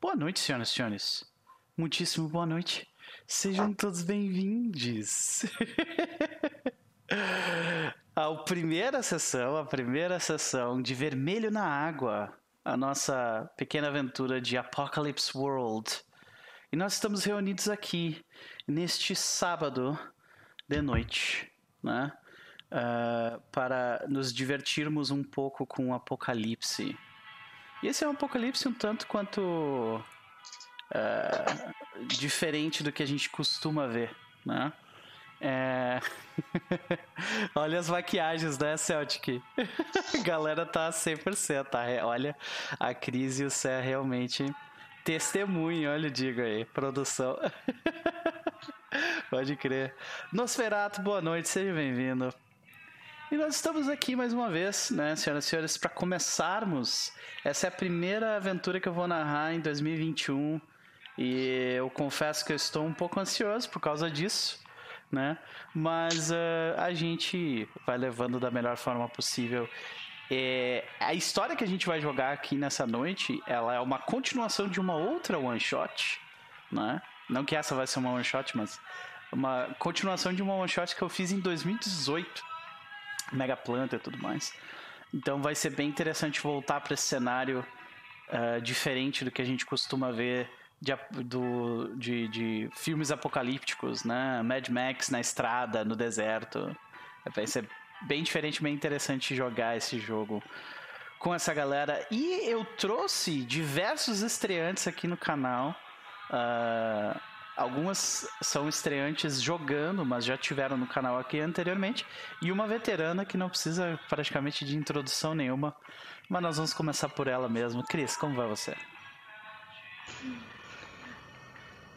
Boa noite, senhoras e senhores. Muitíssimo boa noite. Sejam todos bem-vindos. a primeira sessão, a primeira sessão de Vermelho na Água, a nossa pequena aventura de Apocalypse World. E nós estamos reunidos aqui neste sábado de noite, né? Uh, para nos divertirmos um pouco com o Apocalipse. E esse é um Apocalipse um tanto quanto uh, diferente do que a gente costuma ver, né? É... Olha as maquiagens, né, Celtic? a galera tá 100%, tá? Olha, a crise e o Cé realmente testemunho, olha, digo aí, produção. Pode crer. Nosferato, boa noite, seja bem-vindo. E nós estamos aqui mais uma vez, né, senhoras e senhores, para começarmos. Essa é a primeira aventura que eu vou narrar em 2021 e eu confesso que eu estou um pouco ansioso por causa disso, né? Mas uh, a gente vai levando da melhor forma possível. É, a história que a gente vai jogar aqui nessa noite, ela é uma continuação de uma outra one shot, né? Não que essa vai ser uma one shot, mas uma continuação de uma one shot que eu fiz em 2018 Mega Planta e tudo mais. Então vai ser bem interessante voltar para esse cenário uh, diferente do que a gente costuma ver de, do, de, de, filmes apocalípticos, né? Mad Max na estrada, no deserto. Vai ser bem diferente, bem interessante jogar esse jogo com essa galera. E eu trouxe diversos estreantes aqui no canal. Uh, Algumas são estreantes jogando, mas já tiveram no canal aqui anteriormente. E uma veterana que não precisa praticamente de introdução nenhuma. Mas nós vamos começar por ela mesmo. Cris, como vai você?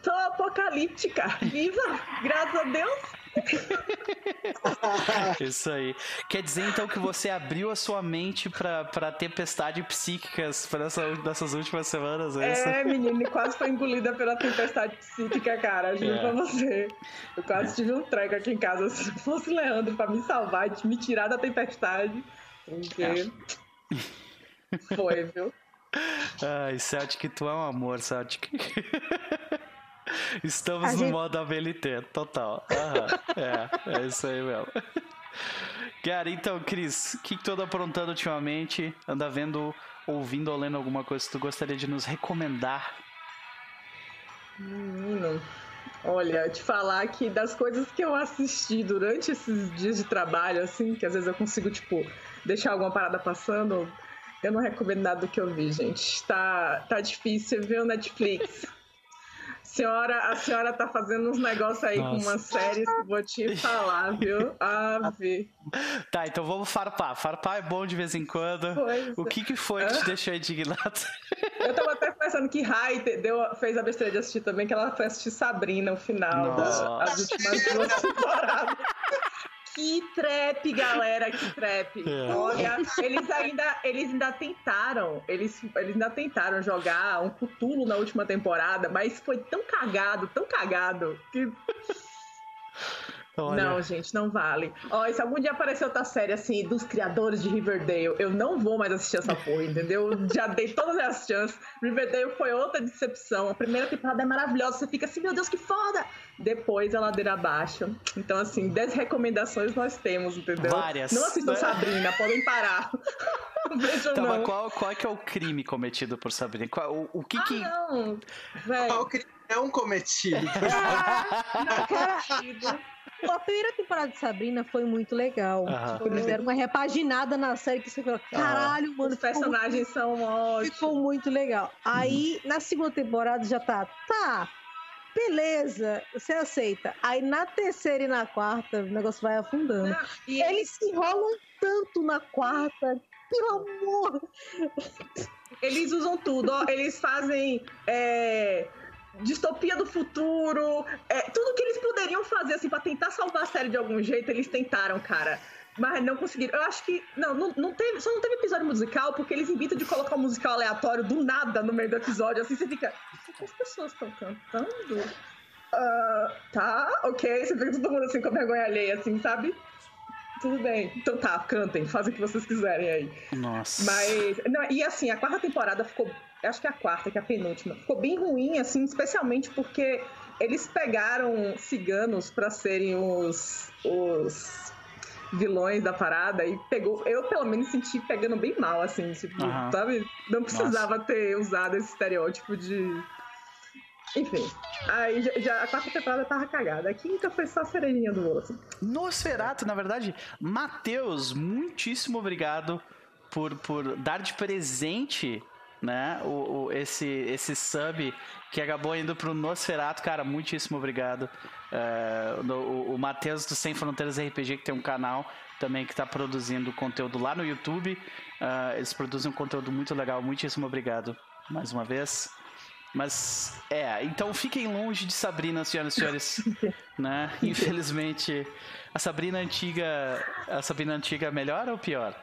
Tô apocalíptica, viva! Graças a Deus! Isso aí. Quer dizer então que você abriu a sua mente para tempestades psíquicas para essa, nessas últimas semanas, é isso? É, menino, quase foi engolida pela tempestade psíquica, cara. Juro é. pra você. Eu quase tive um treco aqui em casa. Se fosse Leandro para me salvar e me tirar da tempestade. Porque. É. Foi, viu? Ai, Celtic, tu é um amor, Celtic. Estamos a no gente... modo ABLT, total. é, é isso aí mesmo. Cara, então, Cris, o que, que tu anda aprontando ultimamente? Anda vendo, ouvindo ou lendo alguma coisa que tu gostaria de nos recomendar? Menino, olha, te falar que das coisas que eu assisti durante esses dias de trabalho, assim, que às vezes eu consigo, tipo, deixar alguma parada passando, eu não recomendo nada do que eu vi, gente. Tá, tá difícil ver o Netflix senhora, a senhora tá fazendo uns negócios aí Nossa. com umas séries que vou te falar, viu? Ave. Tá, então vamos farpar. Farpar é bom de vez em quando. Pois o que que foi que te deixou indignado? Eu tava até pensando que Rai deu, fez a besteira de assistir também, que ela foi assistir Sabrina no final das últimas duas temporadas. Que trap, galera, que trap. É. Olha, eles ainda, eles ainda tentaram, eles, eles ainda tentaram jogar um Cthulhu na última temporada, mas foi tão cagado, tão cagado, que Olha. Não, gente, não vale. Ó, se algum dia aparecer outra série assim dos criadores de Riverdale, eu não vou mais assistir essa porra, entendeu? Já dei todas as chances. Riverdale foi outra decepção. A primeira temporada é maravilhosa, você fica assim, meu Deus, que foda! Depois a ladeira abaixo. Então, assim, 10 recomendações nós temos, entendeu? Várias. Não assistam Sabrina, podem parar. vejo então, não. Qual, qual é, que é o crime cometido por Sabrina? Qual, o, o que ah, que. Não, Qual crime é um cometido? ah, não, cara, a primeira temporada de Sabrina foi muito legal. Tipo, eles deram uma repaginada na série que você falou, caralho, mano. Os personagens muito... são ótimos. Ficou muito legal. Aí, na segunda temporada já tá, tá, beleza, você aceita. Aí na terceira e na quarta, o negócio vai afundando. Não, e eles se enrolam tanto na quarta, pelo amor. Eles usam tudo, ó, eles fazem. É distopia do futuro, é, tudo que eles poderiam fazer assim para tentar salvar a série de algum jeito, eles tentaram, cara. Mas não conseguiram. Eu acho que. Não, não, não teve. Só não teve episódio musical porque eles invitam de colocar um musical aleatório do nada no meio do episódio. Assim você fica. O que as pessoas estão cantando? Uh, tá, ok. Você fica todo mundo assim com vergonha alheia, assim, sabe? tudo bem. Então tá, cantem, fazem o que vocês quiserem aí. Nossa. Mas. Não, e assim, a quarta temporada ficou. Acho que é a quarta, que é a penúltima. Ficou bem ruim, assim, especialmente porque eles pegaram ciganos para serem os. os vilões da parada e pegou. Eu, pelo menos, senti pegando bem mal, assim, tipo, sabe? Não precisava Nossa. ter usado esse estereótipo de enfim, aí já, a quarta temporada tava cagada. A quinta foi só a cerejinha do osso. Nosferatu, na verdade, Matheus, muitíssimo obrigado por, por dar de presente né, o, o, esse, esse sub que acabou indo pro Nosferatu, cara, muitíssimo obrigado. Uh, o, o Matheus do Sem Fronteiras RPG, que tem um canal também que está produzindo conteúdo lá no YouTube. Uh, eles produzem um conteúdo muito legal, muitíssimo obrigado mais uma vez. Mas, é, então fiquem longe de Sabrina, senhoras e senhores. né? Infelizmente, a Sabrina antiga. A Sabrina antiga é melhor ou pior?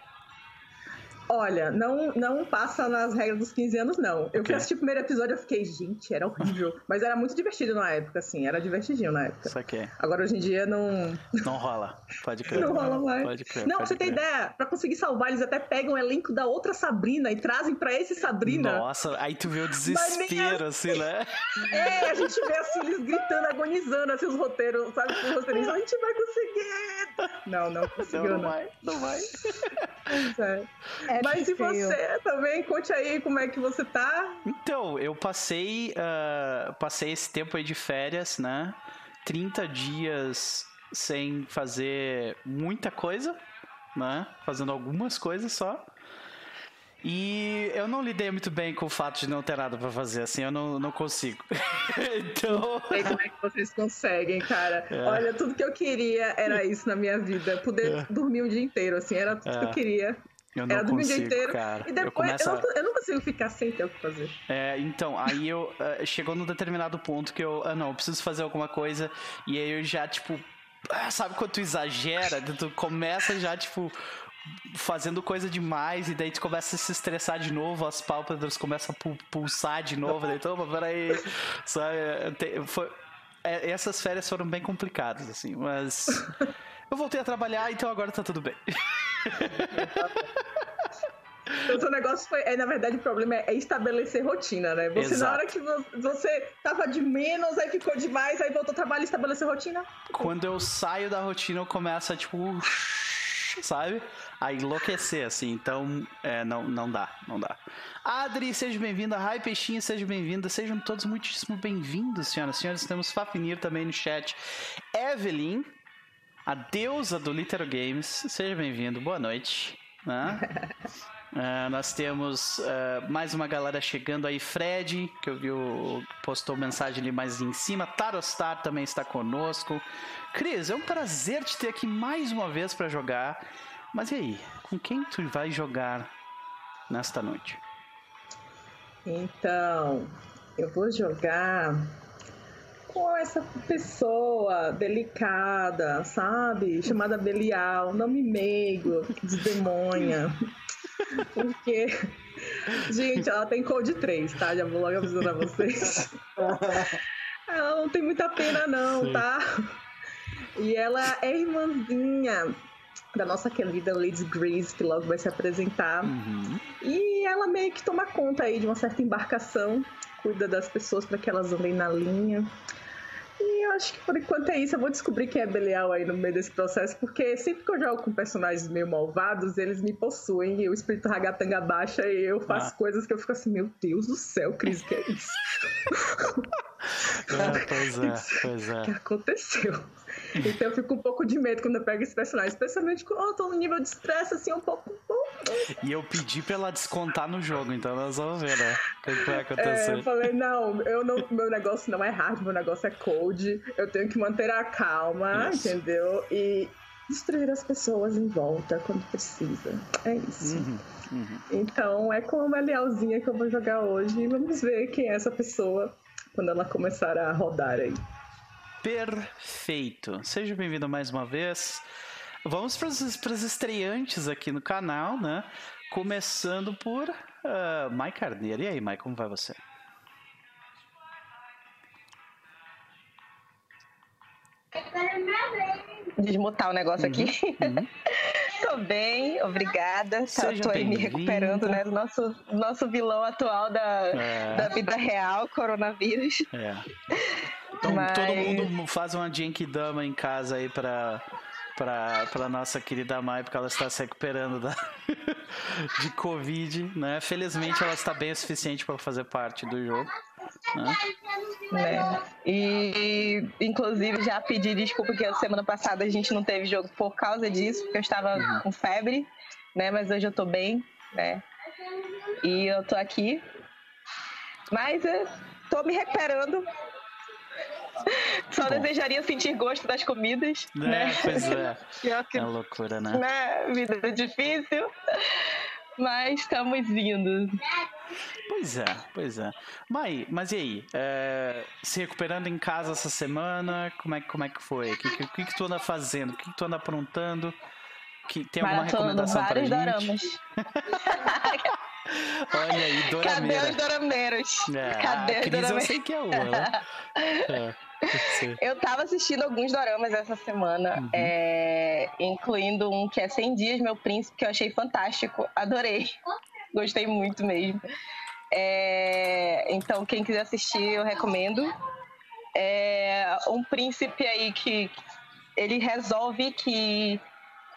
Olha, não, não passa nas regras dos 15 anos, não. Eu okay. assisti o primeiro episódio e fiquei, gente, era horrível. Mas era muito divertido na época, assim, era divertidinho na época. Isso aqui. Agora hoje em dia não. Não rola. Pode crer. Não rola mais. Pode crer. Não, pode você crer. tem ideia, pra conseguir salvar, eles até pegam o elenco da outra Sabrina e trazem pra esse Sabrina. Nossa, aí tu vê o desespero, assim, né? É, a gente vê assim, eles gritando, agonizando, assim, os roteiros, sabe? Os roteiristas, a gente vai conseguir. Não, não conseguiu, não. Não, não vai, não vai. Pois é. é Mas e você também? Conte aí como é que você tá. Então, eu passei, uh, passei esse tempo aí de férias, né? 30 dias sem fazer muita coisa, né? Fazendo algumas coisas só. E eu não lidei muito bem com o fato de não ter nada para fazer, assim, eu não, não consigo. então. Não sei como é que vocês conseguem, cara. É. Olha, tudo que eu queria era isso na minha vida. Poder é. dormir o dia inteiro, assim, era tudo é. que eu é. queria. Eu não era consigo, o dia inteiro. Cara. E depois eu, eu, não, eu, não, consigo ficar sem ter o que fazer. É, então, aí eu. Uh, chegou num determinado ponto que eu. Ah, não, eu preciso fazer alguma coisa. E aí eu já, tipo. Ah, sabe quando tu exagera? Tu começa já, tipo fazendo coisa demais e daí tu começa a se estressar de novo, as pálpebras começam a pulsar de novo, daí, então, peraí, sabe, foi, é, essas férias foram bem complicadas, assim, mas eu voltei a trabalhar, então agora tá tudo bem. Então, seu negócio foi. É, na verdade, o problema é, é estabelecer rotina, né? Você, Exato. na hora que você tava de menos, aí ficou demais, aí voltou ao trabalho e estabeleceu rotina. Quando eu saio da rotina, eu começo a, tipo, sabe? A enlouquecer, assim. Então, é, não, não dá, não dá. Adri, seja bem-vinda. Rai Peixinho, seja bem-vinda. Sejam todos muitíssimo bem-vindos, senhoras e senhores. Temos Fafnir também no chat. Evelyn, a deusa do Litero Games, seja bem-vindo. Boa noite. Né? Uh, nós temos uh, mais uma galera chegando aí. Fred, que eu vi, o, postou mensagem ali mais em cima. Tarostar também está conosco. Cris, é um prazer te ter aqui mais uma vez para jogar. Mas e aí, com quem tu vai jogar nesta noite? Então, eu vou jogar com essa pessoa delicada, sabe? Chamada Belial, nome meigo, desdemonha. Porque, gente, ela tem Code 3, tá? Já vou logo avisando a vocês. Ela não tem muita pena, não, Sim. tá? E ela é irmãzinha da nossa querida Lady Grace, que logo vai se apresentar. Uhum. E ela meio que toma conta aí de uma certa embarcação, cuida das pessoas para que elas andem na linha. E eu acho que por enquanto é isso. Eu vou descobrir quem é Belial aí no meio desse processo, porque sempre que eu jogo com personagens meio malvados, eles me possuem e o espírito ragatanga baixa e eu faço ah. coisas que eu fico assim, meu Deus do céu, Cris, que é isso? É, pois é, pois é. O que aconteceu? Então eu fico um pouco de medo quando eu pego esse personagem, especialmente quando eu tô no nível de estresse assim um pouco, pouco. E eu pedi pra ela descontar no jogo, então nós vamos ver, né? O que vai acontecer. É, eu falei, não, eu não, meu negócio não é hard, meu negócio é cold. Eu tenho que manter a calma, isso. entendeu? E destruir as pessoas em volta quando precisa. É isso. Uhum, uhum. Então é com uma lealzinha que eu vou jogar hoje e vamos ver quem é essa pessoa quando ela começar a rodar aí. Perfeito. Seja bem-vindo mais uma vez. Vamos para os estreantes aqui no canal, né? Começando por uh, Mai Carneiro. E aí, Mai, como vai você? Desmutar o negócio uhum, aqui. Uhum. tô bem, obrigada. Seja tô aí me recuperando, né, do nosso, nosso vilão atual da, é. da vida real, coronavírus. É. Então Mas... todo mundo faz uma Genkidama em casa aí pra, pra, pra nossa querida Mai, porque ela está se recuperando da, de Covid, né? Felizmente ela está bem o suficiente para fazer parte do jogo. Né? É. E inclusive já pedi desculpa que a semana passada a gente não teve jogo por causa disso, porque eu estava uhum. com febre, né? Mas hoje eu tô bem, né? E eu tô aqui. Mas eu tô me recuperando. Só Bom. desejaria sentir gosto das comidas. É, né? Pois é. é loucura, né? né? Vida difícil. Mas estamos indo. Pois é, pois é. Mai, mas e aí? É, se recuperando em casa essa semana, como é, como é que foi? O que, que, que, tu anda fazendo? O que, que tu anda aprontando? Que, tem alguma recomendação pra gente? Doramas. Olha aí, dorameira. Cadê os dorameiros? É, Cadê os dorameiros? eu sei que é uma, né? é. Eu tava assistindo alguns doramas essa semana, uhum. é, incluindo um que é 100 Dias, Meu Príncipe, que eu achei fantástico. Adorei. Gostei muito mesmo. É, então, quem quiser assistir, eu recomendo. É um príncipe aí que ele resolve que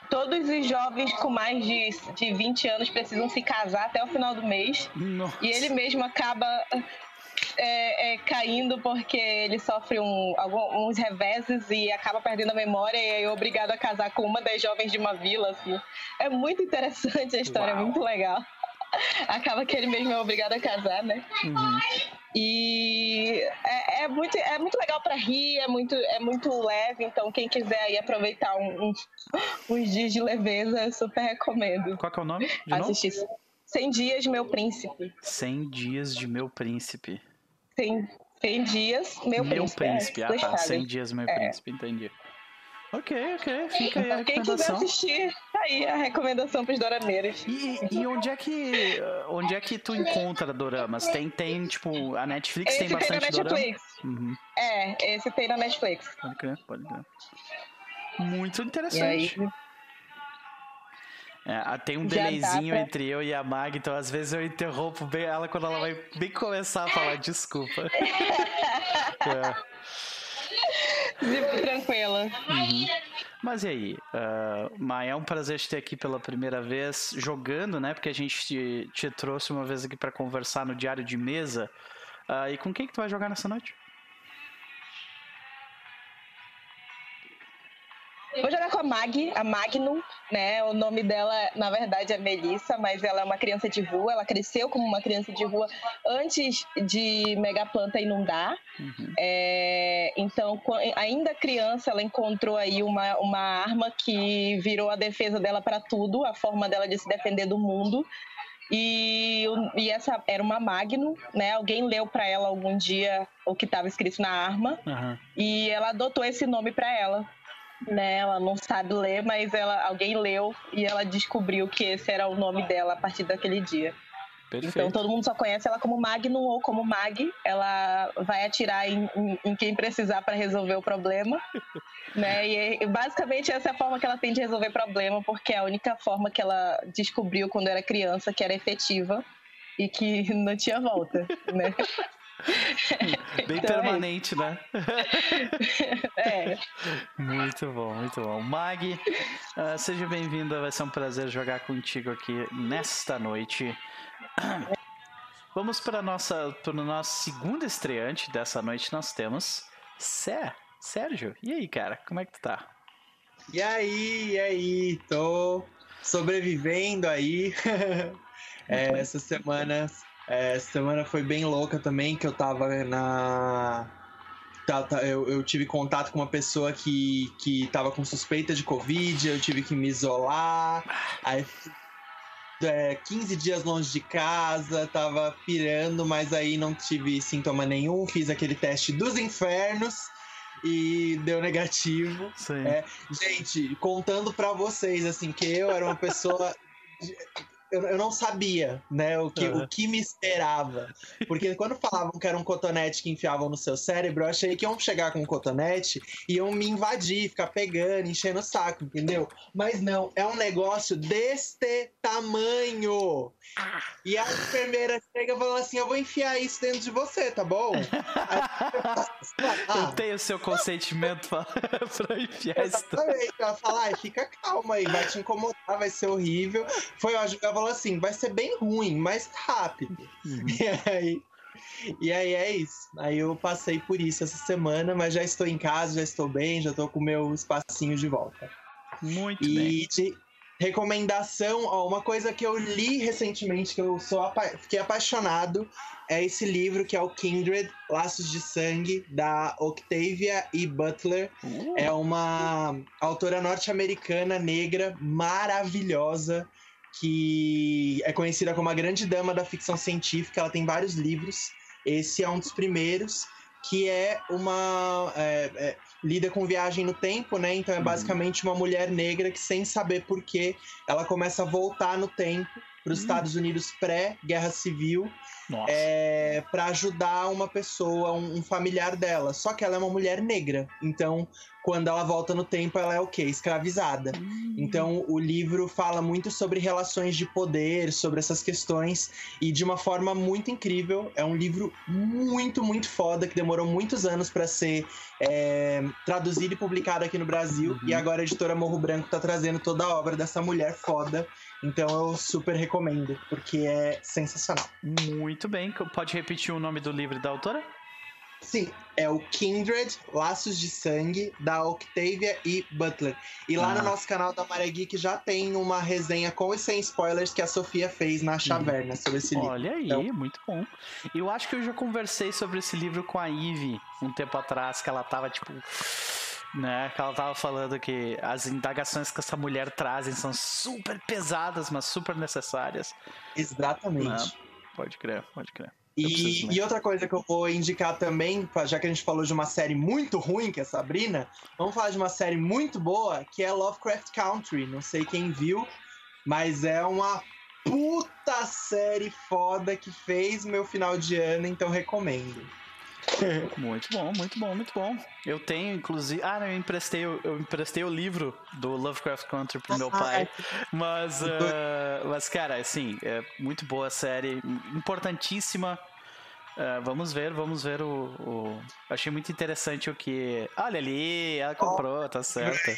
todos os jovens com mais de, de 20 anos precisam se casar até o final do mês. Nossa. E ele mesmo acaba é, é, caindo porque ele sofre um, alguns reveses e acaba perdendo a memória e é obrigado a casar com uma das jovens de uma vila. Assim. É muito interessante a história, é Uau. é muito legal. acaba que ele mesmo é obrigado a casar, né? Uhum. E é, é, muito, é muito legal para rir, é muito, é muito leve, então quem quiser aí aproveitar um, uns dias de leveza, super recomendo. Qual que é o nome? De Assistir. Novo? 100 Dias de Meu Príncipe. 100 Dias de Meu Príncipe. 100, 100 Dias Meu, meu Príncipe. Príncipe. É, ah, tá. 100 Dias Meu é. Príncipe, entendi. Ok, ok, fica aí a então, Quem quiser assistir, tá aí a recomendação pros dorameiros. E, e onde é que onde é que tu encontra doramas? Tem, tem tipo, a Netflix esse tem bastante tem na Netflix. Uhum. É, esse tem na Netflix. Pode crer, pode crer. Muito interessante. É, tem um delayzinho pra... entre eu e a Mag, então às vezes eu interrompo bem ela quando ela vai bem começar a falar desculpa. é. Tranquila. Uhum. Mas e aí, uh, Maia, é um prazer te ter aqui pela primeira vez jogando, né? Porque a gente te, te trouxe uma vez aqui para conversar no diário de mesa. Uh, e com quem que tu vai jogar nessa noite? Vou jogar com a Mag, a Magnum, né? O nome dela, na verdade, é Melissa, mas ela é uma criança de rua. Ela cresceu como uma criança de rua antes de Megaplanta inundar. Uhum. É, então, ainda criança, ela encontrou aí uma, uma arma que virou a defesa dela para tudo, a forma dela de se defender do mundo. E, e, essa era uma Magnum, né? Alguém leu para ela algum dia o que estava escrito na arma uhum. e ela adotou esse nome para ela né? Ela não sabe ler, mas ela, alguém leu e ela descobriu que esse era o nome dela a partir daquele dia. Perfeito. Então todo mundo só conhece ela como Magnum ou como Mag. Ela vai atirar em, em, em quem precisar para resolver o problema, né? E, e, basicamente essa é a forma que ela tem de resolver problema, porque é a única forma que ela descobriu quando era criança que era efetiva e que não tinha volta, né? Bem então, permanente, é né? é. Muito bom, muito bom. Mag, uh, seja bem-vinda. Vai ser um prazer jogar contigo aqui nesta noite. Vamos para nossa para o nosso segundo estreante dessa noite. Nós temos Sé, Sérgio. E aí, cara, como é que tu tá? E aí, e aí, tô sobrevivendo aí. é, essa semana é, semana foi bem louca também, que eu tava na. Tá, tá, eu, eu, tive contato com uma pessoa que, que tava com suspeita de Covid, eu tive que me isolar. Aí é, 15 dias longe de casa, tava pirando, mas aí não tive sintoma nenhum. Fiz aquele teste dos infernos e deu negativo. É, gente, contando para vocês, assim, que eu era uma pessoa eu, eu não sabia, né, o que, uhum. o que me esperava. Porque quando falavam que era um cotonete que enfiavam no seu cérebro, eu achei que iam chegar com um cotonete e iam me invadir, ficar pegando, enchendo o saco, entendeu? Mas não, é um negócio deste tamanho. E a enfermeira chega falando assim: eu vou enfiar isso dentro de você, tá bom? Eu tenho seu consentimento pra, pra enfiar isso. Exatamente. Ela fala, ah, fica calma aí, vai te incomodar, vai ser horrível. Foi, ela falou assim, vai ser bem ruim, mas rápido. Uhum. E aí... E aí é isso. Aí eu passei por isso essa semana, mas já estou em casa, já estou bem, já estou com o meu espacinho de volta. Muito e bem. De recomendação, ó, uma coisa que eu li recentemente, que eu sou apa fiquei apaixonado, é esse livro que é o Kindred, Laços de Sangue, da Octavia E. Butler. Uh. É uma autora norte-americana negra maravilhosa que é conhecida como a grande dama da ficção científica. Ela tem vários livros. Esse é um dos primeiros, que é uma. É, é, lida com viagem no tempo, né? Então é uhum. basicamente uma mulher negra que, sem saber porquê, ela começa a voltar no tempo para os uhum. Estados Unidos pré-guerra civil é, para ajudar uma pessoa, um, um, familiar dela. Só que ela é uma mulher negra. Então, quando ela volta no tempo, ela é o quê? Escravizada. Uhum. Então, o livro fala muito sobre relações de poder, sobre essas questões, e de uma forma muito incrível. É um livro muito, muito foda, que demorou muitos anos para ser é, traduzido e publicado aqui no Brasil. Uhum. E agora a editora Morro Branco tá trazendo toda a obra dessa mulher foda então eu super recomendo, porque é sensacional. Muito bem. Pode repetir o nome do livro da autora? Sim, é o Kindred, Laços de Sangue, da Octavia E. Butler. E lá ah. no nosso canal da Maré Geek já tem uma resenha com e sem spoilers que a Sofia fez na Chaverna sobre esse livro. Olha aí, então... muito bom. Eu acho que eu já conversei sobre esse livro com a Ivy um tempo atrás, que ela tava tipo né? Que ela tava falando que as indagações que essa mulher trazem são super pesadas, mas super necessárias. Exatamente. Né? Pode crer, pode crer. E, e, outra coisa que eu vou indicar também, já que a gente falou de uma série muito ruim, que é Sabrina, vamos falar de uma série muito boa, que é Lovecraft Country. Não sei quem viu, mas é uma puta série foda que fez meu final de ano, então recomendo. Muito bom, muito bom, muito bom. Eu tenho, inclusive. Ah, não, eu emprestei, eu emprestei o livro do Lovecraft Country pro meu pai. Mas, uh, mas cara, assim, é muito boa a série, importantíssima. Uh, vamos ver, vamos ver o, o, Achei muito interessante o que. Olha ali, ela comprou, tá certo.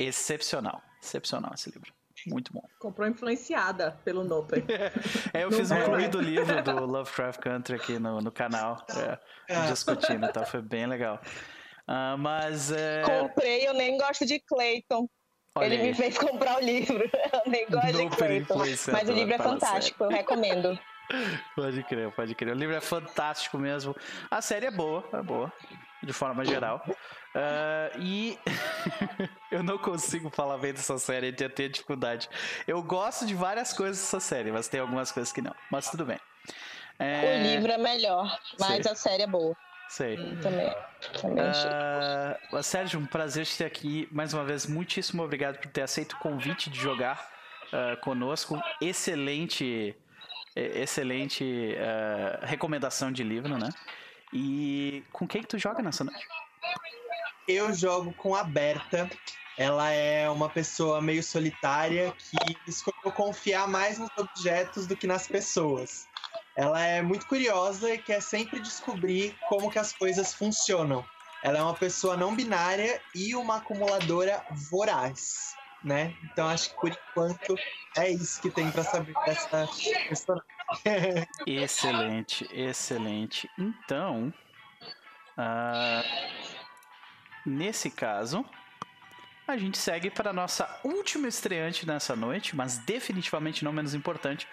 Excepcional, excepcional esse livro. Muito bom. Comprou influenciada pelo Noper. é, eu fiz um clube do livro do Lovecraft Country aqui no, no canal, é, é. discutindo, tá? Foi bem legal. Uh, mas. É... Comprei, eu nem gosto de Clayton. Olha Ele aí. me fez comprar o livro. Eu nem gosto de Clayton. Mas o livro é fantástico, eu recomendo. Pode crer, pode crer. O livro é fantástico mesmo. A série é boa, é boa, de forma geral. Uh, e eu não consigo falar bem dessa série, eu tenho dificuldade. Eu gosto de várias coisas dessa série, mas tem algumas coisas que não. Mas tudo bem. É... O livro é melhor, mas Sei. a série é boa. Sei. Hum, também. também uh, Sérgio, um prazer te ter aqui mais uma vez. Muitíssimo obrigado por ter aceito o convite de jogar uh, conosco. Excelente, excelente uh, recomendação de livro, né? E com quem que tu joga nessa noite? Eu jogo com a Berta. Ela é uma pessoa meio solitária que escolheu confiar mais nos objetos do que nas pessoas. Ela é muito curiosa e quer sempre descobrir como que as coisas funcionam. Ela é uma pessoa não binária e uma acumuladora voraz, né? Então acho que por enquanto é isso que tem para saber dessa personagem. excelente, excelente. Então, uh, Nesse caso, a gente segue para a nossa última estreante nessa noite, mas definitivamente não menos importante.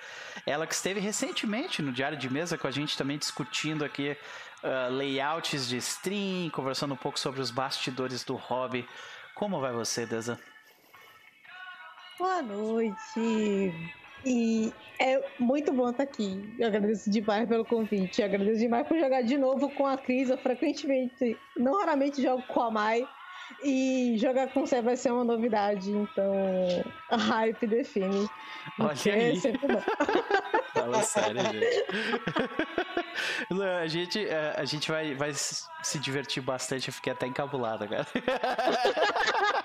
Ela que esteve recentemente no Diário de Mesa com a gente também discutindo aqui uh, layouts de stream, conversando um pouco sobre os bastidores do hobby. Como vai você, Deza? Boa noite. E é muito bom estar aqui. Eu agradeço demais pelo convite. Eu agradeço demais por jogar de novo com a Cris. Eu frequentemente, não raramente jogo com a Mai. E jogar com você vai ser uma novidade, então a hype define. Olha aí. Fala sério, gente. a gente, é, a gente vai, vai se divertir bastante, eu fiquei até encabulado, cara.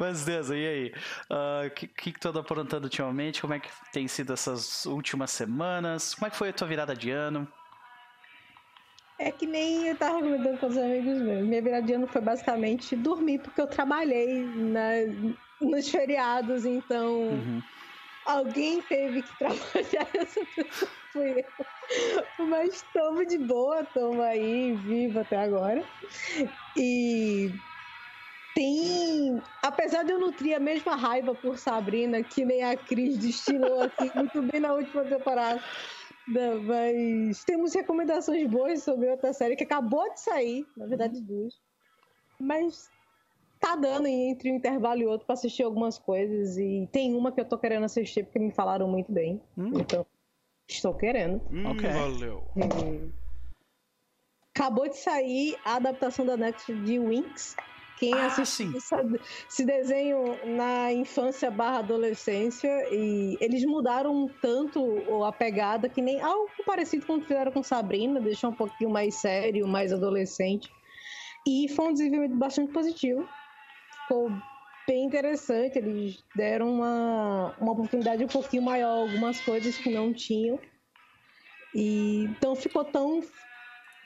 Mas Deus, e aí? O uh, que, que, que tu anda aprontando ultimamente? Como é que tem sido essas últimas semanas? Como é que foi a tua virada de ano? É que nem eu tava comentando com os amigos meus. Minha virada de ano foi basicamente dormir, porque eu trabalhei na, nos feriados, então uhum. alguém teve que trabalhar. Essa pessoa fui eu. Mas estamos de boa, estamos aí, viva até agora. E tem. Apesar de eu nutrir a mesma raiva por Sabrina, que nem a Cris destilou assim, muito bem na última temporada. Não, mas temos recomendações boas sobre outra série que acabou de sair, na verdade duas. Mas tá dando entre um intervalo e outro para assistir algumas coisas. E tem uma que eu tô querendo assistir porque me falaram muito bem. Hum. Então, estou querendo. Hum, ok. Valeu. Hum. Acabou de sair a adaptação da Netflix de Winx, quem ah, assistiu esse desenho na infância barra adolescência e eles mudaram tanto a pegada que nem algo parecido com o que fizeram com Sabrina, deixou um pouquinho mais sério, mais adolescente. E foi um desenvolvimento bastante positivo. Ficou bem interessante, eles deram uma, uma oportunidade um pouquinho maior, algumas coisas que não tinham. E então ficou tão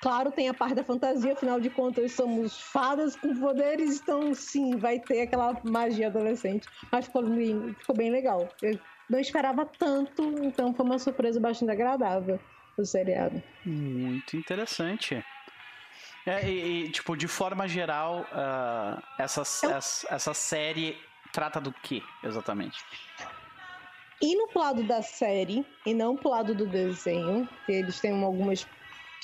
Claro, tem a parte da fantasia, afinal de contas, somos fadas com poderes, então sim, vai ter aquela magia adolescente. Mas ficou bem, ficou bem legal. Eu não esperava tanto, então foi uma surpresa bastante agradável o seriado. Muito interessante. É, e, e, tipo, de forma geral, uh, essa, Eu... essa, essa série trata do que exatamente? E pro lado da série, e não pro lado do desenho, eles têm algumas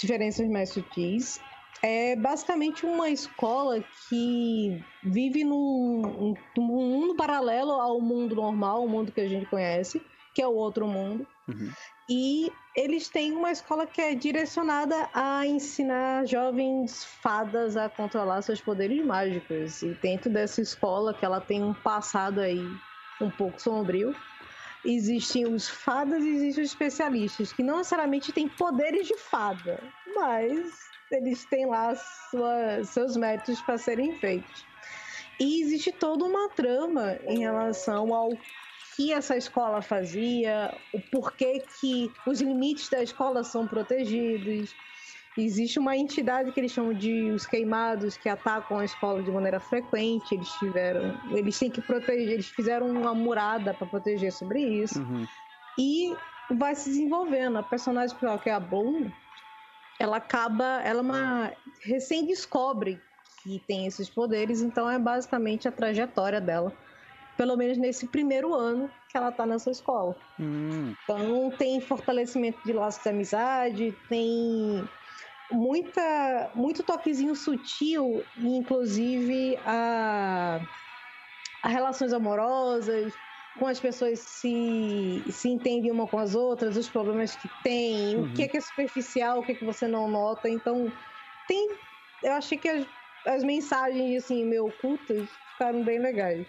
diferenças mais sutis. É basicamente uma escola que vive num, num mundo paralelo ao mundo normal, o mundo que a gente conhece, que é o outro mundo. Uhum. E eles têm uma escola que é direcionada a ensinar jovens fadas a controlar seus poderes mágicos. E dentro dessa escola, que ela tem um passado aí um pouco sombrio, existem os fadas e existem os especialistas, que não necessariamente têm poderes de fada, mas eles têm lá sua, seus métodos para serem feitos. E existe toda uma trama em relação ao que essa escola fazia, o porquê que os limites da escola são protegidos, Existe uma entidade que eles chamam de os queimados que atacam a escola de maneira frequente. Eles tiveram, eles têm que proteger, eles fizeram uma murada para proteger sobre isso. Uhum. E vai se desenvolvendo. A personagem principal, que é a Bloom, ela acaba, ela é uma recém descobre que tem esses poderes, então é basicamente a trajetória dela. Pelo menos nesse primeiro ano que ela tá nessa escola. Hum. Então tem fortalecimento de laços de amizade, tem muita, muito toquezinho sutil, inclusive a, a relações amorosas, com as pessoas se, se entendem uma com as outras, os problemas que tem, uhum. o que é, que é superficial, o que é que você não nota. Então, tem. Eu achei que as, as mensagens assim, meio ocultas ficaram bem legais.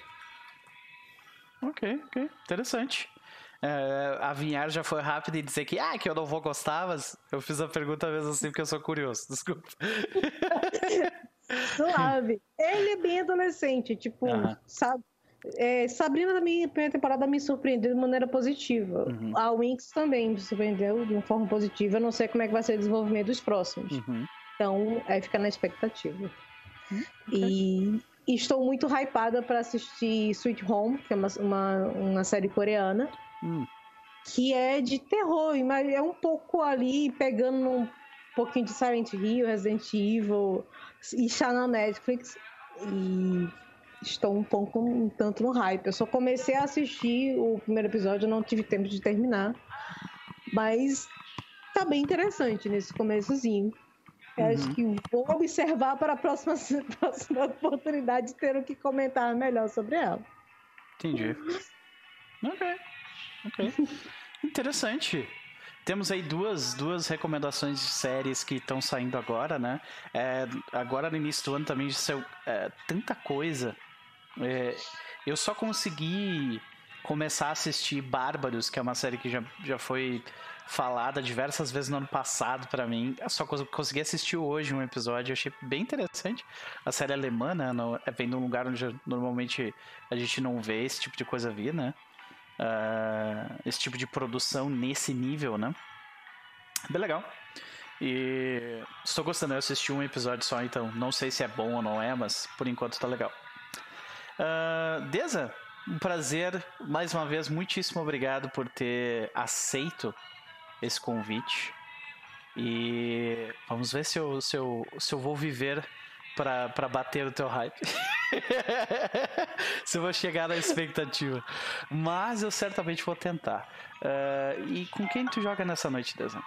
Ok, ok. Interessante. É, a Vinhar já foi rápida e dizer que, ah, que eu não vou gostar, mas eu fiz a pergunta mesmo assim porque eu sou curioso. Desculpa. Suave. Ele é bem adolescente, tipo, sabe? É, Sabrina da minha primeira temporada me surpreendeu de maneira positiva. Uhum. A Winx também me surpreendeu de uma forma positiva. Eu não sei como é que vai ser o desenvolvimento dos próximos. Uhum. Então, aí fica na expectativa. Uhum. E, e, estou muito hypada para assistir Sweet Home, que é uma, uma, uma série coreana. Hum. Que é de terror, mas é um pouco ali pegando um pouquinho de Silent Hill, Resident Evil e está na Netflix. E estou um pouco um tanto no hype. Eu só comecei a assistir o primeiro episódio, não tive tempo de terminar. Mas tá bem interessante nesse começozinho. Uhum. Acho que vou observar para a próxima, próxima oportunidade ter o que comentar melhor sobre ela. Entendi. ok. Ok. Interessante. temos aí duas, duas recomendações de séries que estão saindo agora, né? É, agora no início do ano também saiu é, tanta coisa. É, eu só consegui começar a assistir Bárbaros, que é uma série que já, já foi falada diversas vezes no ano passado para mim. Eu só consegui assistir hoje um episódio, achei bem interessante. A série alemã, né? No, é, vem de um lugar onde normalmente a gente não vê esse tipo de coisa vir, né? Uh, esse tipo de produção nesse nível, né? Bem legal. E estou gostando, eu assisti um episódio só, então não sei se é bom ou não é, mas por enquanto tá legal. Uh, Deza, um prazer, mais uma vez, muitíssimo obrigado por ter aceito esse convite. E vamos ver se eu, se eu, se eu vou viver para bater o teu hype. Se eu vou chegar na expectativa. Mas eu certamente vou tentar. Uh, e com quem tu joga nessa noite, Desan?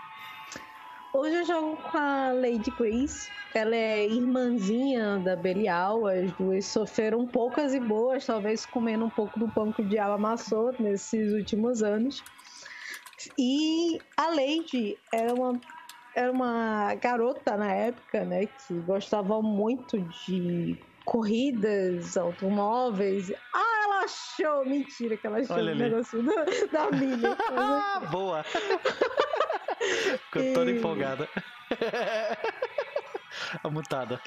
Hoje eu jogo com a Lady Grace. Ela é irmãzinha da Belial. As duas sofreram poucas e boas, talvez comendo um pouco do pão que o diabo amassou nesses últimos anos. E a Lady era uma era uma garota na época, né, que gostava muito de corridas, automóveis. Ah, ela achou! Mentira que ela achou o negócio da, da ah, boa! Ficou toda empolgada. A mutada.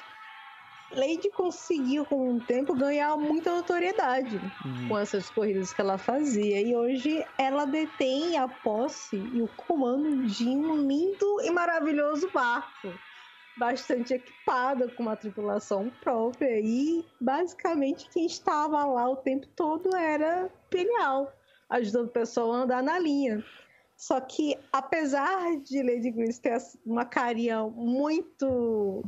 Lady conseguiu, com o tempo, ganhar muita notoriedade uhum. com essas corridas que ela fazia. E hoje ela detém a posse e o comando de um lindo e maravilhoso barco. Bastante equipada, com uma tripulação própria. E basicamente quem estava lá o tempo todo era Penial, ajudando o pessoal a andar na linha. Só que, apesar de Lady Grace ter uma carinha muito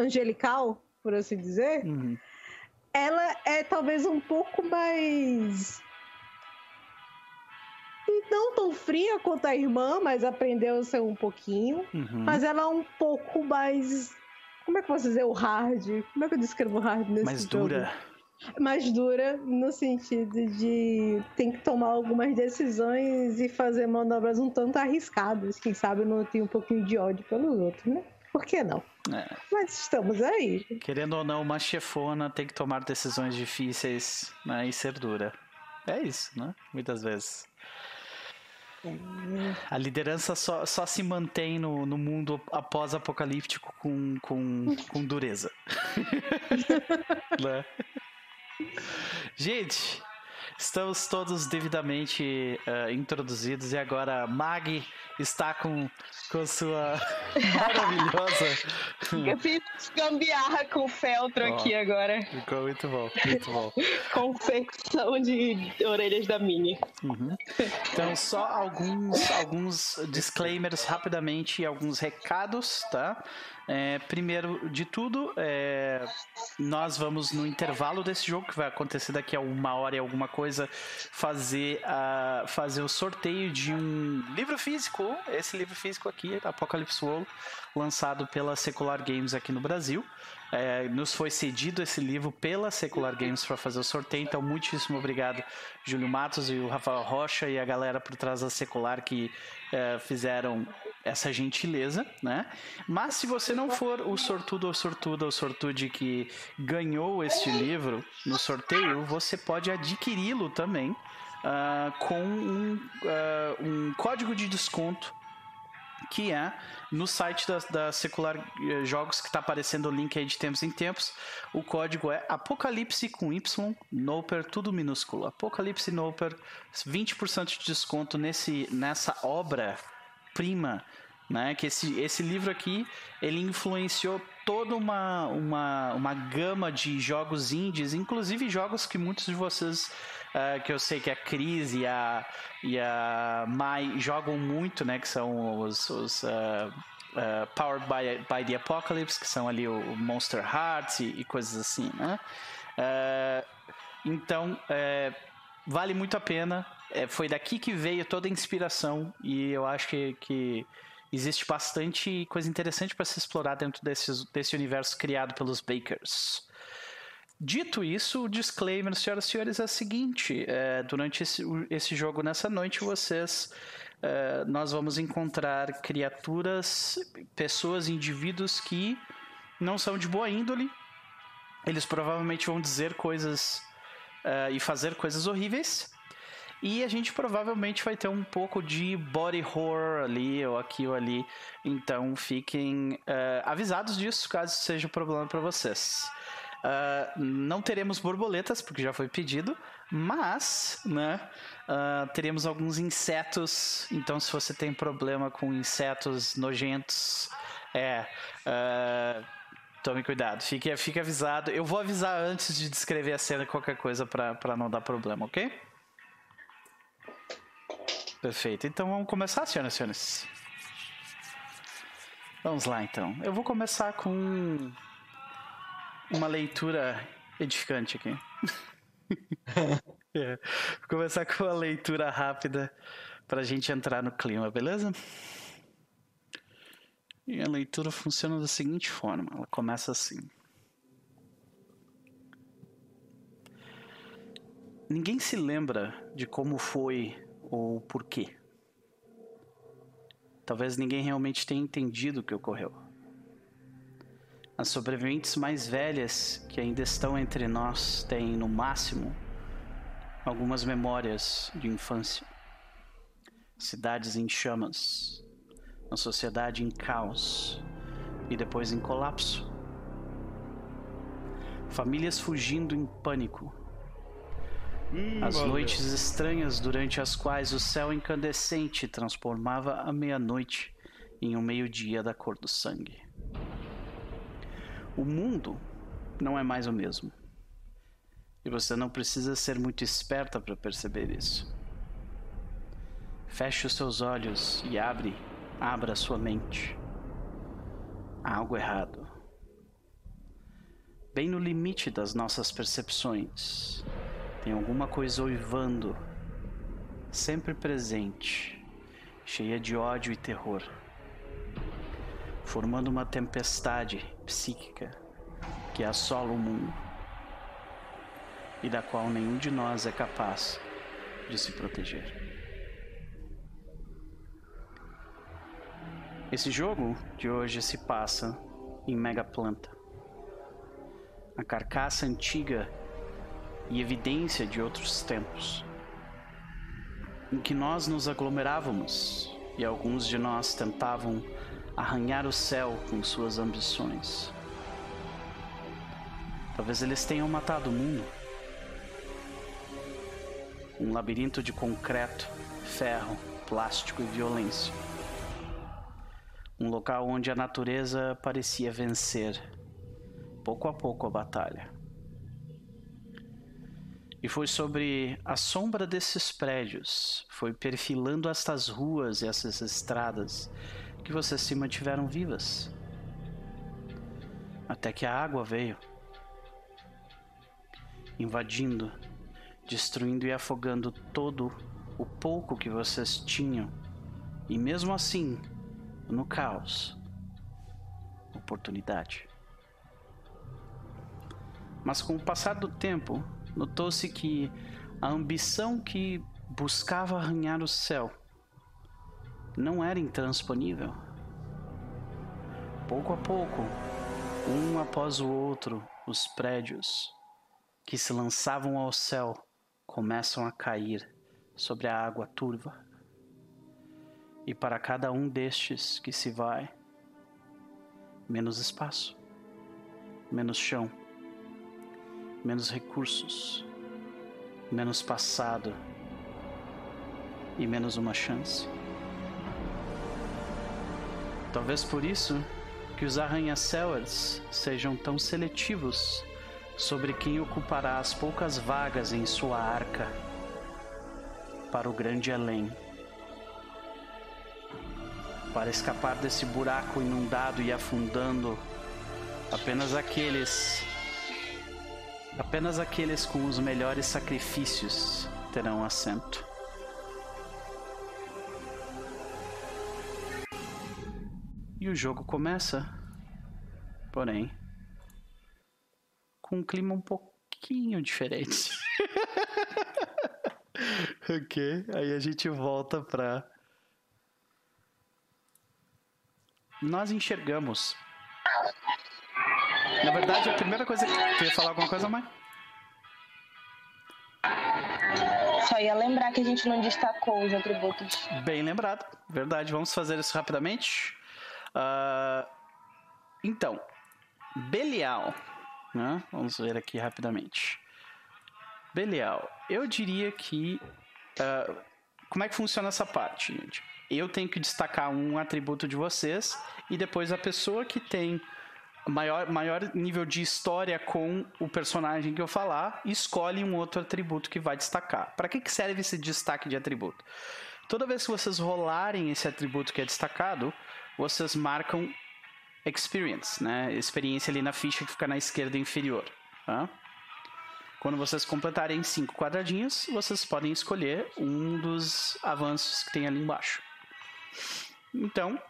angelical, por assim dizer, uhum. ela é talvez um pouco mais. Não tão fria quanto a irmã, mas aprendeu a ser um pouquinho. Uhum. Mas ela é um pouco mais. Como é que eu posso dizer o hard? Como é que eu descrevo o hard nesse Mais jogo? dura. Mais dura no sentido de tem que tomar algumas decisões e fazer manobras um tanto arriscadas. Quem sabe não tem um pouquinho de ódio pelos outros, né? Por que não? É. Mas estamos aí. Querendo ou não, uma chefona tem que tomar decisões difíceis né, e ser dura. É isso, né? Muitas vezes. A liderança só, só se mantém no, no mundo após-apocalíptico com, com, com dureza. né? Gente, Estamos todos devidamente uh, introduzidos e agora Mag está com, com sua maravilhosa. Eu fiz gambiarra com o feltro oh, aqui agora. Ficou muito bom, muito bom. Confecção de orelhas da Mini. Uhum. Então, só alguns, alguns disclaimers rapidamente e alguns recados, tá? É, primeiro de tudo, é, nós vamos no intervalo desse jogo, que vai acontecer daqui a uma hora e alguma coisa, fazer, a, fazer o sorteio de um livro físico. Esse livro físico aqui, Apocalypse World, lançado pela Secular Games aqui no Brasil. É, nos foi cedido esse livro pela Secular Games para fazer o sorteio, então muitíssimo obrigado, Júlio Matos e o Rafael Rocha e a galera por trás da Secular que é, fizeram essa gentileza, né? Mas se você não for o sortudo ou sortuda ou sortude que ganhou este livro no sorteio, você pode adquiri-lo também uh, com um, uh, um código de desconto que é no site da, da Secular eh, Jogos, que está aparecendo o link aí de tempos em tempos. O código é Apocalipse com Y, Noper, tudo minúsculo. Apocalipse Noper, 20% de desconto nesse, nessa obra prima, né? Que esse, esse livro aqui, ele influenciou toda uma, uma, uma gama de jogos indies, inclusive jogos que muitos de vocês uh, que eu sei que a Cris e a, e a Mai jogam muito, né? Que são os, os uh, uh, Powered by, by the Apocalypse, que são ali o, Monster Hearts e, e, coisas assim, né? então, vale muito a pena. É, foi daqui que veio toda a inspiração e eu acho que, que existe bastante coisa interessante para se explorar dentro desse, universo criado pelos Bakers. Dito isso, o disclaimer, senhoras e senhores, é o seguinte: é, durante esse, esse jogo nessa noite, vocês uh, nós vamos encontrar criaturas, pessoas, indivíduos que não são de boa índole. Eles provavelmente vão dizer coisas uh, e fazer coisas horríveis. E a gente provavelmente vai ter um pouco de body horror ali ou aqui ou ali. Então fiquem uh, avisados disso caso seja um problema para vocês. Uh, não teremos borboletas, porque já foi pedido, mas né, uh, teremos alguns insetos. Então, se você tem problema com insetos nojentos, é. Uh, tome cuidado, fique, fique avisado. Eu vou avisar antes de descrever a cena qualquer coisa para não dar problema, ok? Perfeito. Então vamos começar, senhoras e senhores. Vamos lá então. Eu vou começar com uma leitura edificante aqui. é. Vou começar com uma leitura rápida para a gente entrar no clima, beleza? E a leitura funciona da seguinte forma: ela começa assim. Ninguém se lembra de como foi ou por quê. Talvez ninguém realmente tenha entendido o que ocorreu. As sobreviventes mais velhas que ainda estão entre nós têm, no máximo, algumas memórias de infância. Cidades em chamas, uma sociedade em caos e depois em colapso. Famílias fugindo em pânico Hum, as noites estranhas durante as quais o céu incandescente transformava a meia-noite em um meio-dia da cor do sangue. O mundo não é mais o mesmo. E você não precisa ser muito esperta para perceber isso. Feche os seus olhos e abre, abra sua mente. Há algo errado. Bem no limite das nossas percepções tem alguma coisa oivando, sempre presente, cheia de ódio e terror, formando uma tempestade psíquica que assola o mundo e da qual nenhum de nós é capaz de se proteger. Esse jogo de hoje se passa em Megaplanta. A carcaça antiga e evidência de outros tempos, em que nós nos aglomerávamos e alguns de nós tentavam arranhar o céu com suas ambições. Talvez eles tenham matado o mundo. Um labirinto de concreto, ferro, plástico e violência. Um local onde a natureza parecia vencer, pouco a pouco, a batalha. E foi sobre a sombra desses prédios, foi perfilando estas ruas e essas estradas que vocês se mantiveram vivas. Até que a água veio, invadindo, destruindo e afogando todo o pouco que vocês tinham. E mesmo assim, no caos, oportunidade. Mas com o passar do tempo, notou-se que a ambição que buscava arranhar o céu não era intransponível. Pouco a pouco, um após o outro, os prédios que se lançavam ao céu começam a cair sobre a água turva. E para cada um destes que se vai, menos espaço, menos chão menos recursos, menos passado e menos uma chance. Talvez por isso que os arranha-céus sejam tão seletivos sobre quem ocupará as poucas vagas em sua arca para o grande além. Para escapar desse buraco inundado e afundando, apenas aqueles Apenas aqueles com os melhores sacrifícios terão assento. E o jogo começa, porém, com um clima um pouquinho diferente. ok, aí a gente volta pra. Nós enxergamos na verdade, a primeira coisa que. Tu ia falar alguma coisa, mãe? Só ia lembrar que a gente não destacou os atributos. Bem lembrado, verdade. Vamos fazer isso rapidamente. Uh, então, Belial. Né? Vamos ver aqui rapidamente. Belial. Eu diria que. Uh, como é que funciona essa parte, gente? Eu tenho que destacar um atributo de vocês e depois a pessoa que tem maior, maior nível de história com o personagem que eu falar, escolhe um outro atributo que vai destacar. Para que, que serve esse destaque de atributo? Toda vez que vocês rolarem esse atributo que é destacado, vocês marcam experience, né? Experiência ali na ficha que fica na esquerda inferior. Tá? Quando vocês completarem cinco quadradinhos, vocês podem escolher um dos avanços que tem ali embaixo. Então,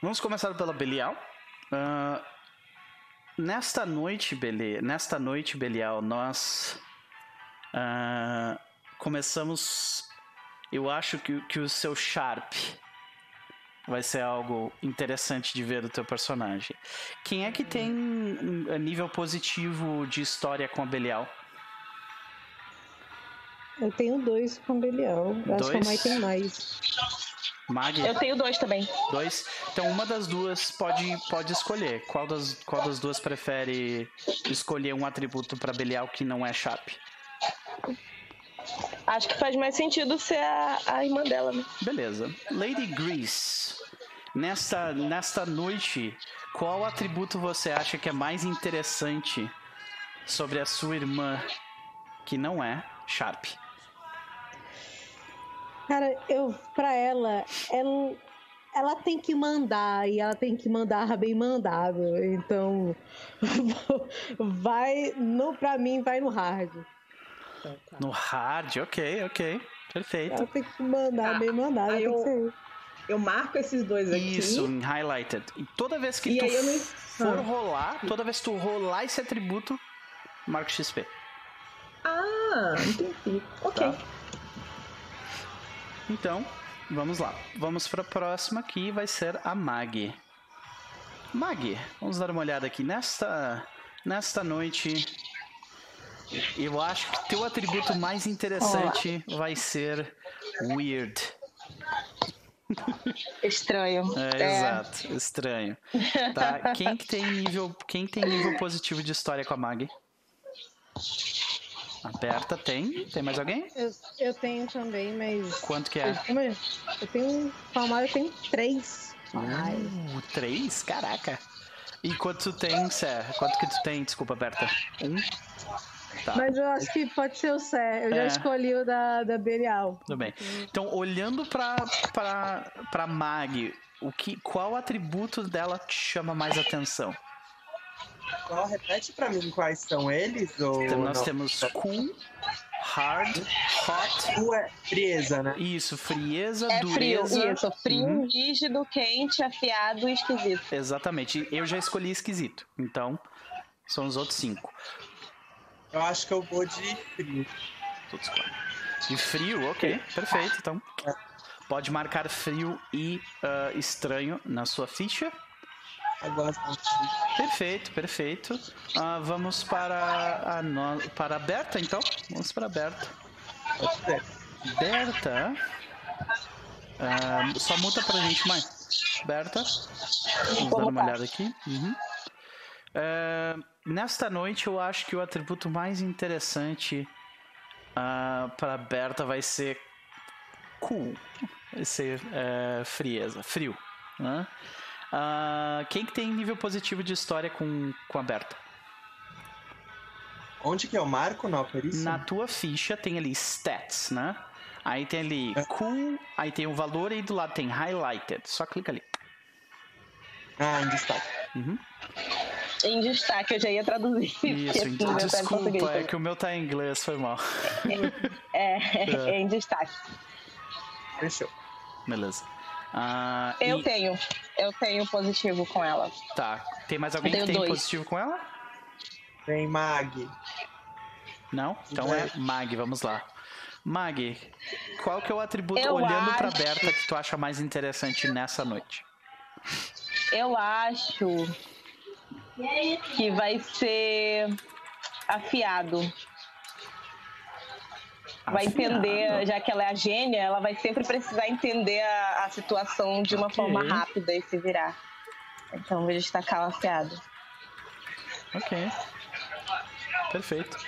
vamos começar pela Belial. Uh, nesta noite, Beli, nesta noite, Belial, nós uh, começamos. Eu acho que, que o seu Sharp vai ser algo interessante de ver do teu personagem. Quem é que tem um nível positivo de história com a Belial? Eu tenho dois com Belial. Dois? Acho que a Mai tem mais. Mag? Eu tenho dois também. Dois? Então uma das duas pode, pode escolher. Qual das, qual das duas prefere escolher um atributo para Belial que não é Sharp? Acho que faz mais sentido ser a, a irmã dela, né? Beleza. Lady Grease, nesta, nesta noite, qual atributo você acha que é mais interessante sobre a sua irmã que não é Sharp? Cara, eu, pra ela, ela, ela tem que mandar e ela tem que mandar bem mandado. Então, vai no, pra mim, vai no hard. No hard, ok, ok. Perfeito. Ela tem que mandar ah, bem mandado. Eu, eu marco esses dois aqui. Isso, em highlighted. E toda vez que e tu não... for ah. rolar, toda vez que tu rolar esse atributo, marca XP. Ah, entendi. Ok. Tá. Então, vamos lá. Vamos para a próxima aqui, vai ser a Mag. Mag, vamos dar uma olhada aqui. Nesta, nesta noite, eu acho que teu atributo mais interessante Olá. vai ser Weird. Estranho. É, é. Exato, estranho. Tá? Quem que tem nível, quem tem nível positivo de história com a Mag? Aperta, tem. Tem mais alguém? Eu, eu tenho também, mas. Quanto que é? Eu, eu tenho. Palmar, eu tenho três. Uh, três? Caraca. E quanto tu tem, Sé? Quanto que tu tem? Desculpa, Berta. Um? Tá. Mas eu acho que pode ser o Sé. Eu é. já escolhi o da, da Belial. Tudo bem. Então, olhando pra, pra, pra Mag, o que, qual atributo dela te chama mais atenção? Qual? Repete pra mim quais são eles? Ou então, nós não? temos cool, hard, hot. Cool é frieza, né? Isso, frieza, é dureza. Frio, isso, frio, uhum. rígido, quente, afiado e esquisito. Exatamente. Eu já escolhi esquisito. Então, são os outros cinco. Eu acho que eu vou de frio. Todos De frio, ok. Perfeito. Então, é. pode marcar frio e uh, estranho na sua ficha. Perfeito, perfeito. Uh, vamos para a, no... para a Berta, então. Vamos para a Berta. Berta. Uh, só muta pra gente, mãe. Berta. Vamos dar uma olhada aqui. Uhum. Uh, nesta noite, eu acho que o atributo mais interessante uh, para Berta vai ser cool. Vai ser uh, frieza, frio. Né? Uh, quem que tem nível positivo de história com, com a Berta? Onde que é o marco na perícia? Na tua ficha tem ali stats, né? Aí tem ali é. cool, aí tem o valor e do lado tem highlighted. Só clica ali. Ah, em destaque. Uhum. Em destaque, eu já ia traduzir. Isso, em, tá desculpa, é que o meu tá em inglês, foi mal. É, é, é em destaque. Fechou. Beleza. Uh, eu e... tenho. Eu tenho positivo com ela. Tá. Tem mais alguém que tem dois. positivo com ela? Tem Mag. Não? Então é Mag, vamos lá. Mag, qual que é o atributo, eu olhando acho... pra Berta, que tu acha mais interessante nessa noite? Eu acho que vai ser afiado. Vai entender, já que ela é a gênia, ela vai sempre precisar entender a, a situação de uma okay. forma rápida e se virar. Então vou destacar o afiado. Ok. Perfeito.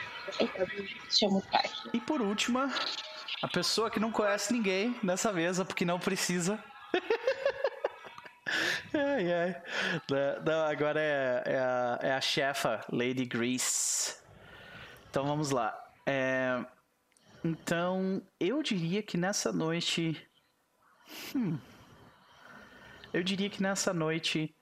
Eu mutar aqui. E por último, a pessoa que não conhece ninguém nessa mesa, porque não precisa. ai, ai. Não, agora é, é, a, é a chefa, Lady Grease. Então vamos lá. É, então, eu diria que nessa noite. Hum, eu diria que nessa noite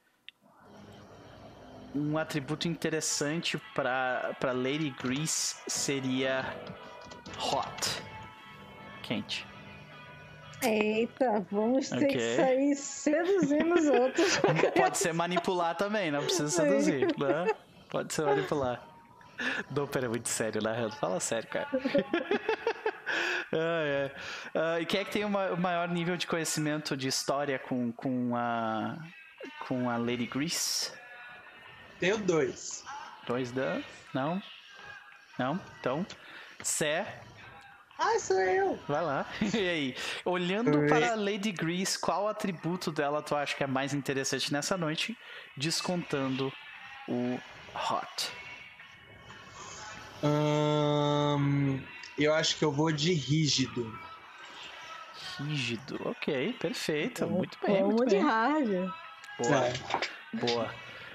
um atributo interessante para Lady Grease seria hot. Quente. Eita, vamos ter okay. que sair seduzindo os outros. Pode ser manipular também, não precisa seduzir, né? Pode ser manipular. Doper é muito sério, né? Fala sério, cara. ah, é. uh, e quem é que tem o maior nível de conhecimento de história com, com, a, com a Lady Grease? Tenho dois. Dois da. Não? Não? Então. Sé. Ah, sou eu. Vai lá. E aí? Olhando Oi. para a Lady Grease, qual atributo dela tu acha que é mais interessante nessa noite? Descontando o Hot. Hum, eu acho que eu vou de rígido. Rígido, ok, perfeito. Muito bem. Vamos muito de bem. hard. Boa. É. Boa.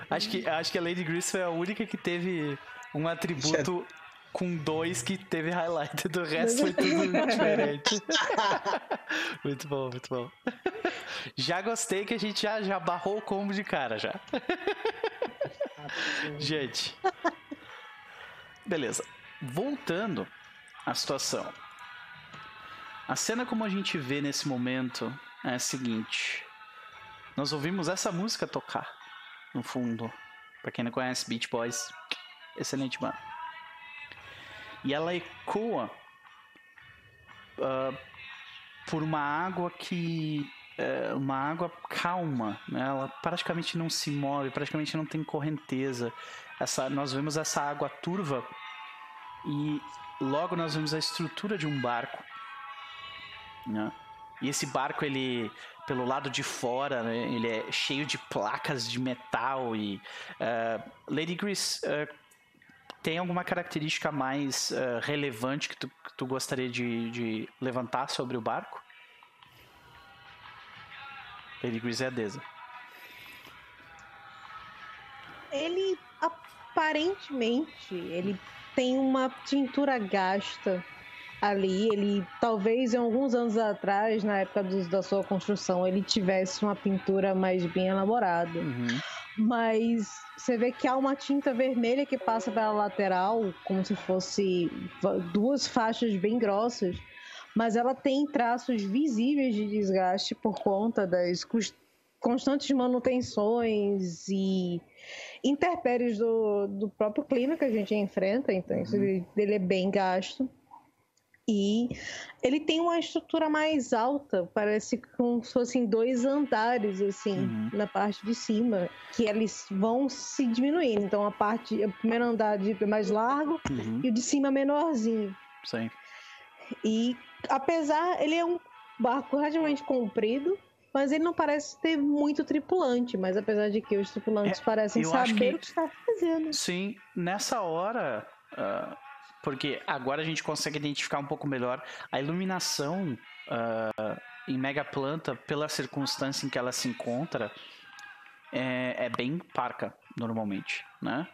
Acho que, acho que a Lady Grace foi a única que teve um atributo com dois que teve highlight. Do resto foi tudo diferente. muito bom, muito bom. Já gostei que a gente já, já barrou o combo de cara já. gente. Beleza. Voltando à situação. A cena como a gente vê nesse momento é a seguinte. Nós ouvimos essa música tocar no fundo. Pra quem não conhece, Beach Boys, excelente banda. E ela ecoa uh, por uma água que. Uh, uma água calma, né? ela praticamente não se move, praticamente não tem correnteza. Essa, nós vemos essa água turva e logo nós vemos a estrutura de um barco. Né? E esse barco, ele, pelo lado de fora, né, ele é cheio de placas de metal e... Uh, Lady Grease, uh, tem alguma característica mais uh, relevante que tu, que tu gostaria de, de, levantar sobre o barco? Lady Grease é Deza. Ele, aparentemente, ele tem uma tintura gasta ali, ele talvez em alguns anos atrás, na época do, da sua construção, ele tivesse uma pintura mais bem elaborada. Uhum. Mas você vê que há uma tinta vermelha que passa pela lateral, como se fosse duas faixas bem grossas, mas ela tem traços visíveis de desgaste por conta das constantes manutenções e intempéries do, do próprio clima que a gente enfrenta, então isso uhum. ele é bem gasto. E ele tem uma estrutura mais alta, parece como se fossem dois andares, assim, uhum. na parte de cima, que eles vão se diminuindo. Então a parte, o primeiro andar é mais largo uhum. e o de cima menorzinho. Sim. E apesar, ele é um barco relativamente comprido, mas ele não parece ter muito tripulante, mas apesar de que os tripulantes é, parecem saber que, o que está fazendo. Sim, nessa hora. Uh porque agora a gente consegue identificar um pouco melhor a iluminação uh, em Mega Planta, pela circunstância em que ela se encontra, é, é bem parca, normalmente, né?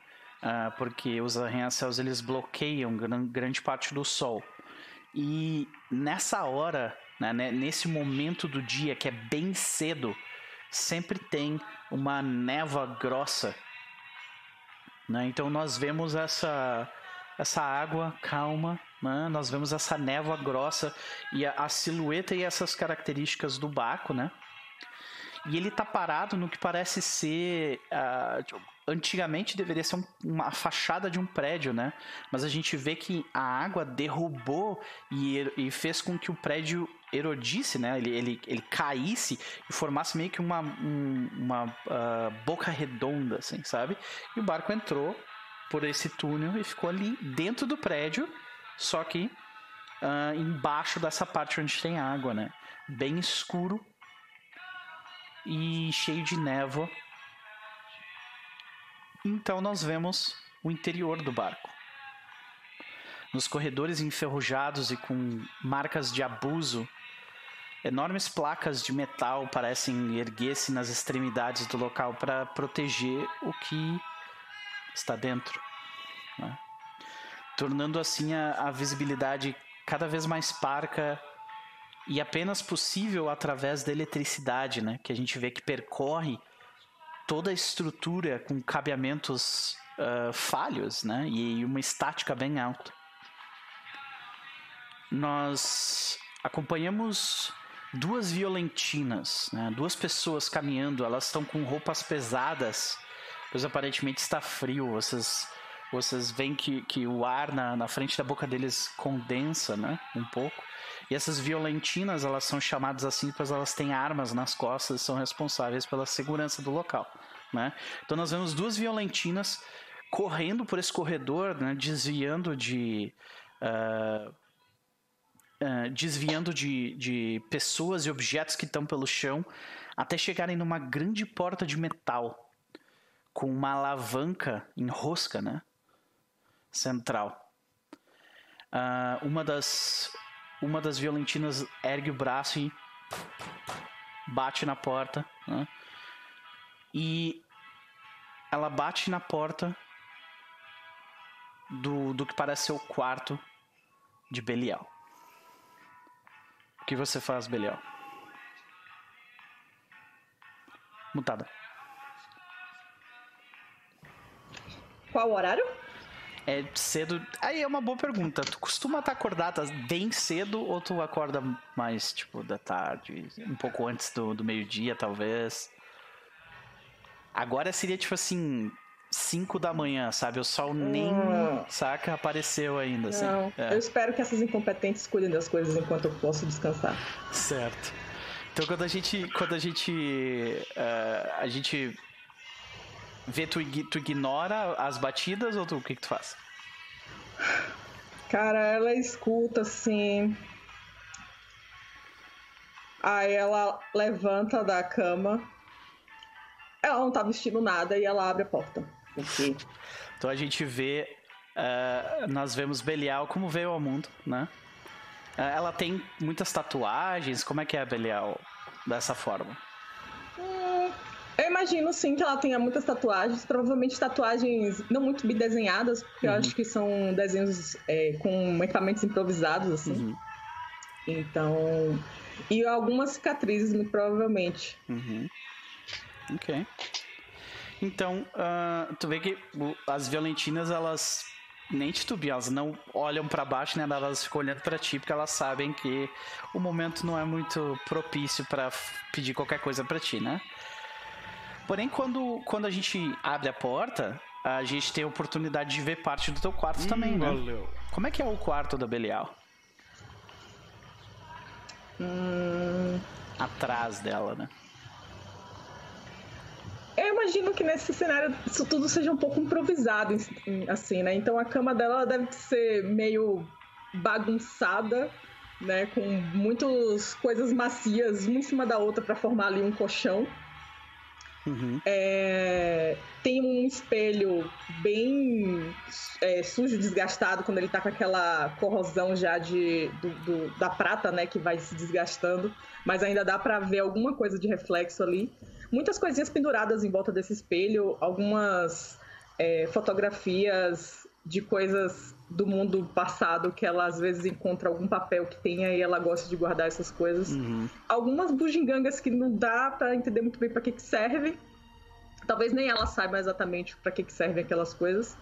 Uh, porque os arranha-céus eles bloqueiam grande parte do sol. E nessa hora, né, nesse momento do dia que é bem cedo, sempre tem uma névoa grossa. Né? Então nós vemos essa essa água calma, né? nós vemos essa névoa grossa e a, a, silhueta e essas características do barco, né? E ele tá parado no que parece ser. Uh, antigamente deveria ser um, uma fachada de um prédio, né? Mas a gente vê que a água derrubou e, er, e fez com que o prédio erodisse, né? Ele, ele, ele caísse e formasse meio que uma, um, uma uh, boca redonda, assim, sabe? E o barco entrou por esse túnel e ficou ali dentro do prédio, só que uh, embaixo dessa parte onde tem água, né? Bem escuro e cheio de névoa. Então nós vemos o interior do barco. Nos corredores enferrujados e com marcas de abuso, enormes placas de metal parecem erguer-se nas extremidades do local para proteger o que está dentro, né? tornando assim a, a visibilidade cada vez mais parca e apenas possível através da eletricidade, né? Que a gente vê que percorre toda a estrutura com cabeamentos uh, falhos, né? E uma estática bem alta. Nós acompanhamos duas violentinas, né? duas pessoas caminhando. Elas estão com roupas pesadas, pois aparentemente está frio. Vocês vocês veem que, que o ar na, na frente da boca deles condensa, né? Um pouco. E essas violentinas, elas são chamadas assim porque elas têm armas nas costas e são responsáveis pela segurança do local, né? Então nós vemos duas violentinas correndo por esse corredor, né? Desviando de... Uh, uh, desviando de, de pessoas e objetos que estão pelo chão até chegarem numa grande porta de metal com uma alavanca em rosca, né? central. Uh, uma das uma das violentinas ergue o braço e bate na porta, né? e ela bate na porta do, do que parece ser o quarto de Belial. O que você faz, Belial? Mutada. Qual o horário? É cedo. Aí é uma boa pergunta. Tu costuma estar acordada bem cedo ou tu acorda mais, tipo, da tarde? Um pouco antes do, do meio-dia, talvez? Agora seria, tipo assim, 5 da manhã, sabe? O sol nem, hum. saca, apareceu ainda. Assim. Não, é. eu espero que essas incompetentes cuidem das coisas enquanto eu posso descansar. Certo. Então quando a gente. Quando a gente. Uh, a gente vê, tu, tu ignora as batidas ou tu, o que, que tu faz? Cara, ela escuta assim. Aí ela levanta da cama. Ela não tá vestindo nada e ela abre a porta. Okay. Então a gente vê. Uh, nós vemos Belial como veio ao mundo, né? Uh, ela tem muitas tatuagens. Como é que é a Belial dessa forma? Eu imagino sim que ela tenha muitas tatuagens, provavelmente tatuagens não muito bem desenhadas, porque uhum. eu acho que são desenhos é, com equipamentos improvisados, assim. Uhum. Então. E algumas cicatrizes, muito provavelmente. Uhum. Ok. Então, uh, tu vê que as violentinas, elas nem titubeam, elas não olham para baixo, né? Elas ficam olhando para ti porque elas sabem que o momento não é muito propício para pedir qualquer coisa para ti, né? Porém, quando, quando a gente abre a porta, a gente tem a oportunidade de ver parte do teu quarto hum, também, né? Valeu. Como é que é o quarto da Belial? Hum... Atrás dela, né? Eu imagino que nesse cenário isso tudo seja um pouco improvisado, assim, né? Então a cama dela deve ser meio bagunçada, né? Com muitas coisas macias, uma em cima da outra para formar ali um colchão. Uhum. É, tem um espelho bem é, sujo, desgastado, quando ele tá com aquela corrosão já de, do, do, da prata, né, que vai se desgastando, mas ainda dá para ver alguma coisa de reflexo ali. Muitas coisinhas penduradas em volta desse espelho, algumas é, fotografias de coisas do mundo passado que ela às vezes encontra algum papel que tenha e ela gosta de guardar essas coisas. Uhum. Algumas bugigangas que não dá para entender muito bem para que que serve. Talvez nem ela saiba exatamente para que que servem aquelas coisas.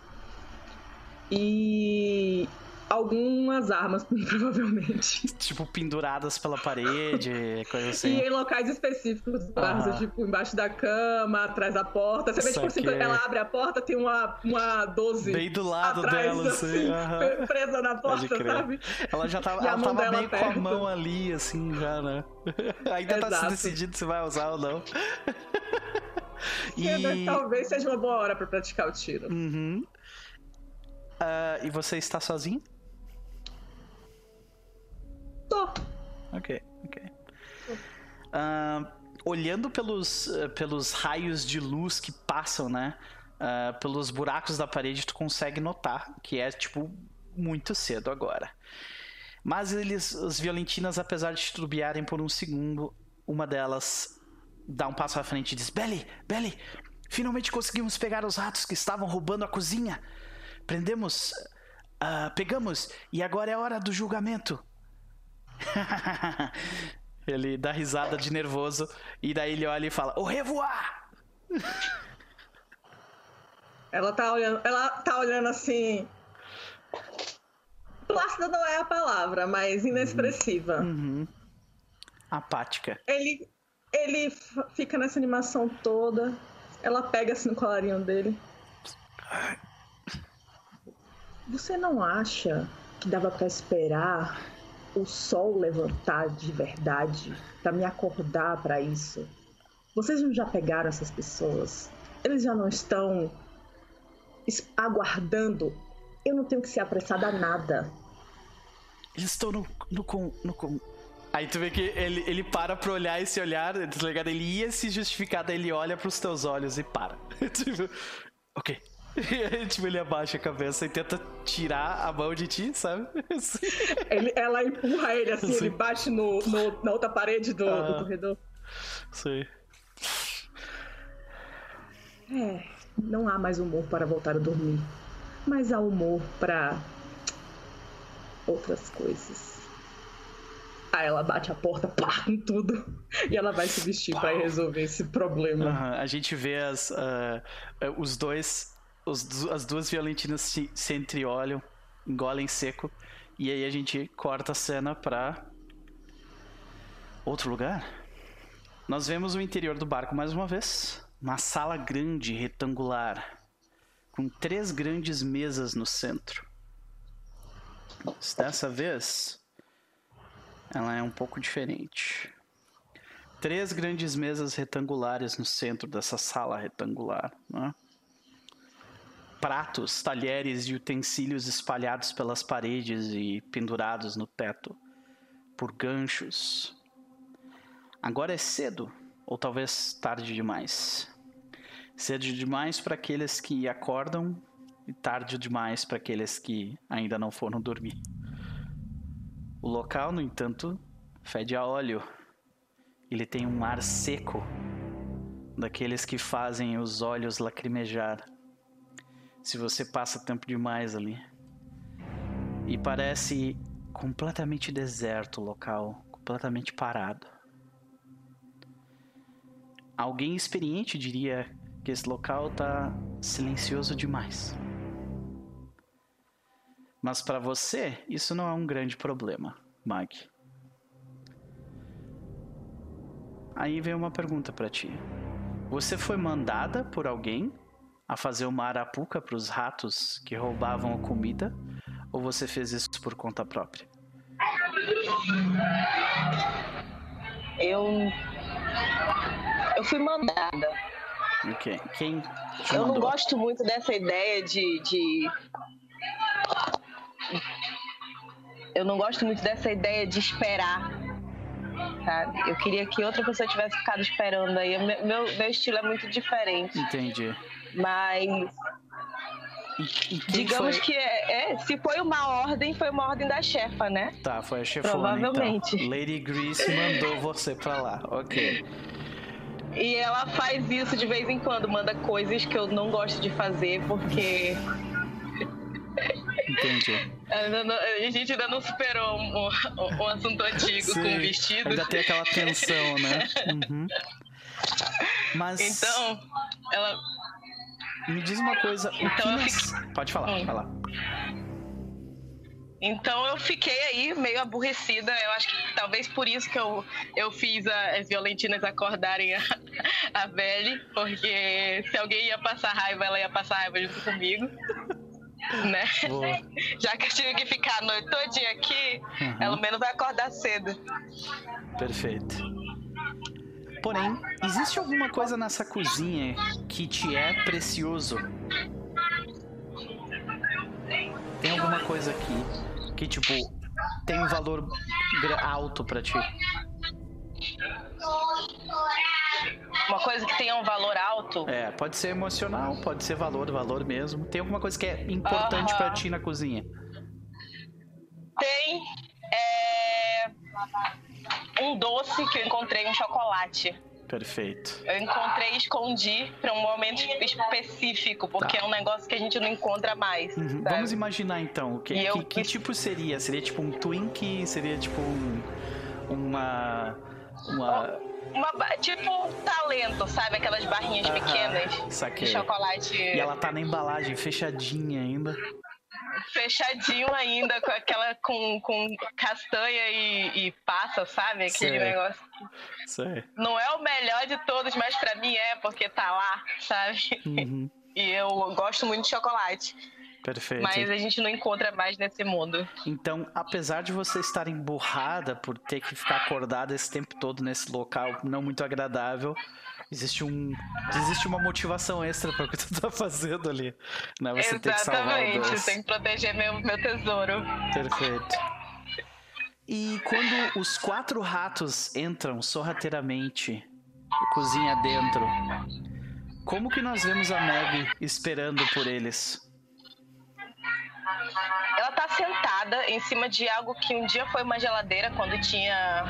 E algumas armas, provavelmente. Tipo, penduradas pela parede, coisa assim. E em locais específicos, ah. tipo, embaixo da cama, atrás da porta. Você vê, tipo assim, ela abre a porta, tem uma, uma 12. Bem do lado atrás, dela, assim, assim presa na porta, sabe? Ela já tava, ela tava meio perto. com a mão ali, assim, já, né? Ainda Exato. tá se decidindo se vai usar ou não. e... Talvez seja uma boa hora para praticar o tiro. Uhum. Uh, e você está sozinho? Tô. Ok, ok. Uh, olhando pelos, uh, pelos raios de luz que passam, né? Uh, pelos buracos da parede, tu consegue notar que é, tipo, muito cedo agora. Mas eles, as violentinas, apesar de titubearem por um segundo, uma delas dá um passo à frente e diz: Belly, Belly, finalmente conseguimos pegar os ratos que estavam roubando a cozinha. Prendemos, uh, pegamos, e agora é hora do julgamento. ele dá risada de nervoso e daí ele olha e fala: "O revoar!" Ela tá olhando, ela tá olhando assim. Plácida não é a palavra, mas inexpressiva. Uhum. Apática. Ele, ele fica nessa animação toda. Ela pega assim no colarinho dele. Você não acha que dava para esperar o sol levantar de verdade para me acordar para isso. Vocês não já pegaram essas pessoas? Eles já não estão aguardando. Eu não tenho que ser apressada a nada. Eles estão no, no, no, no Aí tu vê que ele, ele para pra olhar esse olhar, tá ligado? Ele ia se justificar, daí ele olha pros teus olhos e para. ok. E tipo, ele abaixa a cabeça e tenta tirar a mão de ti, sabe? Ele, ela empurra ele assim, Sim. ele bate no, no, na outra parede do, ah, do corredor. Sim. É, não há mais humor para voltar a dormir. Mas há humor para outras coisas. Aí ela bate a porta, pá, com tudo. E ela vai se vestir para resolver esse problema. Uhum. A gente vê as, uh, os dois os, as duas violentinas se, se entreolham, engolem seco, e aí a gente corta a cena pra outro lugar. Nós vemos o interior do barco mais uma vez, uma sala grande, retangular, com três grandes mesas no centro. Dessa vez, ela é um pouco diferente. Três grandes mesas retangulares no centro dessa sala retangular. Né? Pratos, talheres e utensílios espalhados pelas paredes e pendurados no teto por ganchos. Agora é cedo, ou talvez tarde demais. Cedo demais para aqueles que acordam e tarde demais para aqueles que ainda não foram dormir. O local, no entanto, fede a óleo. Ele tem um ar seco, daqueles que fazem os olhos lacrimejar se você passa tempo demais ali. E parece completamente deserto o local, completamente parado. Alguém experiente diria que esse local está silencioso demais. Mas para você, isso não é um grande problema, Mag. Aí vem uma pergunta para ti. Você foi mandada por alguém a fazer uma arapuca para os ratos que roubavam a comida? Ou você fez isso por conta própria? Eu. Eu fui mandada. Ok. Quem. Eu não gosto muito dessa ideia de, de. Eu não gosto muito dessa ideia de esperar sabe? Eu queria que outra pessoa tivesse ficado esperando aí. Meu, meu estilo é muito diferente. Entendi. Mas. Digamos foi? que é, é, se foi uma ordem, foi uma ordem da chefa, né? Tá, foi a chefona. Provavelmente. Então. Lady Grease mandou você pra lá, ok. E ela faz isso de vez em quando, manda coisas que eu não gosto de fazer, porque. Entendi. A gente ainda não superou um, um, assunto antigo Sim, com vestido. Ainda tem aquela tensão, né? Uhum. Mas. Então, ela me diz uma coisa. Então, Pode falar, hum. vai lá. Então eu fiquei aí meio aborrecida. Eu acho que talvez por isso que eu, eu fiz a, as violentinas acordarem a, a Belle, porque se alguém ia passar raiva, ela ia passar raiva junto comigo. né? Já que eu tive que ficar a noite todinha aqui, uhum. pelo menos vai acordar cedo. Perfeito. Porém, existe alguma coisa nessa cozinha que te é precioso? Tem alguma coisa aqui que, tipo, tem um valor alto para ti? Uma coisa que tenha um valor alto? É, pode ser emocional, pode ser valor, valor mesmo. Tem alguma coisa que é importante uh -huh. para ti na cozinha? Tem. É... Um doce que eu encontrei, um chocolate. Perfeito. Eu encontrei e escondi para um momento específico, porque tá. é um negócio que a gente não encontra mais. Uhum. Vamos imaginar então, que, que, eu... que, tipo seria? Seria tipo um Twink? Seria tipo um, uma. Uma. Uma, tipo um talento, sabe? Aquelas barrinhas pequenas saquei. de chocolate. E ela tá na embalagem, fechadinha ainda fechadinho ainda, com aquela com, com castanha e, e passa, sabe? Aquele Sei. negócio. Sei. Não é o melhor de todos, mas para mim é, porque tá lá, sabe? Uhum. E eu gosto muito de chocolate. Perfeito. Mas a gente não encontra mais nesse mundo. Então, apesar de você estar emburrada por ter que ficar acordada esse tempo todo nesse local não muito agradável, existe um existe uma motivação extra para o que tu tá fazendo ali, né? Você Exatamente, tem que salvar o doce. tem que proteger meu meu tesouro. Perfeito. E quando os quatro ratos entram sorrateiramente cozinha dentro, como que nós vemos a Meg esperando por eles? Sentada em cima de algo que um dia foi uma geladeira quando tinha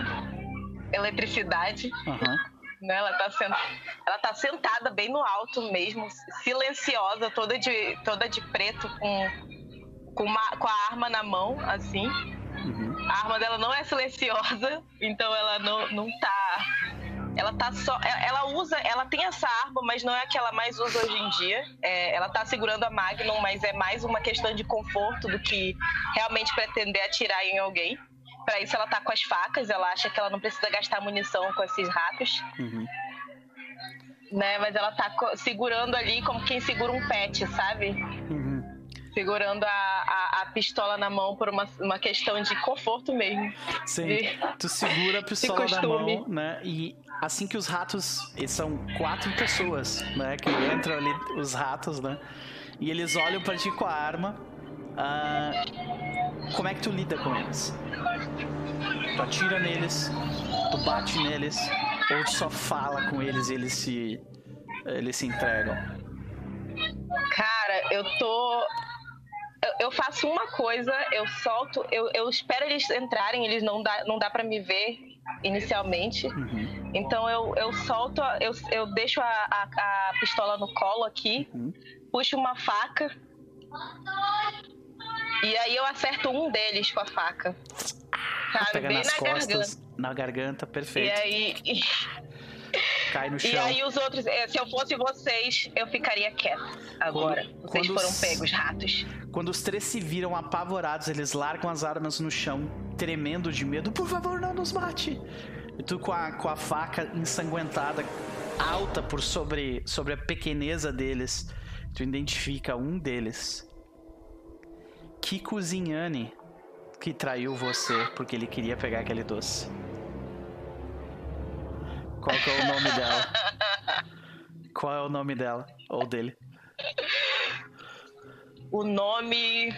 eletricidade. Uhum. Né? Ela, tá sent... ela tá sentada bem no alto mesmo, silenciosa, toda de, toda de preto, com, com, uma, com a arma na mão, assim. Uhum. A arma dela não é silenciosa, então ela não, não tá. Ela tá só. É, ela usa. Ela tem essa arma, mas não é a que ela mais usa hoje em dia. É, ela tá segurando a Magnum, mas é mais uma questão de conforto do que realmente pretender atirar em alguém. Para isso ela tá com as facas, ela acha que ela não precisa gastar munição com esses ratos. Uhum. Né, mas ela tá segurando ali como quem segura um pet, sabe? Uhum. Segurando a, a, a, pistola na mão por uma, uma questão de conforto mesmo. Sim, de, tu segura a pistola na mão, né? E assim que os ratos, eles são quatro pessoas, né? Que entram ali, os ratos, né? E eles olham para ti com a arma. Uh, como é que tu lida com eles? Tu atira neles, tu bate neles, ou tu só fala com eles e eles se. eles se entregam? Cara, eu tô. Eu, eu faço uma coisa, eu solto, eu, eu espero eles entrarem, eles não dá, não dá para me ver inicialmente. Uhum. Então eu, eu solto, eu, eu deixo a, a, a pistola no colo aqui, uhum. puxo uma faca. E aí eu acerto um deles com a faca. Sabe? Pega Bem nas na costas, garganta. na garganta, perfeito. E aí. Cai no chão. E aí os outros, eh, se eu fosse vocês, eu ficaria quieto. Agora, quando, vocês quando foram os, pegos, ratos. Quando os três se viram apavorados, eles largam as armas no chão, tremendo de medo. Por favor, não nos mate! E tu com a, com a faca ensanguentada, alta por sobre, sobre a pequeneza deles, tu identifica um deles. Kikuzinhane que traiu você porque ele queria pegar aquele doce? Qual que é o nome dela? Qual é o nome dela ou dele? O nome.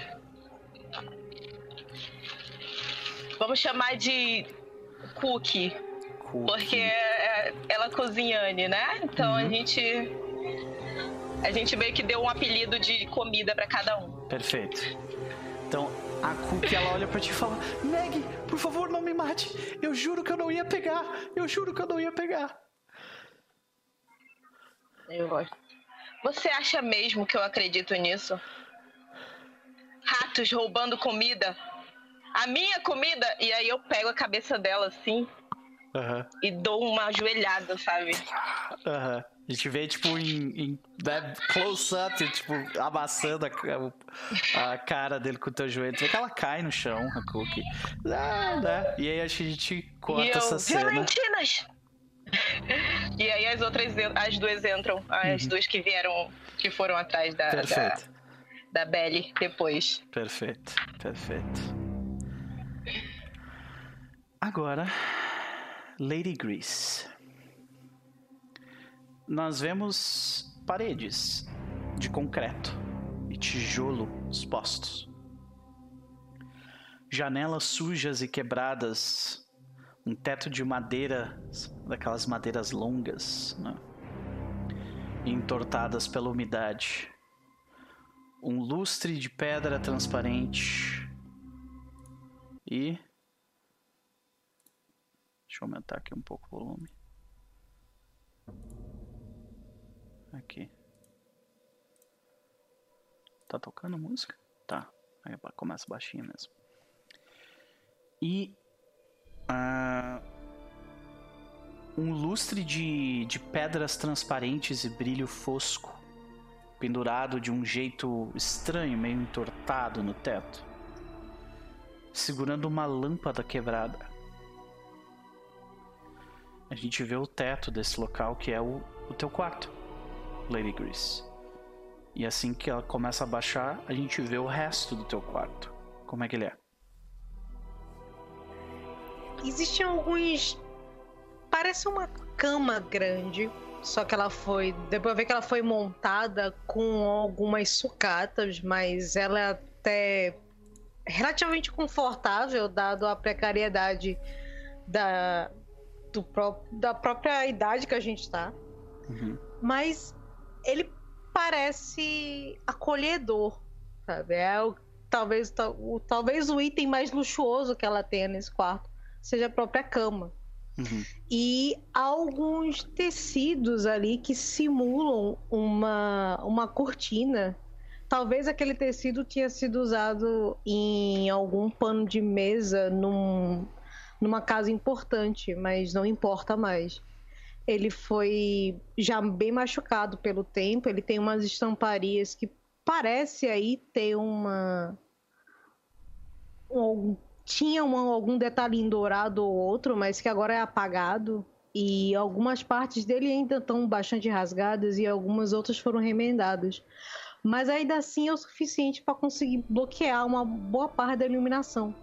Vamos chamar de Cookie. Cookie. Porque é, ela é cozinhane, né? Então uhum. a gente. A gente meio que deu um apelido de comida para cada um. Perfeito. Então, a Cookie, ela olha pra ti e fala: Meg, por favor, não me mate. Eu juro que eu não ia pegar. Eu juro que eu não ia pegar. Eu gosto. Você acha mesmo que eu acredito nisso? Ratos roubando comida. A minha comida. E aí eu pego a cabeça dela assim. Uhum. E dou uma ajoelhada, sabe? Uhum. A gente vê, tipo, em, em né, close-up, tipo, amassando a, a, cara dele com o teu joelho. Tu vê que ela cai no chão, a Cookie. Ah, né? E aí acho que a gente corta eu, essa cena. Valentinas! E aí as outras, as duas entram, as uhum. duas que vieram, que foram atrás da, Perfeito. da, da Belly depois. Perfeito, perfeito. Agora, Lady Grease nós vemos paredes de concreto e tijolo expostos. Janelas sujas e quebradas, um teto de madeira, daquelas madeiras longas, né? entortadas pela umidade. Um lustre de pedra transparente. E. Deixa eu aumentar aqui um pouco o volume. Aqui. Tá tocando música? Tá. Aí começa baixinho mesmo. E. Uh, um lustre de, de pedras transparentes e brilho fosco, pendurado de um jeito estranho, meio entortado no teto, segurando uma lâmpada quebrada. A gente vê o teto desse local que é o, o teu quarto. Lady Grace. E assim que ela começa a baixar, a gente vê o resto do teu quarto. Como é que ele é? Existem alguns. Parece uma cama grande, só que ela foi. Depois ver que ela foi montada com algumas sucatas, mas ela é até relativamente confortável, dado a precariedade da, do pró da própria idade que a gente tá. Uhum. Mas ele parece acolhedor, sabe? É o, talvez, o, talvez o item mais luxuoso que ela tenha nesse quarto seja a própria cama. Uhum. E alguns tecidos ali que simulam uma, uma cortina. Talvez aquele tecido tenha sido usado em algum pano de mesa num, numa casa importante, mas não importa mais ele foi já bem machucado pelo tempo. Ele tem umas estamparias que parece aí ter uma. Um, tinha uma, algum detalhe dourado ou outro, mas que agora é apagado. E algumas partes dele ainda estão bastante rasgadas e algumas outras foram remendadas. Mas ainda assim é o suficiente para conseguir bloquear uma boa parte da iluminação.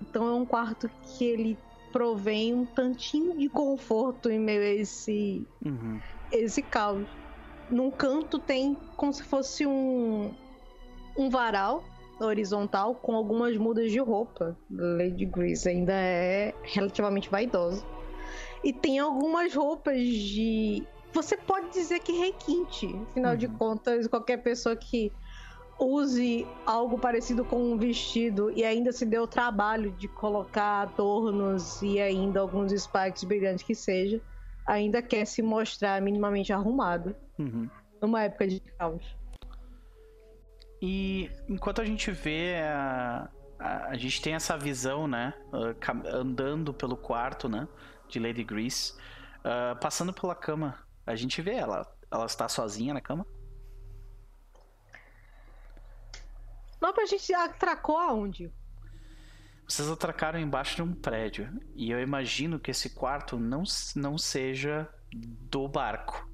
Então é um quarto que ele provém um tantinho de conforto em meio a esse, uhum. esse caos. Num canto tem como se fosse um, um varal horizontal com algumas mudas de roupa. Lady Grease ainda é relativamente vaidosa. E tem algumas roupas de. Você pode dizer que requinte. Afinal uhum. de contas, qualquer pessoa que use algo parecido com um vestido e ainda se deu o trabalho de colocar adornos e ainda alguns spikes brilhantes que seja, ainda quer se mostrar minimamente arrumado uhum. numa época de caos. E enquanto a gente vê a, a, a, gente tem essa visão, né, andando pelo quarto, né, de Lady Grease, uh, passando pela cama, a gente vê ela, ela está sozinha na cama? Não, a gente atracou aonde? Vocês atracaram embaixo de um prédio. E eu imagino que esse quarto não, não seja do barco.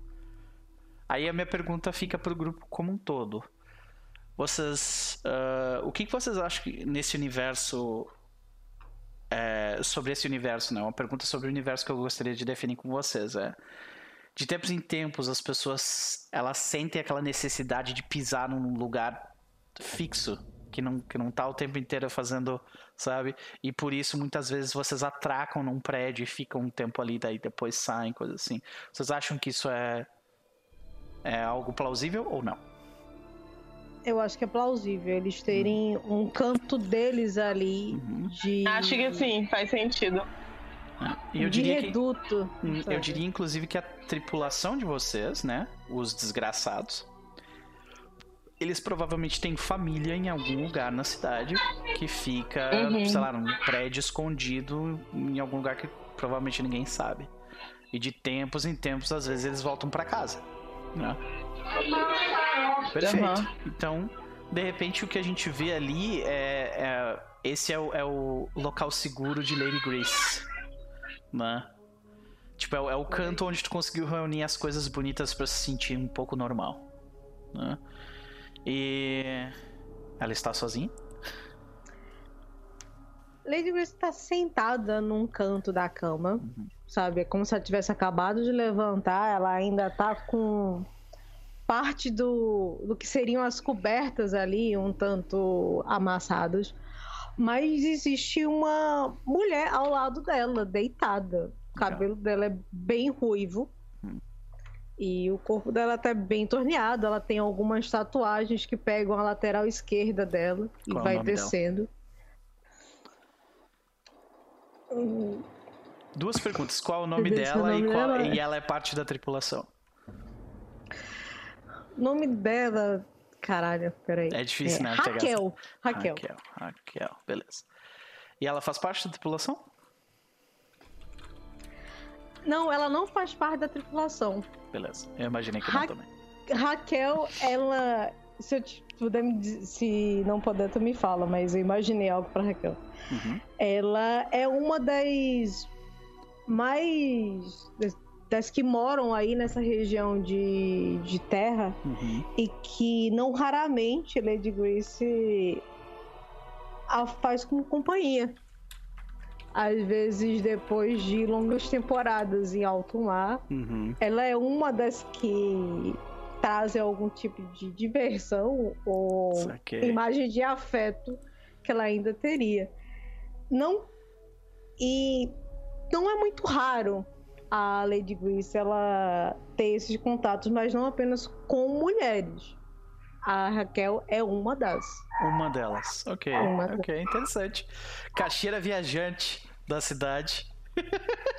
Aí a minha pergunta fica pro grupo como um todo. Vocês. Uh, o que, que vocês acham nesse universo. É, sobre esse universo, né? Uma pergunta sobre o universo que eu gostaria de definir com vocês. É, de tempos em tempos, as pessoas elas sentem aquela necessidade de pisar num lugar fixo, que não, que não tá o tempo inteiro fazendo, sabe? E por isso muitas vezes vocês atracam num prédio e ficam um tempo ali, daí depois saem, coisa assim. Vocês acham que isso é, é algo plausível ou não? Eu acho que é plausível eles terem uhum. um canto deles ali uhum. de. Acho que sim, faz sentido. É. eu diria reduto. Que, eu diria, inclusive, que a tripulação de vocês, né? Os desgraçados, eles provavelmente têm família em algum lugar na cidade que fica, uhum. sei lá, num prédio escondido em algum lugar que provavelmente ninguém sabe. E de tempos em tempos, às vezes, eles voltam para casa. Né? Perfeito. Uhum. Então, de repente, o que a gente vê ali é. é esse é o, é o, local seguro de Lady Grace. Né? Tipo, é, é o canto onde tu conseguiu reunir as coisas bonitas para se sentir um pouco normal. Né? E. Ela está sozinha? Lady Grace está sentada num canto da cama, uhum. sabe? É como se ela tivesse acabado de levantar, ela ainda tá com parte do, do que seriam as cobertas ali, um tanto amassadas. Mas existe uma mulher ao lado dela, deitada. O cabelo dela é bem ruivo. E o corpo dela tá bem torneado. Ela tem algumas tatuagens que pegam a lateral esquerda dela e Qual vai descendo. Dela? Duas perguntas. Qual o nome dela, nome e, qual, dela e ela é parte da tripulação? O nome dela. Caralho, peraí. É difícil, é. né? Raquel. Raquel. Raquel. Raquel, beleza. E ela faz parte da tripulação? Não, ela não faz parte da tripulação. Beleza, eu imaginei que Ra não também. Raquel, ela. Se eu puder me se não puder, tu me fala, mas eu imaginei algo pra Raquel. Uhum. Ela é uma das mais. das que moram aí nessa região de, de terra uhum. e que não raramente Lady Grace a faz como companhia. Às vezes, depois de longas temporadas em alto mar, uhum. ela é uma das que trazem algum tipo de diversão ou Saquei. imagem de afeto que ela ainda teria. Não e não é muito raro a Lady Grace ela ter esses contatos, mas não apenas com mulheres. A Raquel é uma das. Uma delas. Ok. Uma ok, interessante. Caixeira viajante da cidade.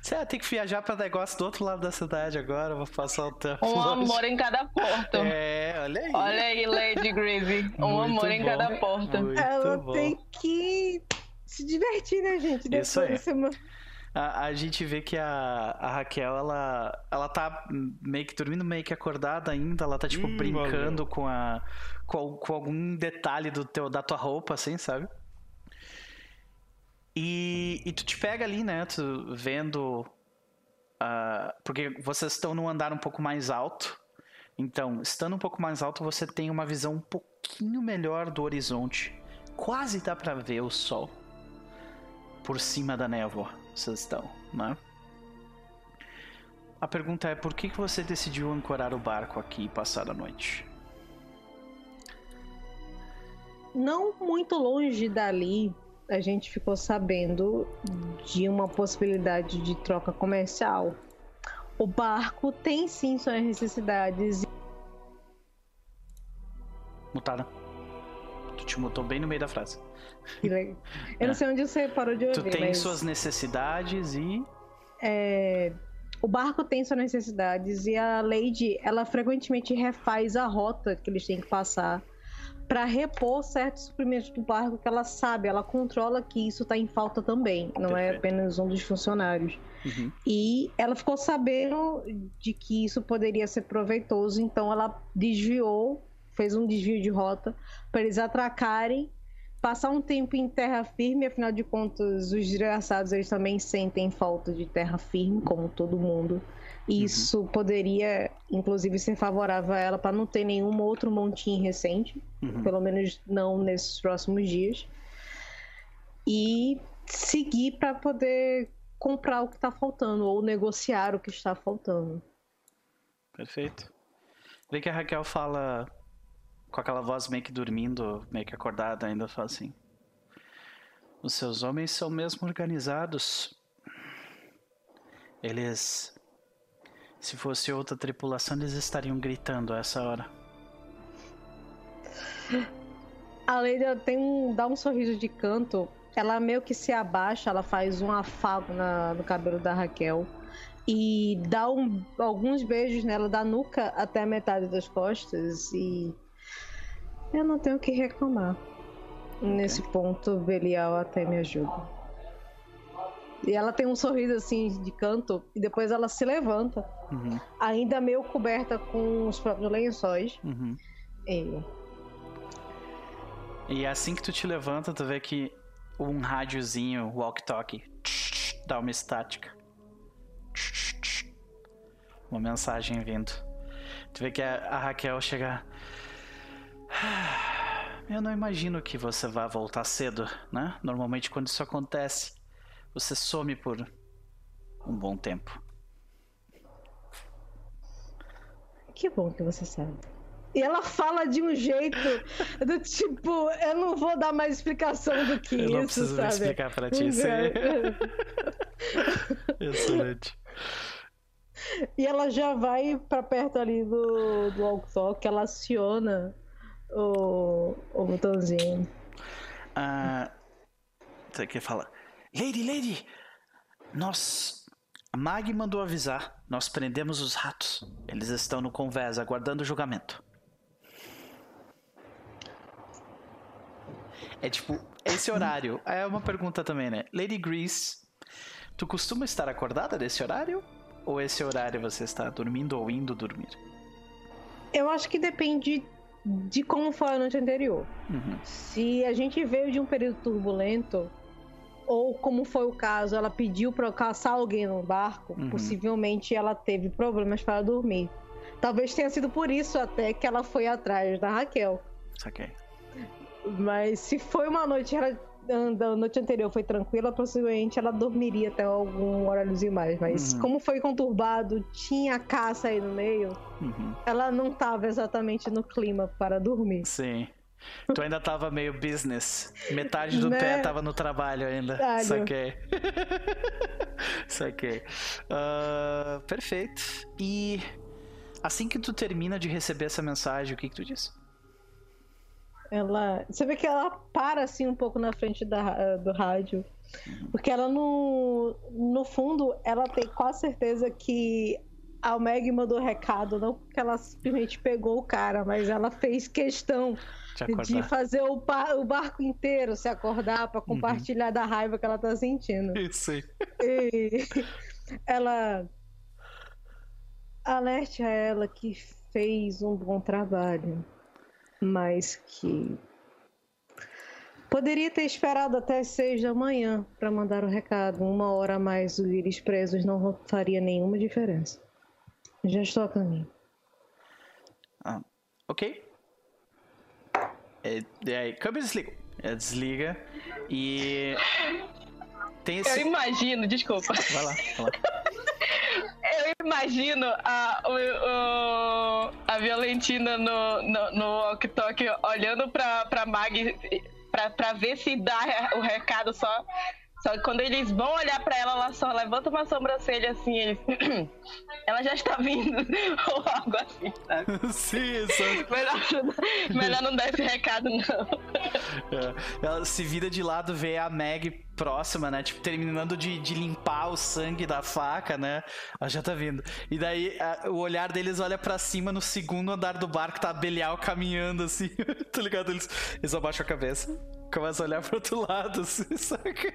Você tem que viajar para negócio do outro lado da cidade agora, vou passar o tempo. Um longe. amor em cada porta. É, olha aí. Olha aí, Lady Greavy. Um Muito amor bom. em cada porta. Muito Ela bom. tem que se divertir, né, gente? Depois Isso aí. Semana... A, a, gente vê que a, a Raquel, ela, ela tá meio que dormindo, meio que acordada ainda. Ela tá, tipo, hum, brincando com, a, com, com algum detalhe do teu, da tua roupa, assim, sabe? E, e tu te pega ali, né? Tu vendo. Uh, porque vocês estão num andar um pouco mais alto. Então, estando um pouco mais alto, você tem uma visão um pouquinho melhor do horizonte. Quase dá para ver o sol por cima da névoa. Vocês estão, né? A pergunta é por que, que você decidiu ancorar o barco aqui e passar a noite? Não muito longe dali, a gente ficou sabendo de uma possibilidade de troca comercial. O barco tem sim suas necessidades. Mutada. Te mutou bem no meio da frase. Eu é. não sei onde você parou de ouvir. Tu tem mas... suas necessidades e. É... O barco tem suas necessidades e a Lady, ela frequentemente refaz a rota que eles têm que passar para repor certos suprimentos do barco que ela sabe, ela controla que isso está em falta também, não Perfeito. é apenas um dos funcionários. Uhum. E ela ficou sabendo de que isso poderia ser proveitoso, então ela desviou, fez um desvio de rota para eles atracarem, passar um tempo em terra firme, afinal de contas, os desgraçados eles também sentem falta de terra firme, como todo mundo. Uhum. Isso poderia, inclusive, ser favorável a ela para não ter nenhum outro montinho recente, uhum. pelo menos não nesses próximos dias. E seguir para poder comprar o que está faltando ou negociar o que está faltando. Perfeito. Vê que a Raquel fala com aquela voz meio que dormindo, meio que acordada, ainda fala assim: Os seus homens são mesmo organizados. Eles se fosse outra tripulação, eles estariam gritando a essa hora. A Lady tem um, dá um sorriso de canto. Ela meio que se abaixa, ela faz um afago na, no cabelo da Raquel e dá um, alguns beijos nela da nuca até a metade das costas e eu não tenho o que reclamar. Okay. Nesse ponto, Belial até me ajuda. E ela tem um sorriso assim de canto e depois ela se levanta, uhum. ainda meio coberta com os próprios lençóis. Uhum. E... e assim que tu te levanta, tu vê que um rádiozinho walk-talk dá uma estática. Uma mensagem vindo. Tu vê que a, Raquel chega. Eu não imagino que você vá voltar cedo, né? Normalmente quando isso acontece, você some por um bom tempo. Que bom que você sabe. E ela fala de um jeito do tipo, eu não vou dar mais explicação do que eu isso, não preciso sabe? explicar pra ti isso aí. Excelente. E ela já vai pra perto ali do, do walk-talk, ela aciona o, o botãozinho. Ah, você quer falar? Lady, Lady! Nós. A Mag mandou avisar. Nós prendemos os ratos. Eles estão no convés, aguardando o julgamento. É tipo, esse horário. É uma pergunta também, né? Lady Grease, tu costuma estar acordada desse horário? Ou esse horário você está dormindo ou indo dormir? Eu acho que depende de como foi a noite anterior. Uhum. Se a gente veio de um período turbulento, ou como foi o caso, ela pediu para caçar alguém no barco, uhum. possivelmente ela teve problemas para dormir. Talvez tenha sido por isso até que ela foi atrás da Raquel. Saquei. Mas se foi uma noite, a noite anterior foi tranquila, possivelmente ela dormiria até algum horáriozinho mais. Mas uhum. como foi conturbado, tinha caça aí no meio, uhum. ela não estava exatamente no clima para dormir. Sim. Tu ainda tava meio business. Metade do né? pé tava no trabalho ainda. Trabalho. Saquei. Saquei. Uh, perfeito. E assim que tu termina de receber essa mensagem, o que, que tu diz? Ela. Você vê que ela para assim um pouco na frente da, do rádio. Porque ela no, no fundo, ela tem quase certeza que a Meg mandou recado, não porque ela simplesmente pegou o cara, mas ela fez questão de fazer o, o, barco inteiro se acordar para uhum. compartilhar uhum. da raiva que ela tá sentindo. Isso aí. E ela alerte a ela que fez um bom trabalho, mas que poderia ter esperado até as seis da manhã para mandar o recado. Uma hora a mais os íris presos não faria nenhuma diferença. Já estou a caminho. Ah, ok. É, é, câmbio desliga. É, desliga. E. Tem esse... Eu imagino, desculpa. Vai lá, vai lá. Eu imagino a, o, o, a Violentina no, no, no walk olhando pra, pra Mag pra, pra ver se dá o recado só só que quando eles vão olhar para ela, ela só levanta uma sobrancelha assim, eles. ela já está vindo, ou algo assim, sabe? Sim, isso. melhor, melhor não dar esse recado, não. É. Ela se vira de lado, vê a Meg próxima, né? Tipo, terminando de, de limpar o sangue da faca, né? Ela já tá vindo. E daí a, o olhar deles olha para cima no segundo andar do barco, tá Belial caminhando assim, tá ligado? Eles, eles abaixam a cabeça começa a olhar pro outro lado, assim, saca?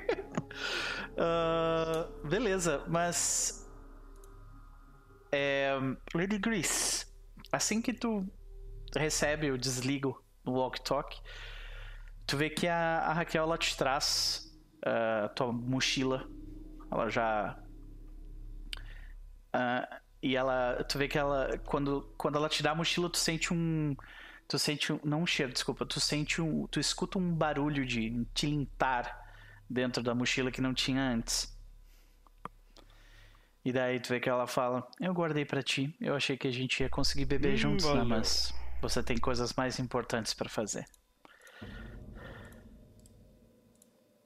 Uh, beleza, mas. É, Lady Grease, assim que tu recebe o desligo no walk talk, tu vê que a, a Raquel ela te traz uh, tua mochila. Ela já. Uh, e ela. Tu vê que ela. Quando, quando ela te dá a mochila, tu sente um tu sente um, não um cheiro, desculpa, tu sente um, tu escuta um barulho de tilintar dentro da mochila que não tinha antes. E daí tu vê que ela fala: "Eu guardei para ti. Eu achei que a gente ia conseguir beber hum, juntos, né? mas você tem coisas mais importantes para fazer."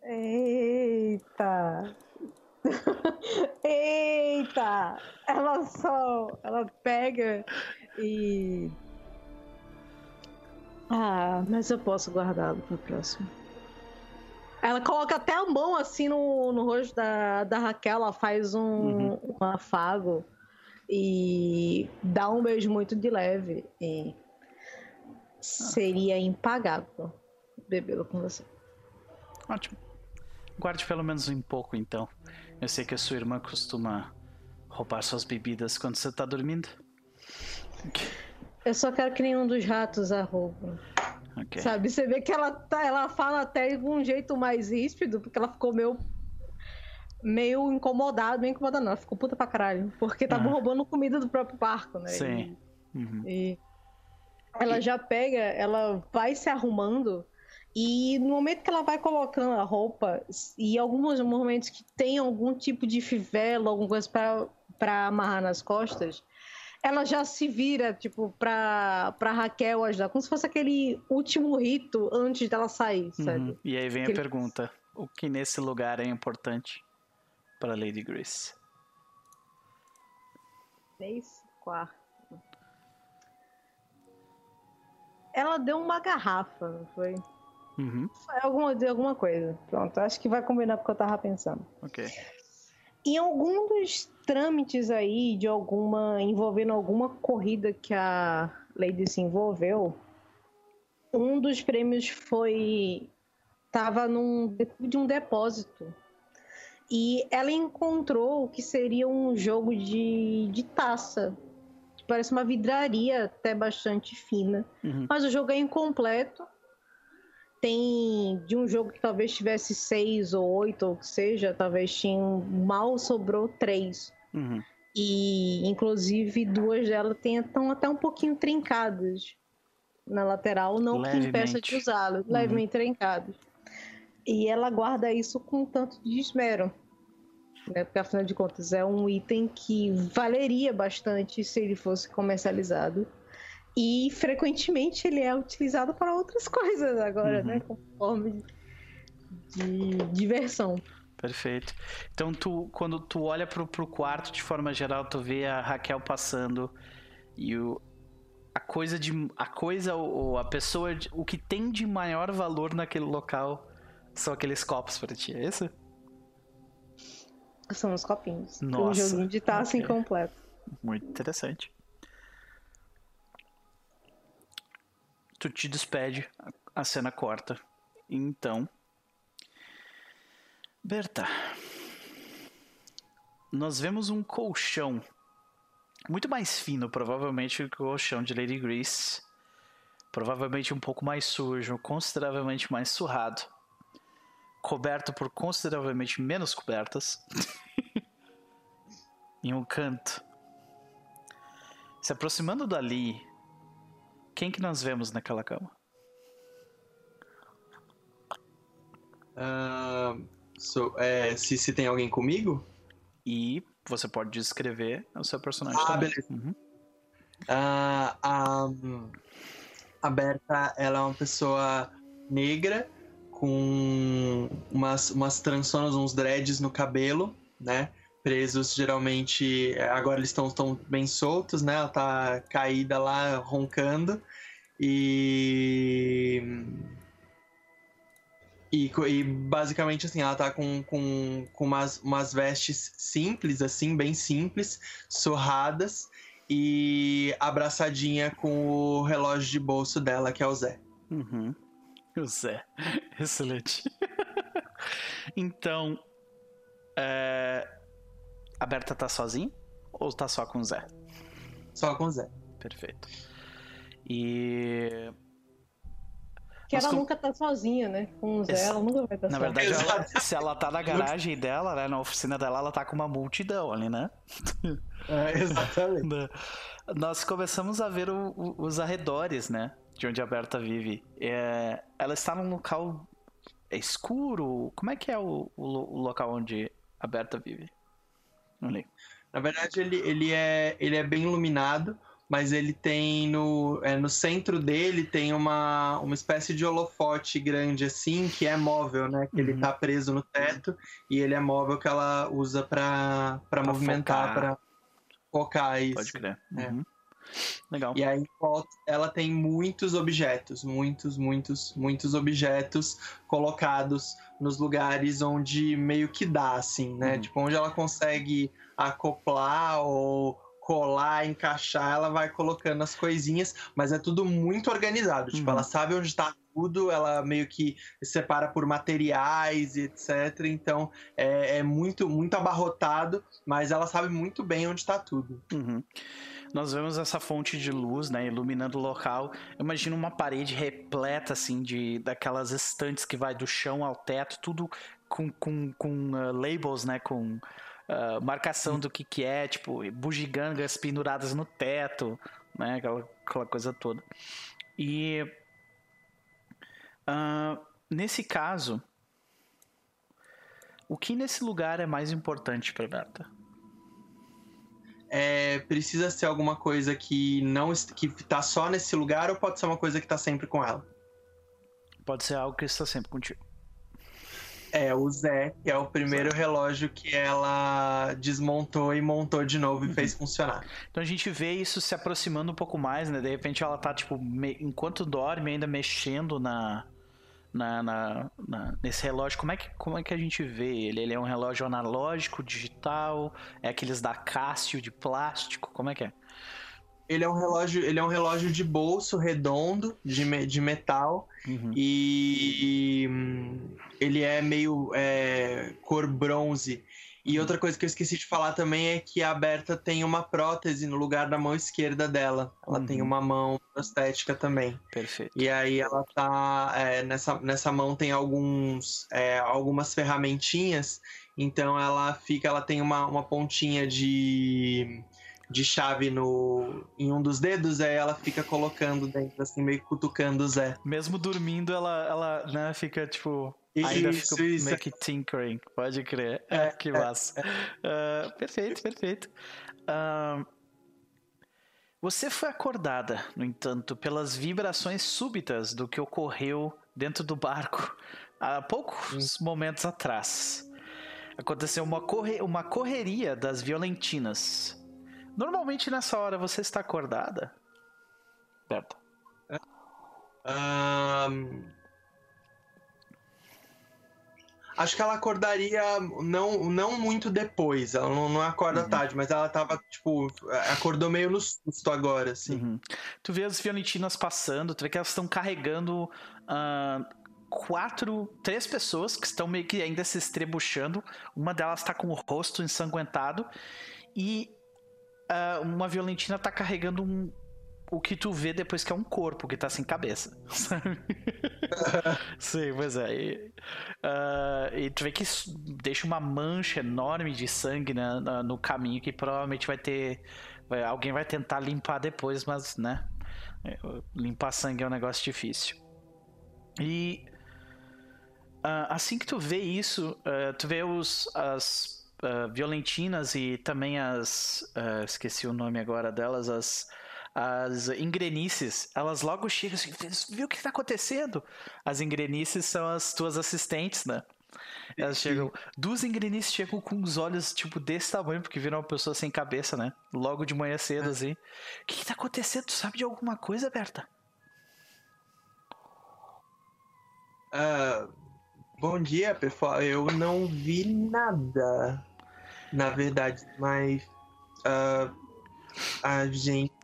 Eita. Eita! Ela só, ela pega e ah, mas eu posso guardá-lo para o próximo. Ela coloca até a mão assim no, no rosto da, da Raquel, ela faz um, uhum. um afago e dá um beijo muito de leve. E seria impagável bebê-lo com você. Ótimo. Guarde pelo menos um pouco então. Eu sei que a sua irmã costuma roubar suas bebidas quando você tá dormindo. Eu só quero que nenhum dos ratos a roubem. Okay. Sabe, você vê que ela, tá, ela fala até de um jeito mais ríspido, porque ela ficou meio meio incomodada, meio incomodada não, ela ficou puta pra caralho, porque tava ah. roubando comida do próprio barco, né? Sim. E, uhum. e ela já pega, ela vai se arrumando e no momento que ela vai colocando a roupa, e alguns momentos que tem algum tipo de fivela, alguma coisa para amarrar nas costas, ela já se vira, tipo, pra, pra Raquel ajudar, como se fosse aquele último rito antes dela sair, uhum. sabe? Uhum. E aí vem Aquele... a pergunta: o que nesse lugar é importante para Lady Grace? Três quartos. Ela deu uma garrafa, não foi? Uhum. Alguma, alguma coisa. Pronto, acho que vai combinar com o que eu tava pensando. Ok. Em algum dos trâmites aí de alguma. envolvendo alguma corrida que a Lady se envolveu, um dos prêmios foi. tava num de um depósito. E ela encontrou o que seria um jogo de, de taça. Parece uma vidraria até bastante fina. Uhum. Mas o jogo é incompleto tem de um jogo que talvez tivesse seis ou oito, ou que seja, talvez tinha mal sobrou três. Uhum. E inclusive duas delas estão até um pouquinho trincadas na lateral, não levemente. que impeça de usá-lo, uhum. levemente trincadas. E ela guarda isso com tanto de esmero. Né? Porque afinal de contas é um item que valeria bastante se ele fosse comercializado. E frequentemente ele é utilizado para outras coisas agora, né? uhum. né? Como forma de, de, diversão. Perfeito. Então tu, quando tu olha pro, pro quarto de forma geral, tu vê a Raquel passando e o, a coisa de a coisa ou a pessoa o que tem de maior valor naquele local são aqueles copos para ti, é isso? São os copinhos. Nossa. Um joguinho de taça okay. incompleto. Muito interessante. Tu te despede, a cena corta. Então, Berta, nós vemos um colchão muito mais fino, provavelmente, que o colchão de Lady Grace. Provavelmente um pouco mais sujo, consideravelmente mais surrado. Coberto por consideravelmente menos cobertas. em um canto. Se aproximando dali, quem que nós vemos naquela cama? Uh, so, é, se, se tem alguém comigo? E você pode descrever o seu personagem ah, também. beleza. Uhum. Uh, a, a Berta, ela é uma pessoa negra com umas, umas trançonas, uns dreads no cabelo, né? Presos geralmente, agora eles estão tão bem soltos, né? Ela tá caída lá, roncando. E. E, e, basicamente assim, ela tá com, com, com umas, umas vestes simples, assim, bem simples, surradas e abraçadinha com o relógio de bolso dela, que é o Zé. Uhum. O Zé. Excelente. então, é... a Berta tá sozinha ou tá só com o Zé? Só com o Zé. Perfeito. E. Que ela nunca tá sozinha, né? Com o Zé, ela nunca vai estar Na verdade, ela, se ela tá na garagem dela, né? Na oficina dela, ela tá com uma multidão ali, né? É, exatamente. Né? Nós começamos a ver o, o, os arredores, né? De onde a Berta vive. É, ela está num local escuro. Como é que é o, o, local onde a Berta vive? Não lembro. Na verdade, ele, ele, é, ele é bem iluminado mas ele tem no, é, no centro dele tem uma, uma espécie de holofote grande assim, que é móvel, né? Que uhum. ele tá preso no teto e ele é móvel que ela usa para movimentar, para focar isso. Pode crer. É. Uhum. Legal. E aí ela tem muitos objetos, muitos, muitos, muitos objetos colocados nos lugares onde meio que dá, assim, né? Uhum. Tipo, onde ela consegue acoplar ou colar, encaixar, ela vai colocando as coisinhas, mas é tudo muito organizado. Tipo, ela uhum. sabe onde está tudo, ela meio que separa por materiais e etc. Então é, é muito, muito abarrotado, mas ela sabe muito bem onde está tudo. Uhum. Nós vemos essa fonte de luz, né, iluminando o local. Imagina uma parede repleta, assim, de daquelas estantes que vai do chão ao teto, tudo com, com, com uh, labels, né, com uh, marcação do que que é, tipo, bugigangas penduradas no teto, né, aquela, aquela coisa toda. E uh, nesse caso, o que nesse lugar é mais importante para Berta? É, precisa ser alguma coisa que não que tá só nesse lugar ou pode ser uma coisa que tá sempre com ela? Pode ser algo que está sempre contigo. É, o Zé, que é o primeiro Zé. relógio que ela desmontou e montou de novo e fez uhum. funcionar. Então a gente vê isso se aproximando um pouco mais, né? De repente ela tá, tipo, me... enquanto dorme, ainda mexendo na, na, na, na, nesse relógio. Como é, que, como é que a gente vê ele? Ele é um relógio analógico, digital? É aqueles da Cássio de plástico? Como é que é? Ele é um relógio, ele é um relógio de bolso redondo, de, de metal, uhum. e ele é meio é, cor bronze. E outra coisa que eu esqueci de falar também é que a Berta tem uma prótese no lugar da mão esquerda dela. Ela uhum. tem uma mão prostética também. Perfeito. E aí ela tá. É, nessa, nessa mão tem alguns, é, algumas ferramentinhas. Então ela fica. Ela tem uma, uma pontinha de de chave no em um dos dedos, aí ela fica colocando dentro, assim, meio cutucando o Zé. Mesmo dormindo, ela, ela né, fica, tipo... Ainda isso, fica isso. meio que tinkering, pode crer. É, que é, massa. É. Uh, perfeito, perfeito. Uh, você foi acordada, no entanto, pelas vibrações súbitas do que ocorreu dentro do barco há poucos momentos atrás. Aconteceu uma, corre uma correria das violentinas Normalmente nessa hora você está acordada? Berta. Um... Acho que ela acordaria não, não muito depois. Ela não, não acorda uhum. tarde, mas ela tava, tipo, acordou meio no susto agora, assim. Uhum. Tu vê as violentinas passando, tu vê que elas estão carregando uh, quatro, três pessoas que estão meio que ainda se estrebuchando. Uma delas está com o rosto ensanguentado. E uh, uma violentina tá carregando um, o que tu vê depois que é um corpo que tá sem cabeça, sabe? Sim, pois é. E, uh, e, tu vê que deixa uma mancha enorme de sangue né, no caminho que provavelmente vai ter. Vai, alguém vai tentar limpar depois, mas, né? É, limpar sangue é um negócio difícil. E. Uh, assim que tu vê isso, uh, tu vê os, as violentinas e também as. Esqueci o nome agora delas, as. As engrenices, elas logo chegam assim, viu o que está acontecendo? As engrenices são as tuas assistentes, né? Elas chegam. Duas engrenices chegam com os olhos, tipo, desse tamanho, porque viram uma pessoa sem cabeça, né? Logo de manhã cedo, é. assim. O que, está acontecendo? Tu sabe de alguma coisa, Berta? Uh, bom dia, pessoal. Eu não vi nada na verdade, mas uh, a gente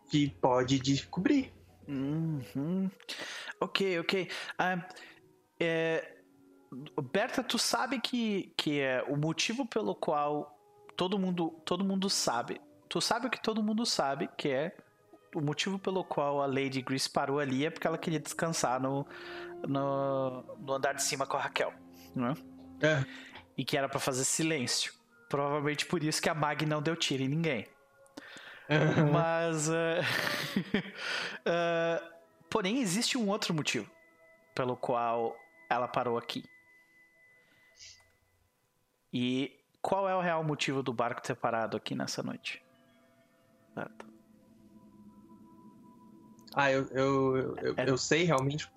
pode descobrir. Uhum. Ok, ok. Uh, é, Berta, tu sabe que, que é o motivo pelo qual todo mundo, todo mundo sabe. Tu sabe o que todo mundo sabe, que é o motivo pelo qual a Lady Grace parou ali é porque ela queria descansar no, no, no andar de cima com a Raquel, né? É. E que era para fazer silêncio. Provavelmente por isso que a Mag não deu tiro em ninguém. Uhum. Mas. Uh, uh, porém, existe um outro motivo pelo qual ela parou aqui. E qual é o real motivo do barco ter parado aqui nessa noite? Certo. Ah, eu, eu, eu, é, eu sei realmente.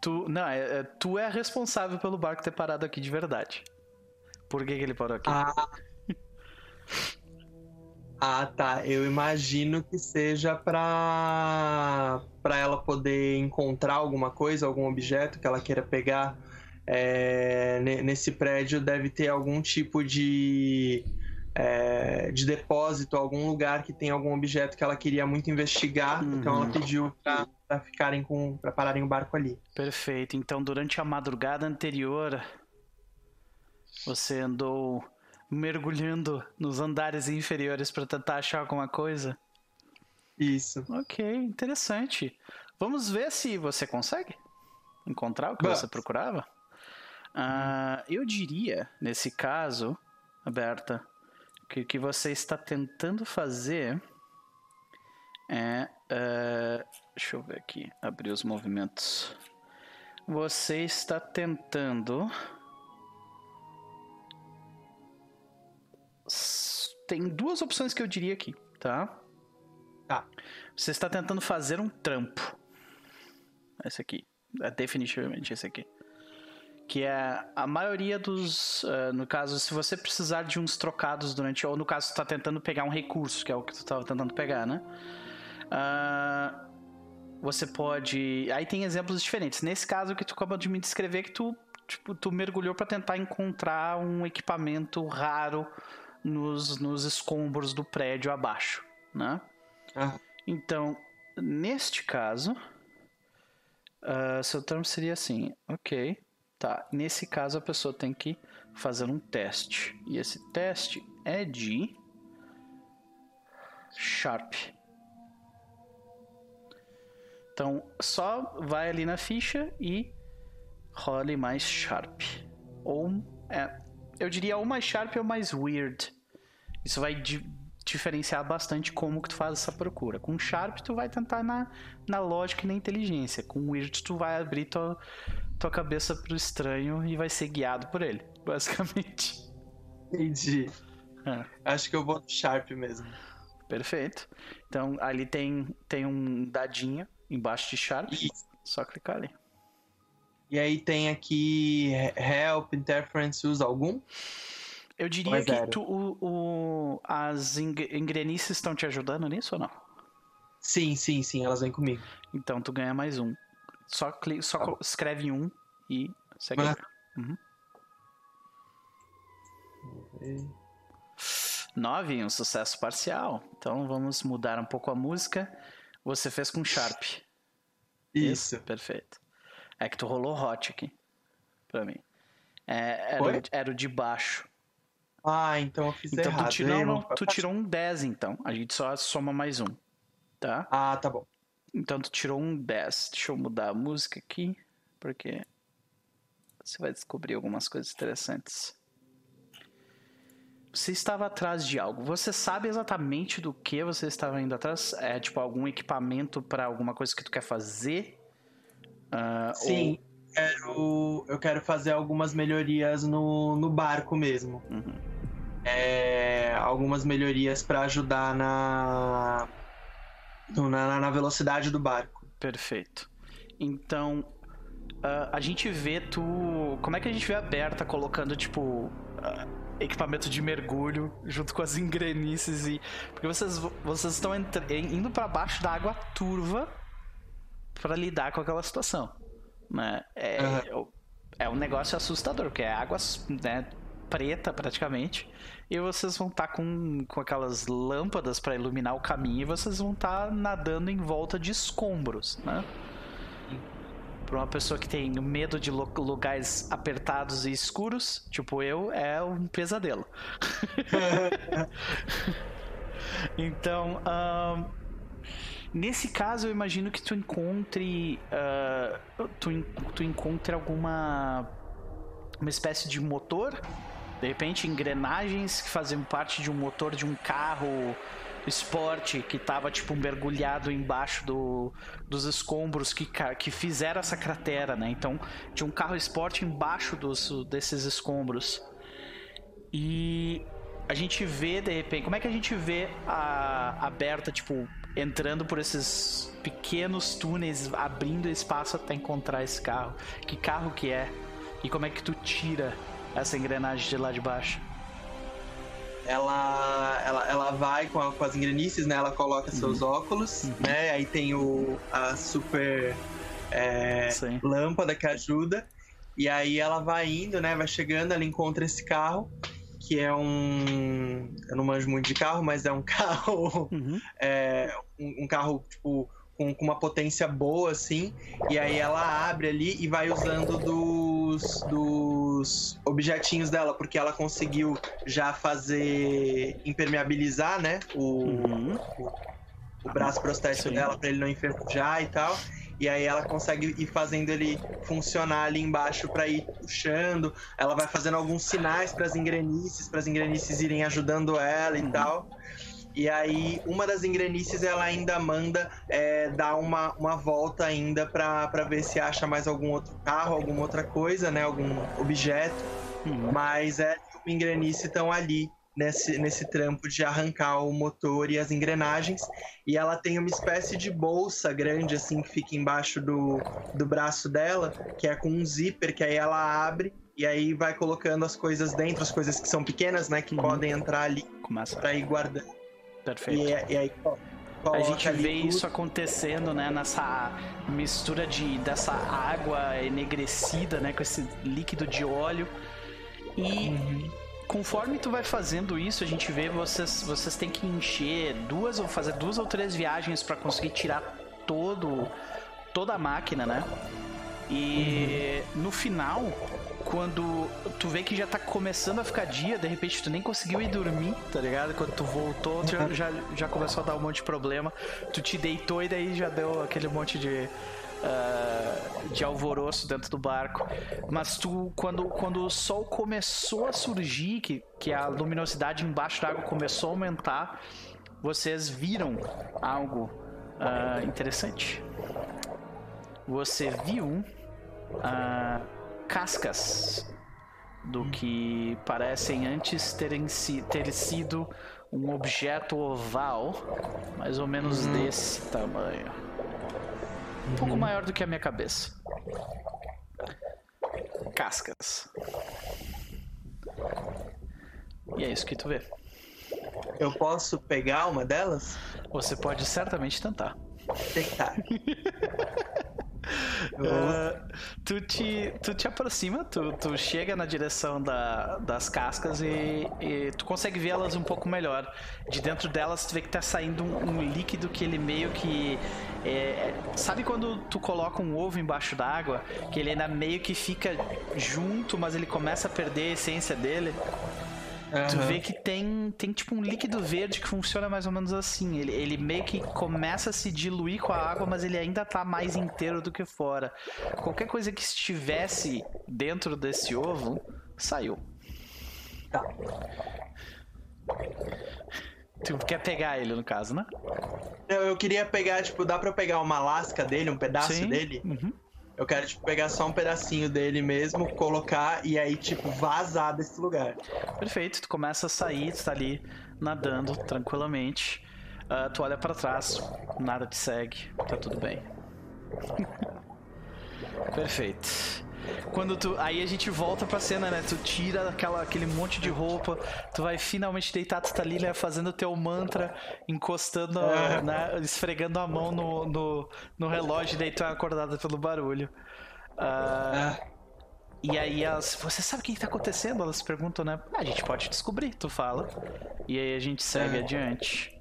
Tu, não, é, é, tu é responsável pelo barco ter parado aqui de verdade. Por que, que ele parou aqui? Ah, ah, tá. Eu imagino que seja para para ela poder encontrar alguma coisa, algum objeto que ela queira pegar. É, nesse prédio deve ter algum tipo de é, de depósito, algum lugar que tem algum objeto que ela queria muito investigar, uhum. então ela pediu para ficarem com, para pararem o barco ali. Perfeito. Então, durante a madrugada anterior, você andou mergulhando nos andares inferiores para tentar achar alguma coisa? Isso. Ok, interessante. Vamos ver se você consegue encontrar o que você procurava. Uh, eu diria, nesse caso, Aberta, que o que você está tentando fazer é. Uh, deixa eu ver aqui, abrir os movimentos. Você está tentando. Tem duas opções que eu diria aqui, tá? Tá. Você está tentando fazer um trampo. Esse aqui. É definitivamente esse aqui. Que é a maioria dos. Uh, no caso, se você precisar de uns trocados durante. Ou no caso, você está tentando pegar um recurso, que é o que tu estava tentando pegar, né? Uh, você pode. Aí tem exemplos diferentes. Nesse caso que tu acabou de me descrever, que tu, tipo, tu mergulhou para tentar encontrar um equipamento raro nos, nos escombros do prédio abaixo, né? Ah. Então, neste caso, Uh, seu termo seria assim, ok, tá. Nesse caso a pessoa tem que fazer um teste. E esse teste é de Sharp. Então, só vai ali na ficha e role mais Sharp. Ou, é, eu diria ou mais Sharp ou mais Weird. Isso vai diferenciar bastante como que tu faz essa procura. Com Sharp tu vai tentar na, na lógica e na inteligência. Com Weird tu vai abrir tua, tua cabeça pro estranho e vai ser guiado por ele, basicamente. Entendi. É. Acho que eu vou no Sharp mesmo. Perfeito. Então ali tem, tem um dadinho embaixo de Sharp. Isso. Só clicar ali. E aí tem aqui Help, Interference, usa algum? Eu diria que tu, o, o, as engrenices estão te ajudando nisso ou não? Sim, sim, sim, elas vêm comigo. Então tu ganha mais um. Só, clica, só tá escreve um e segue. Ah. Uhum. Nove, um sucesso parcial. Então vamos mudar um pouco a música. Você fez com Sharp. Isso. Isso. Perfeito. É que tu rolou hot aqui. Pra mim. É, era, era o de baixo. Ah, então eu fiz então, errado. Tu, tirou, não, tu tirou um 10, então. A gente só soma mais um. Tá? Ah, tá bom. Então tu tirou um 10. Deixa eu mudar a música aqui, porque você vai descobrir algumas coisas interessantes. Você estava atrás de algo. Você sabe exatamente do que você estava indo atrás? É tipo algum equipamento para alguma coisa que tu quer fazer? Uh, Sim. Ou... Quero, eu quero fazer algumas melhorias no, no barco mesmo. Uhum é, algumas melhorias para ajudar na, na, na, velocidade do barco. Perfeito. Então, uh, a gente vê tu. Como é que a gente vê a Berta colocando, tipo. Uh, equipamento de mergulho junto com as engrenices e porque vocês vocês estão indo para baixo da água turva para lidar com aquela situação né é, uhum. é, um negócio assustador porque é água né, preta praticamente e vocês vão estar tá com, com aquelas lâmpadas para iluminar o caminho e vocês vão estar tá nadando em volta de escombros, né? Para uma pessoa que tem medo de lugares apertados e escuros, tipo eu, é um pesadelo. então, um, nesse caso, eu imagino que tu encontre, uh, tu, tu encontre alguma uma espécie de motor de repente, engrenagens que faziam parte de um motor de um carro esporte que estava tipo mergulhado embaixo do, dos escombros que, que fizeram essa cratera, né? Então, tinha um carro esporte embaixo dos, desses escombros. E a gente vê de repente, como é que a gente vê a, a Berta tipo entrando por esses pequenos túneis, abrindo espaço até encontrar esse carro? Que carro que é? E como é que tu tira essa engrenagem de lá de baixo? Ela, ela, ela vai com, a, com as engrenices, né? Ela coloca uhum. seus óculos, uhum. né? Aí tem o, a super é, lâmpada que ajuda. E aí ela vai indo, né? Vai chegando, ela encontra esse carro que é um. Eu não manjo muito de carro, mas é um carro. Uhum. É, um, um, carro, tipo, com, com, uma potência boa, assim. E aí ela abre ali e vai usando dos, dos objetinhos dela, porque ela conseguiu já fazer. impermeabilizar, né? O, uhum. o, o, braço prostético Sim. dela para ele não enferrujar e tal e aí ela consegue ir fazendo ele funcionar ali embaixo para ir puxando. Ela vai fazendo alguns sinais para as engrenices, para as engrenices irem ajudando ela e uhum. tal. E aí, uma das engrenices ela ainda manda é, dar uma, uma volta ainda para ver se acha mais algum outro carro, alguma outra coisa, né? Algum objeto. Uhum. Mas é uma engrenice estão ali nesse, nesse trampo de arrancar o motor e as engrenagens. E ela tem uma espécie de bolsa grande, assim, que fica embaixo do, do braço dela, que é com um zíper, que aí ela abre e aí vai colocando as coisas dentro, as coisas que são pequenas, né, que uhum. podem entrar ali Começa. pra ir guardando. Perfeito. E, e aí, a gente vê isso acontecendo, né, nessa mistura de dessa água enegrecida, né, com esse líquido de óleo. E uhum conforme tu vai fazendo isso, a gente vê vocês vocês têm que encher duas ou fazer duas ou três viagens para conseguir tirar todo toda a máquina, né? E uhum. no final, quando tu vê que já tá começando a ficar dia, de repente tu nem conseguiu ir dormir, tá ligado? Quando tu voltou, tu já, já, já começou a dar um monte de problema. Tu te deitou e daí já deu aquele monte de uh, de alvoroço dentro do barco. Mas tu, quando, quando o sol começou a surgir, que, que a luminosidade embaixo da água começou a aumentar, vocês viram algo uh, interessante. Você viu uh, cascas do que parecem antes terem si, ter sido um objeto oval, mais ou menos uhum. desse tamanho. Um pouco maior do que a minha cabeça. Cascas. E é isso que tu vê. Eu posso pegar uma delas? Você pode certamente tentar. Tentar. Uh, tu, te, tu te aproxima, tu, tu chega na direção da, das cascas e, e, tu consegue vê-las um pouco melhor. De dentro delas, tu vê que tá saindo um, um líquido que ele meio que. É, é sabe quando tu coloca um ovo embaixo d'água? Que ele ainda meio que fica junto, mas ele começa a perder a essência dele? Uhum. Tu vê que tem, tem tipo um líquido verde que funciona mais ou menos assim. Ele, ele meio que começa a se diluir com a água, mas ele ainda tá mais inteiro do que fora. Qualquer coisa que estivesse dentro desse ovo saiu. Tá. Tu quer pegar ele, no caso, né? Eu, eu queria pegar, tipo, dá pra eu pegar uma lasca dele, um pedaço Sim. dele? Uhum. Eu quero, tipo, pegar só um pedacinho dele mesmo, colocar e aí, tipo, vazar desse lugar. Perfeito, tu começa a sair, tu tá ali nadando tranquilamente. Uh, tu olha para trás, nada te segue, tá tudo bem. Perfeito. Quando tu. Aí a gente volta pra cena, né? Tu tira aquela, aquele monte de roupa, tu vai finalmente deitar, tu tá ali, né, fazendo teu mantra, encostando, é. né, esfregando a mão no, no, no relógio, e daí tu é acordada pelo barulho. Uh, é. E aí elas. Você sabe o que, que tá acontecendo? Elas perguntam, né? Ah, a gente pode descobrir, tu fala. E aí a gente segue é. adiante.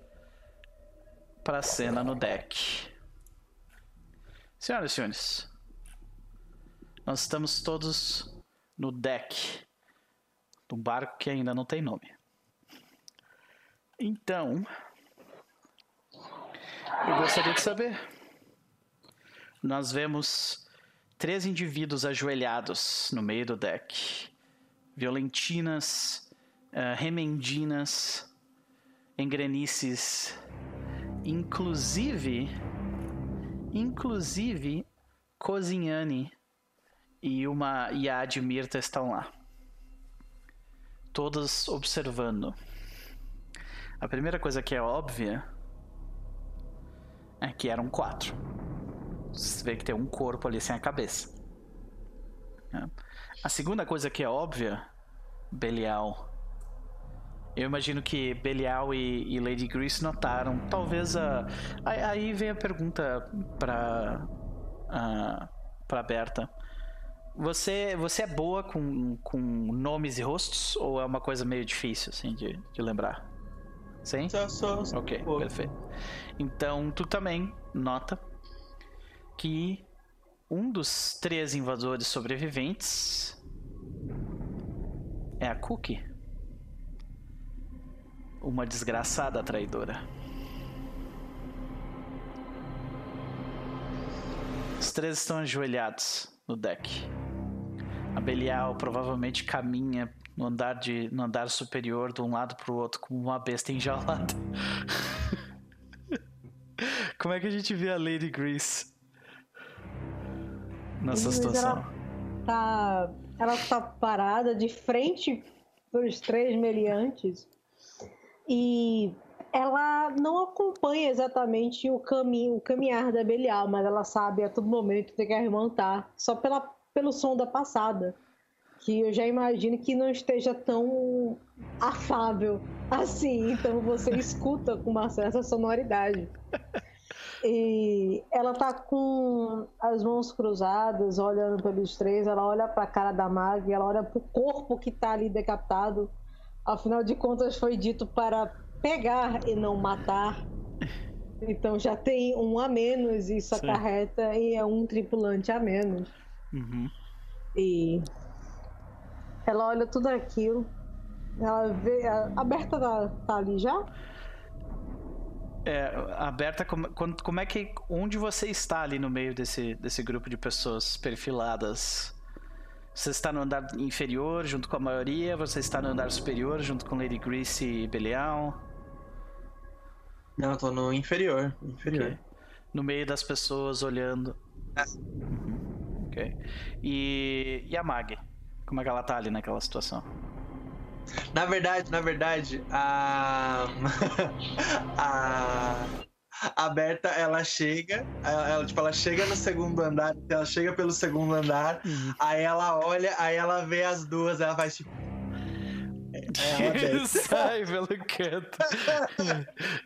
Pra cena no deck. Senhoras e senhores, nós estamos todos no deck do barco que ainda não tem nome. Então, eu gostaria de saber. Nós vemos três indivíduos ajoelhados no meio do deck: violentinas, uh, remendinas, engrenices, inclusive, inclusive Cozinhani e uma e a Admirta estão lá. Todas observando. A primeira coisa que é óbvia é que eram quatro. Você vê que tem um corpo ali sem a cabeça. É. A segunda coisa que é óbvia, Belial. Eu imagino que Belial e, e Lady Grace notaram. Talvez a. Aí vem a pergunta para. Para Berta você, você é boa com, com nomes e rostos? Ou é uma coisa meio difícil, assim, de, de lembrar? Sim? Sou, sou, sou ok, boa. perfeito. Então, tu também nota que um dos três invasores sobreviventes é a Cookie. Uma desgraçada traidora. Os três estão ajoelhados no deck. A Belial provavelmente caminha no andar, de, no andar superior de um lado para o outro como uma besta enjaulada. como é que a gente vê a Lady Grease nessa situação? Ela tá, ela tá parada de frente para os três meliantes e ela não acompanha exatamente o caminho, o caminhar da Belial, mas ela sabe a todo momento que a irmã tá, só pela, pelo som da passada. Que eu já imagino que não esteja tão afável assim, então você escuta com uma certa sonoridade. E ela tá com as mãos cruzadas, olhando pelos três, ela olha para a cara da Mag, ela olha para o corpo que tá ali decapitado. Afinal de contas, foi dito para pegar e não matar. Então já tem um a menos, isso Sim. acarreta e é um tripulante a menos. Uhum. E ela olha tudo aquilo. Ela vê. A Berta tá, tá ali já? É, a Berta, como, como é que. Onde você está ali no meio desse, desse grupo de pessoas perfiladas? Você está no andar inferior junto com a maioria? Você está no andar superior junto com Lady Grease e Belial? Não, eu tô no inferior. inferior. Okay. No meio das pessoas olhando. É. Uhum. Ok. E, e a Mag? Como é que ela tá ali naquela situação? Na verdade, na verdade, a. a. A Berta, ela chega, ela, tipo, ela chega no segundo andar, ela chega pelo segundo andar, uhum. aí ela olha, aí ela vê as duas, ela faz tipo, é, Sai pelo canto.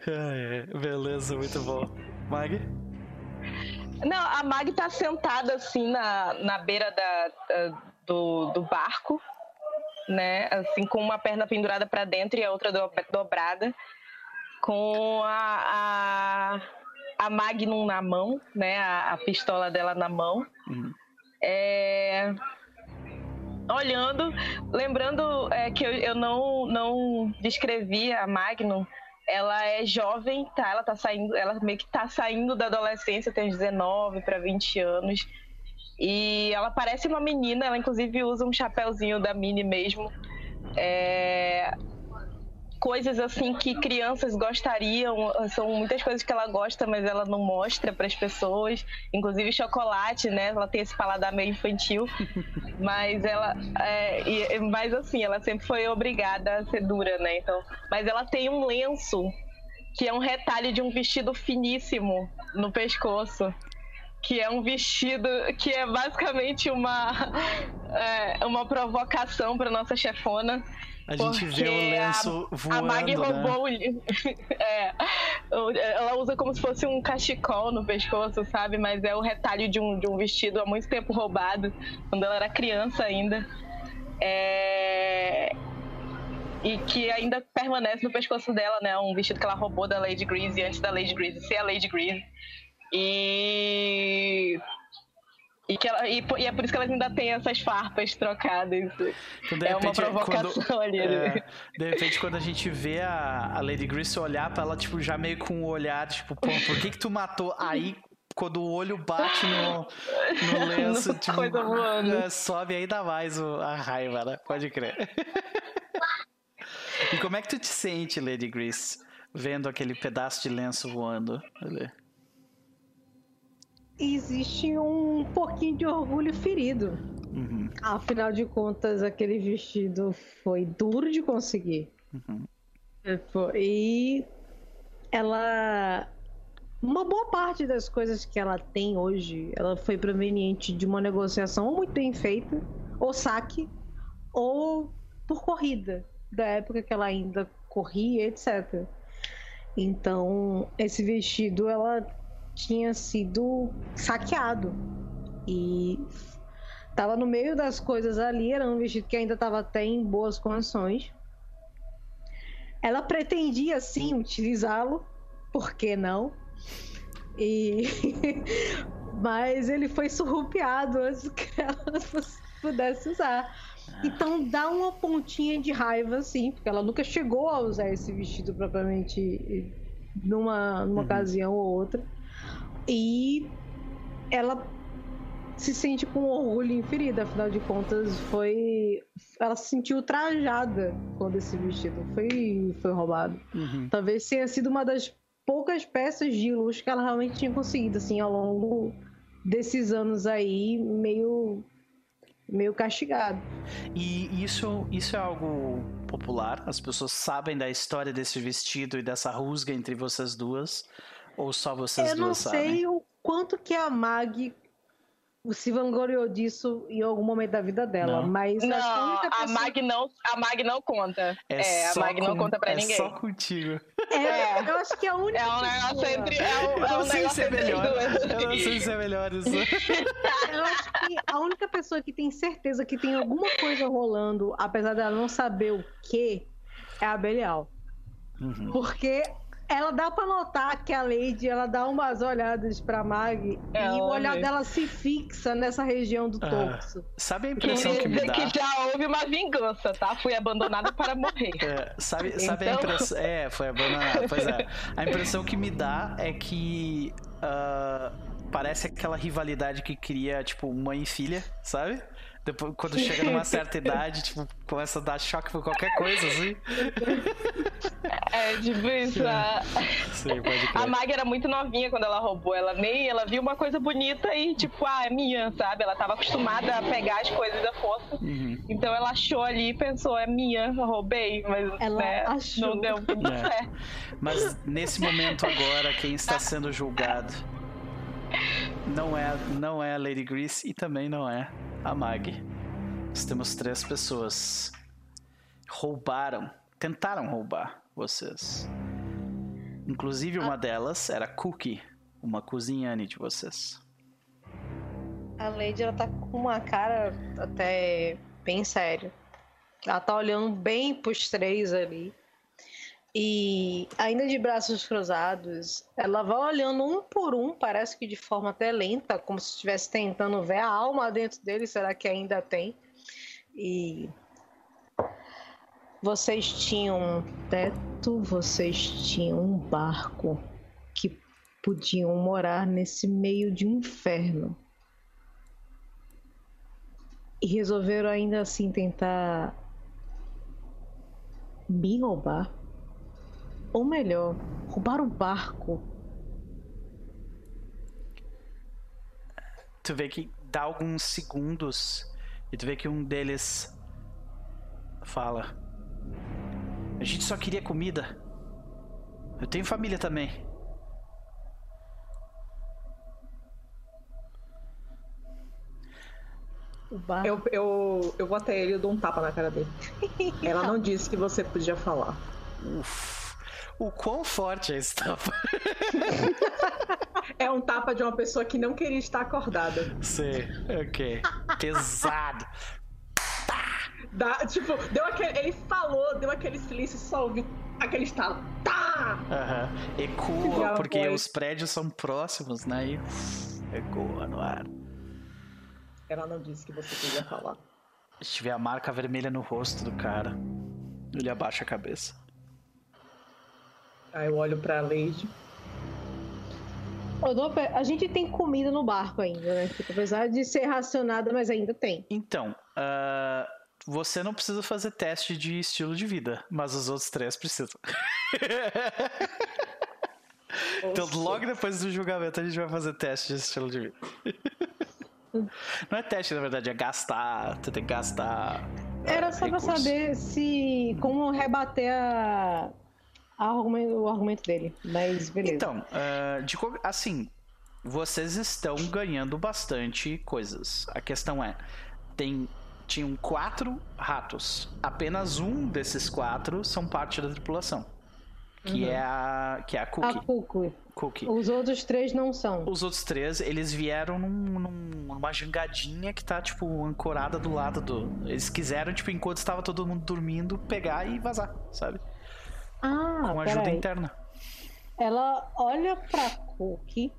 beleza, muito bom. Mag? Não, a Mag tá sentada assim na, na beira da, do, do barco, né? Assim, com uma perna pendurada para dentro e a outra do, dobrada, com a, a, a Magnum na mão, né? A, a pistola dela na mão. Uhum. É olhando, lembrando é, que eu, eu não, não descrevi a Magnum, ela é jovem, tá? Ela tá saindo, ela meio que tá saindo da adolescência, tem 19 para 20 anos. E ela parece uma menina, ela inclusive usa um chapéuzinho da Mini mesmo. É, coisas assim que crianças gostariam, são muitas coisas que ela gosta, mas ela não mostra para as pessoas, inclusive chocolate, né? Ela tem esse paladar meio infantil, mas ela, é, mas assim, ela sempre foi obrigada a ser dura, né? Então, mas ela tem um lenço que é um retalho de um vestido finíssimo no pescoço que é um vestido que é basicamente uma, é, uma provocação para nossa chefona. A gente vê o lenço a, voando. A Maggie né? roubou é, ela usa como se fosse um cachecol no pescoço, sabe? Mas é o retalho de um, de um vestido há muito tempo roubado, quando ela era criança ainda. É, e que ainda permanece no pescoço dela, né? Um vestido que ela roubou da Lady Grease antes da Lady Grease ser a Lady Grease. E e, que ela, e, e, é por isso que elas ainda têm essas farpas trocadas. Então, é uma provocação quando, ali. Né? É, de repente, quando a gente vê a, a Lady Grace olhar pra ela, tipo, já meio com o olhar, tipo, pô, por que que tu matou? Aí, quando o olho bate no, no lenço, tipo, coisa voando. É, sobe ainda mais o, a raiva, né? Pode crer. e como é que tu te sente, Lady Grace, vendo aquele pedaço de lenço voando ali? Existe um pouquinho de orgulho ferido. Uhum. Afinal de contas, aquele vestido foi duro de conseguir. Uhum. E ela. Uma boa parte das coisas que ela tem hoje, ela foi proveniente de uma negociação muito bem feita, ou saque, ou por corrida, da época que ela ainda corria, etc. Então, esse vestido ela tinha sido saqueado. E Tava no meio das coisas ali, era um vestido que ainda estava até em boas condições. Ela pretendia sim utilizá-lo, por que não? E mas ele foi surrupiado antes que ela pudesse usar. Então dá uma pontinha de raiva, sim, porque ela nunca chegou a usar esse vestido propriamente numa, numa uhum. ocasião ou outra. E ela se sente com orgulho inferida, afinal de contas, foi. Ela se sentiu trajada quando esse vestido foi, foi roubado. Uhum. Talvez tenha sido uma das poucas peças de luxo que ela realmente tinha conseguido, assim, ao longo desses anos aí, meio meio castigado. E isso, isso é algo popular? As pessoas sabem da história desse vestido e dessa rusga entre vocês duas? Ou só vocês Eu sabem? Eu não sei o quanto que a Mag se vangloriou disso em algum momento da vida dela, não. mas não, a, pessoa... a, Mag não, a Mag não conta. É, é a Mag com, não conta pra é ninguém. só contigo. É, eu acho que é a única. É um negócio entre. É um, é um negócio se é melhor. Eu não sei se é melhor isso. eu acho que a única pessoa que tem certeza que tem alguma coisa rolando, apesar dela não saber o que, é a Belial. Uhum. Porque ela dá pra notar que a Lady ela dá umas olhadas pra Mag é, e o olhar dela se fixa nessa região do ah, torso. Sabe a impressão que, que me dá? Que já houve uma vingança, tá? Fui abandonada para morrer. É, sabe, então... sabe a então- impressão. É, foi abandonada. Pois é. A impressão que me dá é que. Uh, parece aquela rivalidade que cria, tipo, mãe e filha, sabe? Depois, quando chega numa certa idade, tipo, começa a dar choque por qualquer coisa, assim. É, tipo isso. A, Sim, a Mag era muito novinha quando ela roubou. Ela nem ela viu uma coisa bonita e, tipo, ah, é minha, sabe? Ela tava acostumada a pegar as coisas da força. Uhum. Então ela achou ali e pensou, é minha, eu roubei, mas ela né, achou. não deu muito é. certo. Mas nesse momento agora, quem está sendo julgado não é, não é a Lady Grease e também não é a Mag. Nós temos três pessoas. Roubaram, tentaram roubar vocês. Inclusive uma delas era Cookie, uma cozinhane de vocês. A Lady ela tá com uma cara até bem séria. Ela tá olhando bem pros três ali. E ainda de braços cruzados, ela vai olhando um por um, parece que de forma até lenta, como se estivesse tentando ver a alma dentro dele. Será que ainda tem? E vocês tinham um teto, vocês tinham um barco que podiam morar nesse meio de um inferno. E resolveram ainda assim tentar me roubar. Ou melhor, roubar o barco. Tu vê que dá alguns segundos e tu vê que um deles fala: A gente só queria comida. Eu tenho família também. Eu, eu, eu vou até ele e dou um tapa na cara dele. Ela não disse que você podia falar. Ufa o quão forte é esse tapa. é um tapa de uma pessoa que não queria estar acordada. Sim, ok. Pesado. Dá, tipo, deu aquele, ele falou, deu aquele silêncio, só ouviu aquele estalo. Tá! Uhum. Ecoa, porque foi. os prédios são próximos, né? E ecoa no ar. Ela não disse que você queria falar. Se tiver a marca vermelha no rosto do cara, ele abaixa a cabeça. Aí eu olho pra Lady. A gente tem comida no barco ainda, né? Tipo, apesar de ser racionada, mas ainda tem. Então, uh, você não precisa fazer teste de estilo de vida, mas os outros três precisam. então, logo depois do julgamento, a gente vai fazer teste de estilo de vida. Não é teste, na verdade, é gastar. Você tem que gastar. Era só recurso. pra saber se. como rebater a argumento, o argumento dele, mas beleza. Então, uh, de, assim, vocês estão ganhando bastante coisas. A questão é, tem tinham quatro ratos. Apenas um desses quatro são parte da tripulação. que uhum. é a que é a Cookie. A Cookie. Cookie. Os outros três não são. Os outros três, eles vieram num, num, numa jangadinha que tá, tipo, ancorada do lado do. Eles quiseram, tipo, enquanto estava todo mundo dormindo, pegar e vazar, sabe? Ah, Com ajuda aí. interna. Ela olha pra Cookie.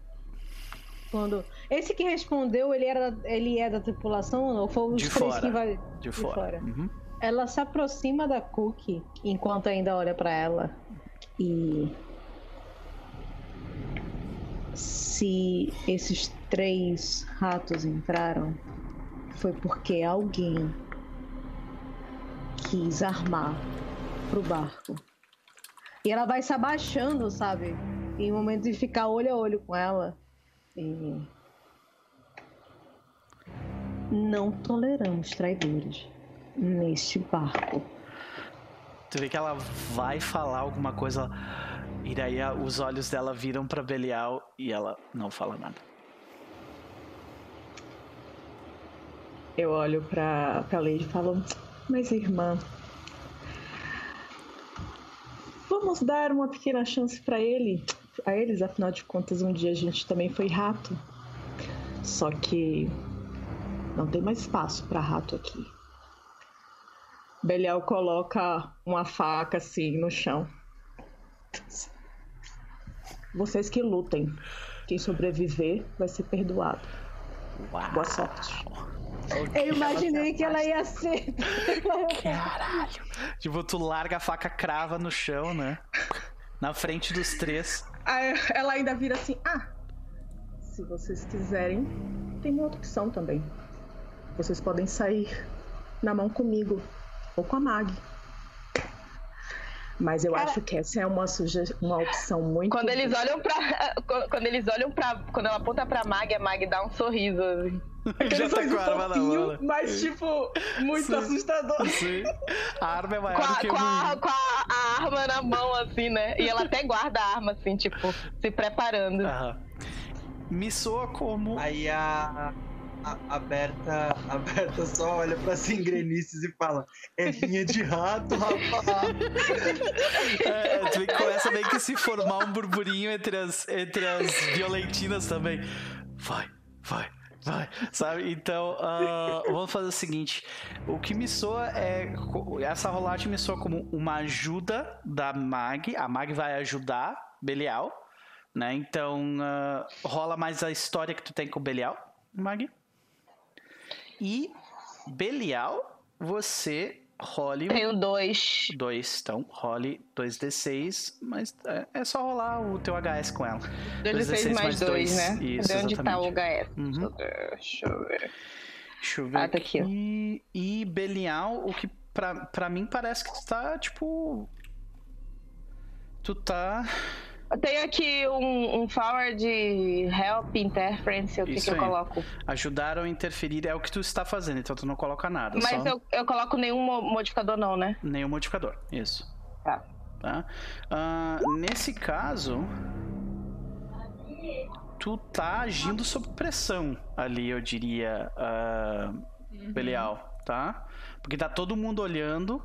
Quando. Esse que respondeu, ele, era, ele é da tripulação ou não? Foi os de três fora. que vai. De, de fora. fora. Uhum. Ela se aproxima da Cookie enquanto ainda olha para ela. E se esses três ratos entraram, foi porque alguém quis armar pro barco. E ela vai se abaixando, sabe? Em momento de ficar olho a olho com ela. E... Não toleramos traidores neste barco. Tu vê que ela vai falar alguma coisa. E daí os olhos dela viram para Belial e ela não fala nada. Eu olho pra, pra Lady e falo, mas irmã, vamos dar uma pequena chance para ele, a eles, afinal de contas, um dia a gente também foi rato. Só que não tem mais espaço para rato aqui. Belial coloca uma faca assim no chão. Vocês que lutem. Quem sobreviver vai ser perdoado. Uau. Boa sorte. Eu imaginei que ela ia ser. Caralho. Tipo, tu larga a faca crava no chão, né? Na frente dos três. Aí ela ainda vira assim: ah, se vocês quiserem, tem uma outra opção também. Vocês podem sair na mão comigo ou com a Mag. Mas eu Cara, acho que essa é uma, uma opção muito. Quando eles olham pra. Quando eles olham pra. Quando ela aponta pra Mag, a Mag dá um sorriso. Assim. Já tá com a arma na mão. Mas, tipo, muito Sim. assustador. Sim. A arma é maior com a, do que com a, com a, a, arma na mão, assim, né? E ela até guarda a arma, assim, tipo, se preparando. Aham. Me soa como. Aí a a, Berta, a Berta só olha para as engrenices e fala: É vinha de rato, rapaz. É, começa meio que se formar um burburinho entre as, entre as violentinas também. Vai, vai, vai, sabe? Então, uh, vamos fazer o seguinte: o que me soa é. Essa rolagem me soa como uma ajuda da Mag. A Mag vai ajudar Belial, né? Então, uh, rola mais a história que tu tem com o Belial, Mag. E Belial, você role. Tenho dois. Dois, então role 2d6, mas é, é só rolar o teu HS com ela. 2d6 mais 2, né? Isso, Cadê onde tá o HS? Uhum. Deixa eu ver. Deixa eu ver. Ah, tá aqui. aqui. E Belial, o que pra, pra mim parece que tu tá, tipo. Tu tá. Eu tenho aqui um, um forward help interference, o que, que eu coloco? Ajudaram a interferir é o que tu está fazendo, então tu não coloca nada. Mas só... eu, eu coloco nenhum modificador não, né? Nenhum modificador, isso. Tá. tá? Uh, nesse caso, tu tá agindo sob pressão ali, eu diria, uh, uhum. Belial, tá? Porque tá todo mundo olhando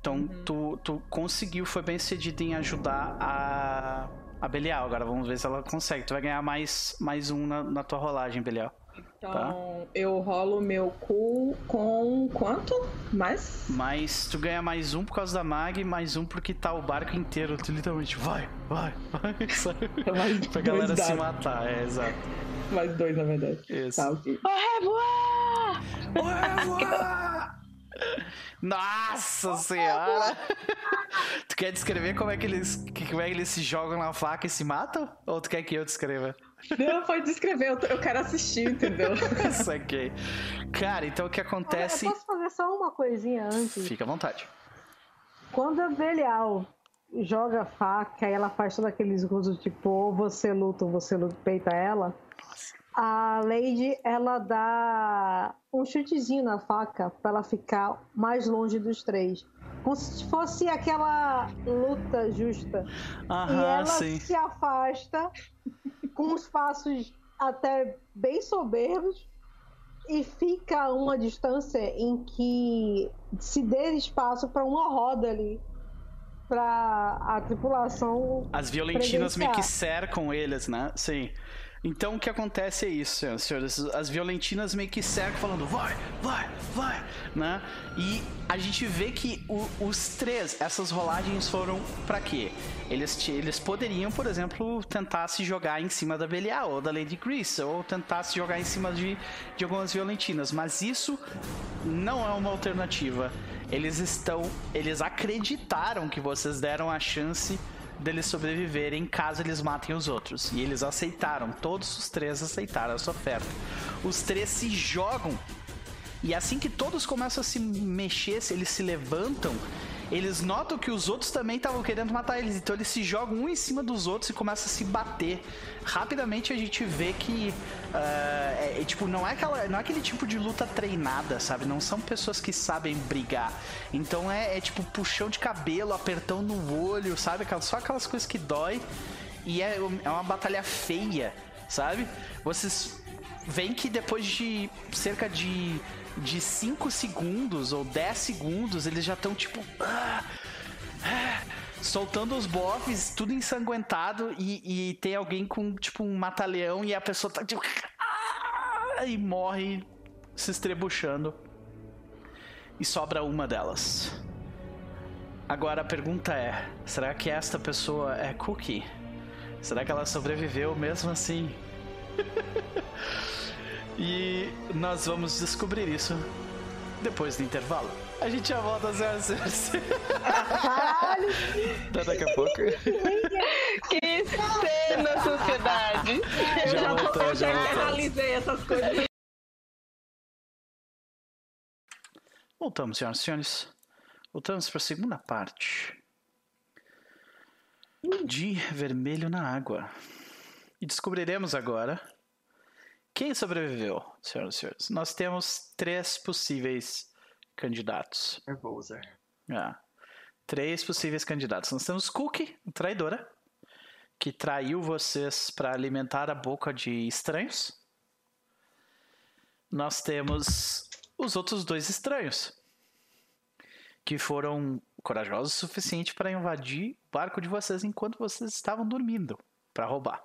então uhum. tu, tu conseguiu, foi bem cedido em ajudar a, a Belial. Agora vamos ver se ela consegue. Tu vai ganhar mais, mais um na, na tua rolagem, Belial. Então tá? eu rolo meu cu com quanto? Mais? Mas tu ganha mais um por causa da Mag, mais um porque tá o barco inteiro. Tu literalmente vai, vai, vai. Sabe? É mais pra galera se matar, é exato. Mais dois, na verdade. Isso. Tá, okay. Au revoir! Au revoir! Nossa senhora! tu quer descrever como é que eles como é que eles se jogam na faca e se matam? Ou tu quer que eu descreva? Não, pode descrever, eu, eu quero assistir, entendeu? Saquei. Cara, então o que acontece. eu posso fazer só uma coisinha antes? Fica à vontade. Quando a Belial joga a faca e ela faz todos aqueles usos tipo, ou você luta ou você luta, peita ela a Lady ela dá um chutezinho na faca para ela ficar mais longe dos três. Como se fosse aquela luta justa. Aham, e ela sim. se afasta com os passos até bem soberbos e fica a uma distância em que se dê espaço para uma roda ali pra a tripulação. As violentinas meio que cercam eles, né? Sim. Então o que acontece é isso, senhores. As violentinas meio que cercam falando vai, vai, vai, né? E a gente vê que o, os três, essas rolagens foram para quê? Eles, eles poderiam, por exemplo, tentar se jogar em cima da Belial ou da Lady Grease, ou tentar se jogar em cima de, de algumas violentinas, mas isso não é uma alternativa. Eles estão. Eles acreditaram que vocês deram a chance deles sobreviverem caso eles matem os outros. E eles aceitaram, todos os três aceitaram essa oferta. Os três se jogam e assim que todos começam a se mexer, eles se levantam, eles notam que os outros também estavam querendo matar eles. Então eles se jogam um em cima dos outros e começam a se bater. Rapidamente a gente vê que uh, é, é, tipo, não é, aquela, não é aquele tipo de luta treinada, sabe? Não são pessoas que sabem brigar. Então é, é tipo puxão de cabelo, apertão no olho, sabe? Só aquelas coisas que dói. E é, é uma batalha feia, sabe? Vocês veem que depois de cerca de de 5 segundos ou 10 segundos, eles já estão tipo. Ah, ah, soltando os bofs, tudo ensanguentado, e, e, tem alguém com tipo um mata-leão e a pessoa tá tipo. Ah, e morre se estrebuchando. E sobra uma delas. Agora a pergunta é: será que esta pessoa é Cookie? Será que ela sobreviveu mesmo assim? E nós vamos descobrir isso depois do intervalo. A gente já volta, senhoras e senhores. Até daqui a pouco. Que cena, sociedade. Eu já, voltou, já, já analisei essas coisas. Voltamos, senhoras e senhores. Voltamos para a segunda parte. De vermelho na água. E descobriremos agora quem sobreviveu, senhoras e senhores? Nós temos três possíveis candidatos. Nervosa. É. Três possíveis candidatos. Nós temos Cookie, traidora, que traiu vocês para alimentar a boca de estranhos. Nós temos os outros dois estranhos, que foram corajosos o suficiente para invadir o barco de vocês enquanto vocês estavam dormindo, para roubar.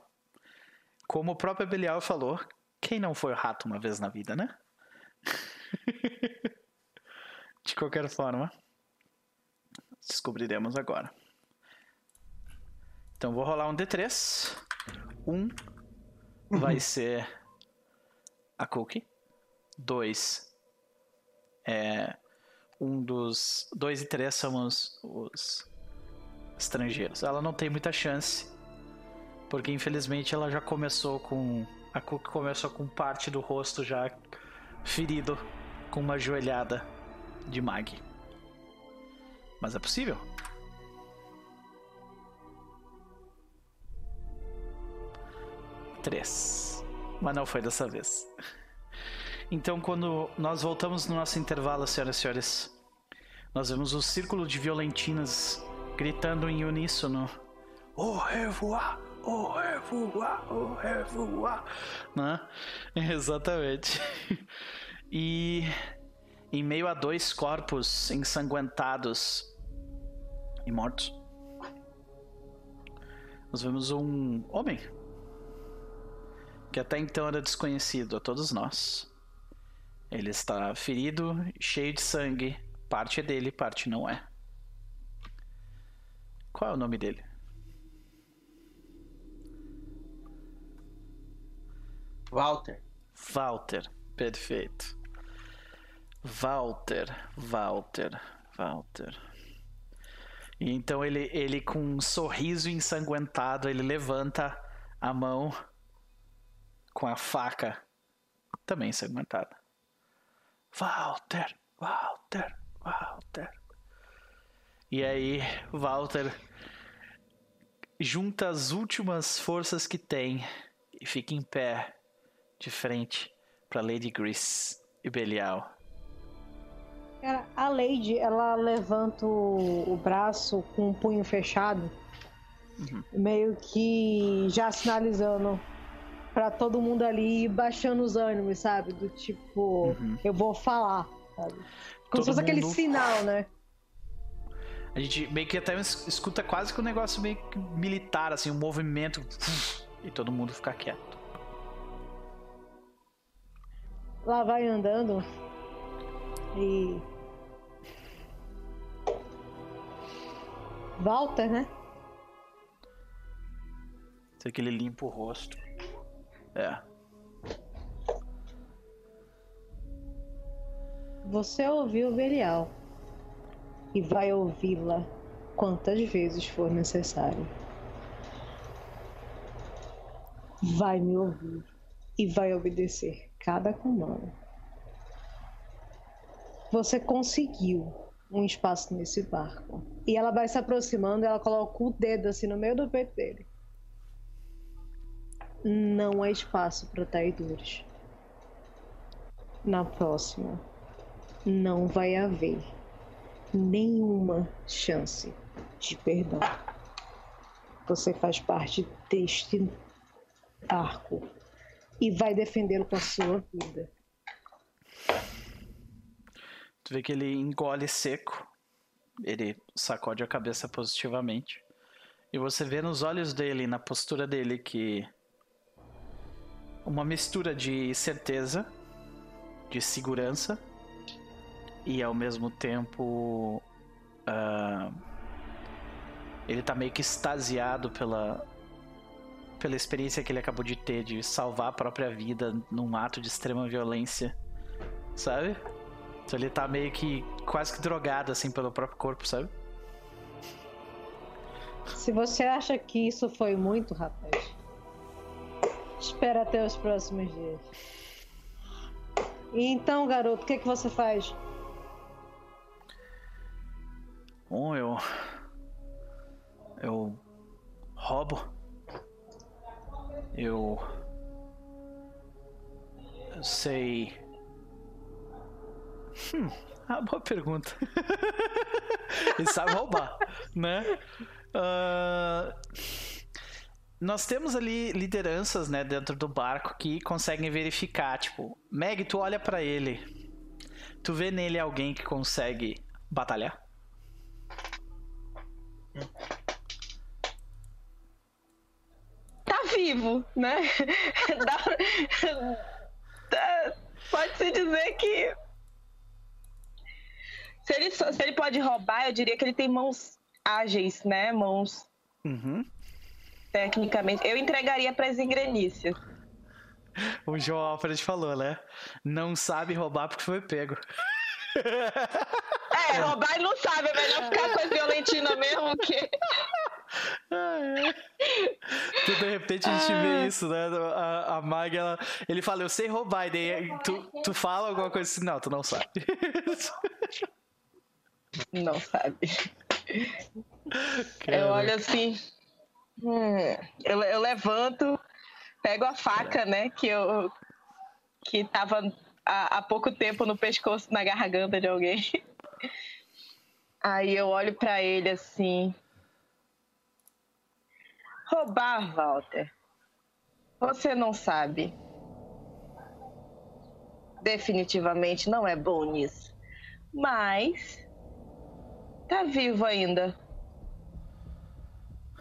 Como o próprio Belial falou, quem não foi rato uma vez na vida, né? De qualquer forma, descobriremos agora. Então vou rolar um D3. Um vai ser a Cookie. Dois é um dos. Dois e três são os, os estrangeiros. Ela não tem muita chance. Porque infelizmente ela já começou com a Cook começa com parte do rosto já ferido com uma joelhada de Mag. Mas é possível? Três. Mas não foi dessa vez. Então, quando nós voltamos no nosso intervalo, senhoras e senhores, nós vemos o círculo de violentinas gritando em uníssono: Au revoir! Au revoir, au revoir, né? Exatamente. E em meio a dois corpos ensanguentados e mortos, nós vemos um homem que até então era desconhecido a todos nós. Ele está ferido, cheio de sangue. Parte é dele, parte não é. Qual é o nome dele? Walter. Walter, perfeito. Walter, Walter, Walter. E então ele, ele com um sorriso ensanguentado, ele levanta a mão com a faca também ensanguentada. Walter, Walter, Walter. E aí, Walter junta as últimas forças que tem e fica em pé de frente para Lady Grace e Belial. Cara, a Lady, ela levanta o, o braço com o punho fechado, uhum. meio que já sinalizando para todo mundo ali baixando os ânimos, sabe? Do tipo, uhum. eu vou falar, sabe? Como todo se fosse mundo... aquele sinal, né? A gente meio que até escuta quase que um negócio meio militar, assim, um movimento. E todo mundo fica quieto. Lá vai andando e. Walter, né? Sei que ele limpa o rosto. É. Você ouviu Belial e vai ouvi-la quantas vezes for necessário. Vai me ouvir e vai obedecer cada comando. Você conseguiu um espaço nesse barco. E ela vai se aproximando ela coloca o dedo assim no meio do peito dele. Não há espaço para traidores. Na próxima, não vai haver nenhuma chance de perdão. Você faz parte deste arco e vai defendê-lo com a sua vida. Tu vê que ele engole seco. Ele sacode a cabeça positivamente. E você vê nos olhos dele, na postura dele, que. Uma mistura de certeza, de segurança e ao mesmo tempo uh, ele tá meio que extasiado pela pela experiência que ele acabou de ter de salvar a própria vida num ato de extrema violência, sabe? Então ele tá meio que quase que drogado assim pelo próprio corpo, sabe? Se você acha que isso foi muito, rapaz, espera até os próximos dias. E então, garoto, o que, que você faz? Bom, eu. Eu. roubo. Eu. Sei. Hum, ah, boa pergunta. Ele sabe roubar, né? Uh, nós temos ali lideranças, né, dentro do barco que conseguem verificar, tipo, Meg, tu olha para ele, tu vê nele alguém que consegue batalhar? Tá vivo, né? Dá... Pode-se dizer que. Se ele, se ele pode roubar, eu diria que ele tem mãos ágeis, né? Mãos. Uhum. Tecnicamente. Eu entregaria para as engrenícias. O João Alfred falou, né? Não sabe roubar porque foi pego. É, roubar e não sabe, é melhor ficar com a violentina mesmo que. Tu, de repente a gente vê ah. isso, né? A, a Mag, ela, ele fala, eu sei roubar, e daí tu, tu fala alguma coisa assim, não, tu não sabe. Não sabe. Eu olho assim. Hum, eu, eu levanto, pego a faca, né? Que eu. Que tava há, há pouco tempo no pescoço, na garganta de alguém. Aí eu olho para ele assim. Roubar, Walter. Você não sabe. Definitivamente não é bom nisso. Mas tá vivo ainda.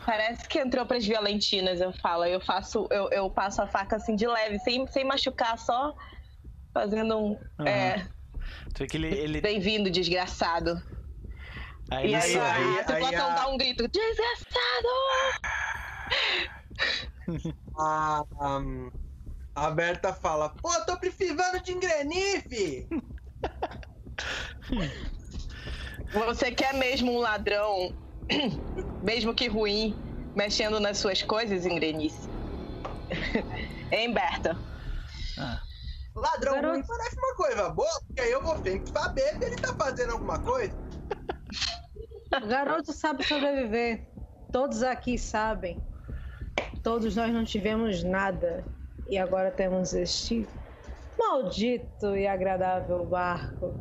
Parece que entrou para as violentinas, eu falo. Eu faço, eu, eu passo a faca assim de leve, sem, sem machucar, só fazendo um. Uhum. É, ele, ele... Bem-vindo, desgraçado. Aí, e aí, aí, a tripulação a... dá um grito: Desgraçado! A, um, a Berta fala: Pô, tô precisando de engrenife! Você quer mesmo um ladrão, mesmo que ruim, mexendo nas suas coisas, Ingrenice? hein, Berta? Ah. Ladrão Garoto... ruim parece uma coisa boa, porque aí eu vou ter que saber se ele tá fazendo alguma coisa. O garoto sabe sobreviver. Todos aqui sabem. Todos nós não tivemos nada. E agora temos este maldito e agradável barco.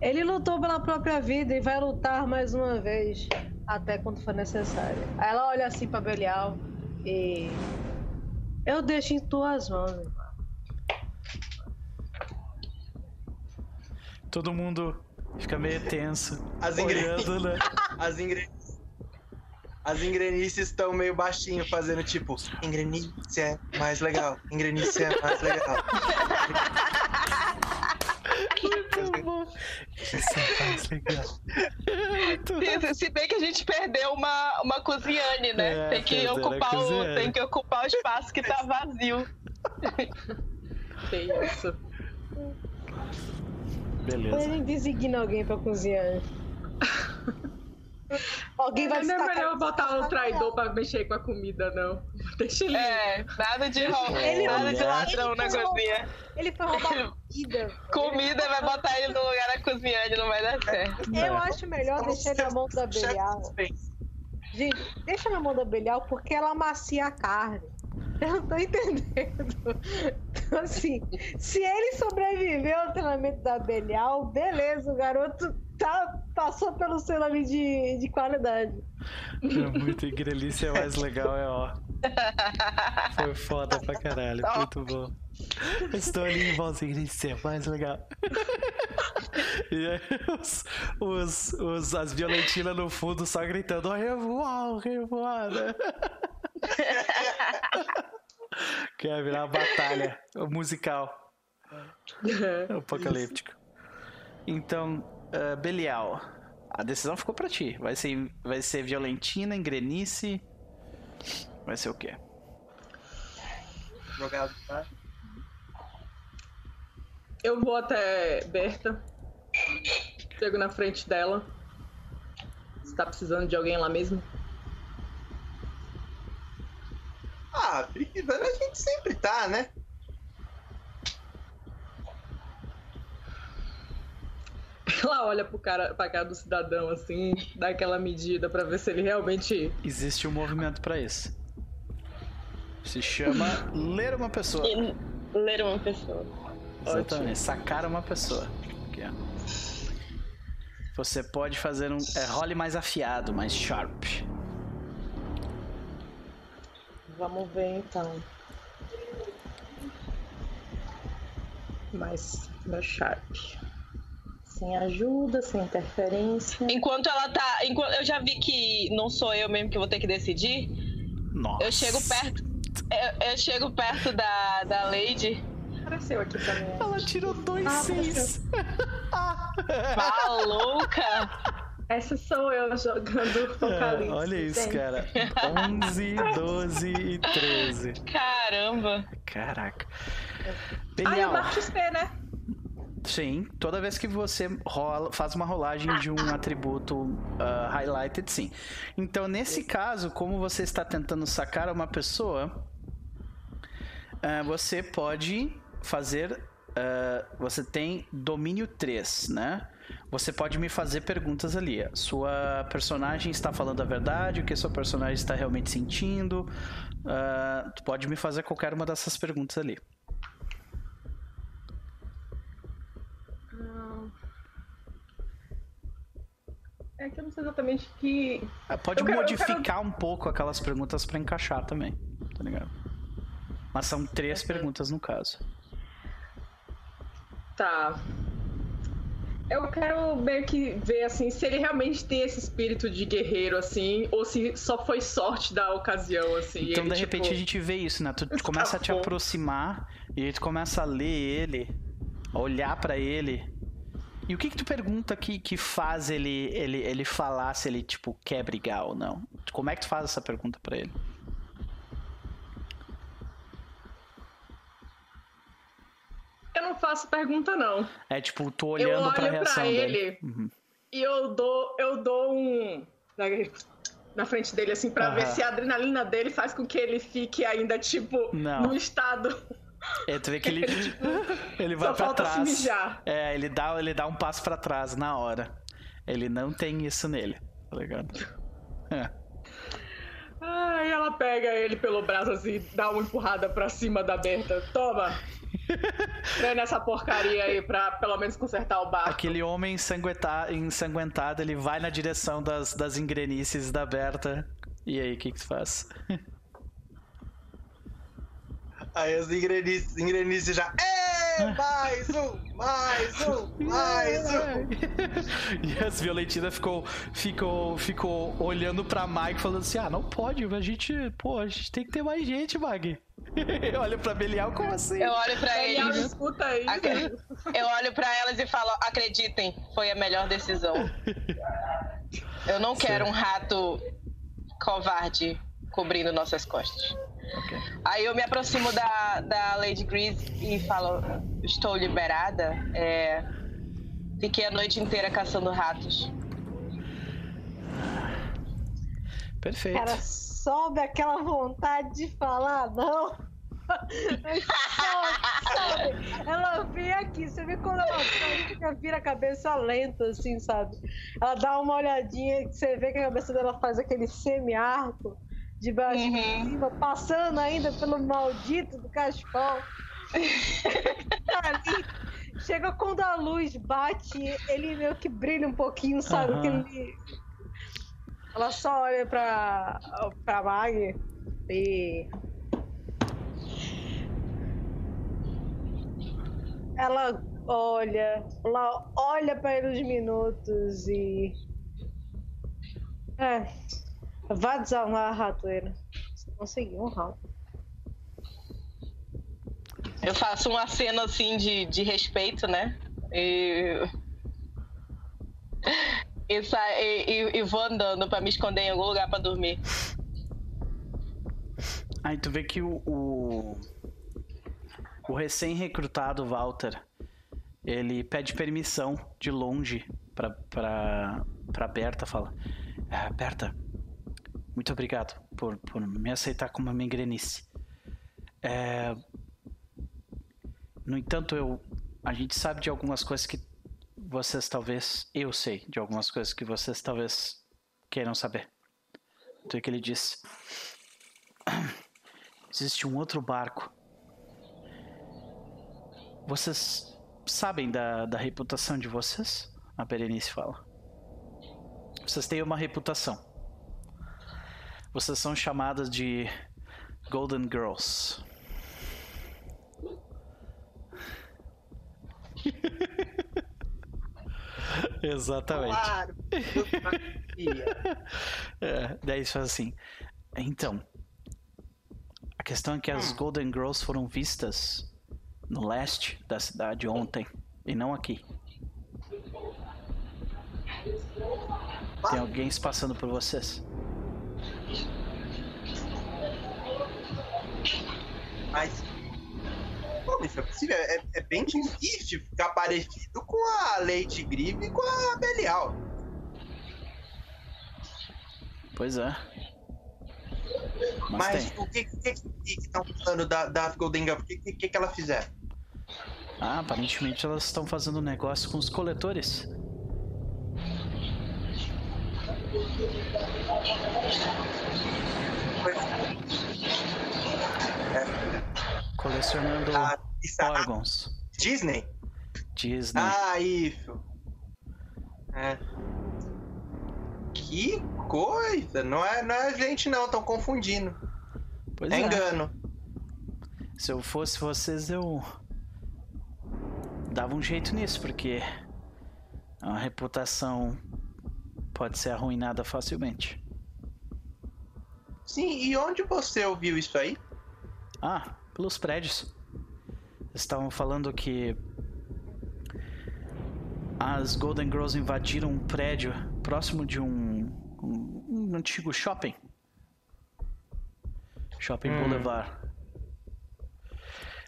Ele lutou pela própria vida e vai lutar mais uma vez, até quando for necessário. Aí ela olha assim para Belial e. Eu deixo em tuas mãos. Todo mundo Fica meio tenso. As, olhando, né? As ingredientes. As ingrenices estão meio baixinho, fazendo tipo, ingrenice é mais legal, ingrenice é mais legal. Muito bom. Isso é mais legal. Se, se bem que a gente perdeu uma, uma cozinhane, né? É, tem, que ocupar o, tem que ocupar o espaço que tá vazio. que isso. Beleza. Gente designa alguém pra cozinhar. Alguém vai Não é melhor botar um traidor pra mexer com a comida, não. Deixa ele. É, nada de roubo, ele, nada de ladrão na cozinha. Ele foi roubar comida. Comida vai botar ele no lugar da cozinha, ele não vai dar certo. Eu acho melhor deixar ele na mão da Belial. Gente, deixa na mão da Belial porque ela amacia a carne. Eu não tô entendendo. Então, assim, se ele sobreviveu ao treinamento da Belial, beleza, o garoto tá, passou pelo selo ali de, de qualidade. É muito ingrelice é mais legal, é ó. Foi foda pra caralho, muito bom. Estou ali em volta ingrelice é mais legal. E aí os, os, os, as violentinas no fundo só gritando, revoar, revoar, né? Quer virar uma batalha musical. Apocalíptico. Então, uh, Belial, a decisão ficou pra ti. Vai ser, vai ser Violentina, Engrenice. Vai ser o quê? Jogado, tá? Eu vou até Berta. Chego na frente dela. Você tá precisando de alguém lá mesmo? Ah, precisando a gente sempre tá, né? Ela olha pro cara, pra cara do cidadão assim, dá aquela medida para ver se ele realmente. Existe um movimento para isso. Se chama ler uma pessoa. Ler uma pessoa. Exatamente, Ótimo. sacar uma pessoa. Aqui, Você pode fazer um. É, role mais afiado, mais sharp. Vamos ver então. Mais, mais sharp sem ajuda, sem interferência. Enquanto ela tá. Enquanto, eu já vi que não sou eu mesmo que vou ter que decidir. Nossa. Eu chego perto. Eu, eu chego perto da, da Lady. Apareceu aqui pra mim. Ela tirou dois ah, seis. Tá louca! Essa sou eu jogando Apocalipse. É, olha isso, gente. cara. 11, 12 e 13. Caramba! Caraca. Belial. Ah, eu bato XP, né? Sim, toda vez que você rola, faz uma rolagem de um atributo uh, highlighted, sim. Então, nesse caso, como você está tentando sacar uma pessoa, uh, você pode fazer. Uh, você tem domínio 3, né? Você pode me fazer perguntas ali. Sua personagem está falando a verdade? O que sua personagem está realmente sentindo? Uh, tu pode me fazer qualquer uma dessas perguntas ali. É que eu não sei exatamente que. É, pode modificar quero... um pouco aquelas perguntas para encaixar também, tá ligado? Mas são três perguntas no caso. Tá. Eu quero meio que ver assim se ele realmente tem esse espírito de guerreiro assim, ou se só foi sorte da ocasião assim. Então ele, de repente tipo... a gente vê isso, né? Tu começa a te aproximar e aí tu começa a ler ele, a olhar para ele e o que que tu pergunta que, que faz ele, ele, ele falar se ele, tipo, quer brigar ou não? Como é que tu faz essa pergunta para ele? Eu não faço pergunta, não. É tipo, tô olhando eu pra reação pra ele. Uhum. E eu dou, eu dou um. Na frente dele, assim, pra uhum. ver se a adrenalina dele faz com que ele fique ainda, tipo, não. no estado é, tu vê que ele, ele vai para trás. É, ele dá, ele dá um passo para trás na hora. Ele não tem isso nele, tá ligado? É. Ela pega ele pelo braço assim, dá uma empurrada pra cima da Berta. Toma! Vem nessa porcaria aí pra pelo menos consertar o barco. Aquele homem ensanguentado, ensanguentado ele vai na direção das, das engrenices da Berta. E aí, o que que tu faz? Aí os ingredientes, ingredientes já. Ei! Mais um, mais um, mais um. e as Violetinas ficou, ficou, ficou olhando pra Mag falando assim: ah, não pode, a gente, pô, a gente tem que ter mais gente, Mag. Eu olho pra Belial, como assim? Eu olho pra Belial, eles. escuta aí. Eu olho pra elas e falo: acreditem, foi a melhor decisão. Eu não quero um rato covarde cobrindo nossas costas. Okay. Aí eu me aproximo da, da Lady Grease e falo: Estou liberada. É, fiquei a noite inteira caçando ratos. Perfeito. Cara, sobe aquela vontade de falar, não. sabe? Ela vem aqui, você vê quando ela fica, vira a cabeça lenta, assim, sabe? Ela dá uma olhadinha, você vê que a cabeça dela faz aquele semi-arco de baixo uhum. pra cima, passando ainda pelo maldito do cachecol. Ali, chega quando a luz bate, ele meio que brilha um pouquinho, sabe? Uhum. Ele... Ela só olha pra, pra Mag e. Ela olha, ela olha para ele uns minutos e. É, Vá desarmar a ratoeira. Você conseguiu um rato. Eu faço uma cena assim de, de respeito, né? E. E, sa... e, e, e vou andando para me esconder em algum lugar para dormir. Aí tu vê que o, o, o recém-recrutado Walter ele pede permissão de longe pra, pra, pra Berta. Fala: ah, Berta, muito obrigado por, por me aceitar como migrenice. É... No entanto, eu, a gente sabe de algumas coisas que vocês talvez. Eu sei de algumas coisas que vocês talvez queiram saber. Então, é que ele disse: Existe um outro barco. Vocês sabem da, da reputação de vocês? A Berenice fala. Vocês têm uma reputação. Vocês são chamadas de Golden Girls. Exatamente. Claro. é, daí faz assim. Então, a questão é que as hum. Golden Girls foram vistas no leste da cidade ontem e não aqui. Tem alguém se passando por vocês? Mas. Como isso é possível? É, é, bem difícil ficar parecido com a Leite Grive e com a Belial. Pois é. Mas, Mas o que que estão falando da, da Golden Girl? O que, que, que, que ela fizer? Ah, aparentemente elas estão fazendo negócio com os coletores. É. Colecionando ah, órgãos. Disney? Disney. Ah, isso. É. Que coisa! Não é, não é gente não, estão confundindo. Pois é, é engano. Se eu fosse vocês, eu dava um jeito nisso, porque a reputação pode ser arruinada facilmente. Sim, e onde você ouviu isso aí? Ah, pelos prédios. Estavam falando que as Golden Girls invadiram um prédio próximo de um, um, um antigo shopping. Shopping hum. Boulevard.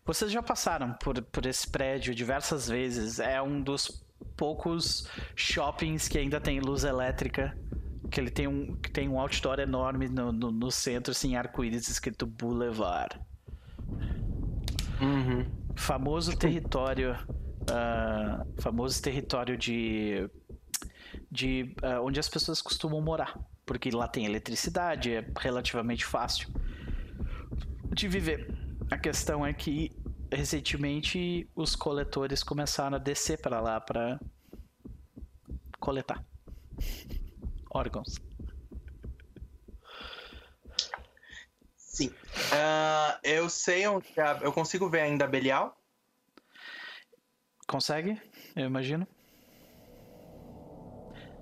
Vocês já passaram por, por esse prédio diversas vezes. É um dos poucos shoppings que ainda tem luz elétrica. Que ele tem um, que tem um outdoor enorme no, no, no centro, assim, arco-íris escrito Boulevard. Uhum. Famoso território. Uh, famoso território de. de uh, onde as pessoas costumam morar. Porque lá tem eletricidade, é relativamente fácil de viver. A questão é que recentemente os coletores começaram a descer para lá para coletar órgãos. Sim. Uh, eu sei onde. Eu consigo ver ainda a Belial? Consegue? Eu imagino.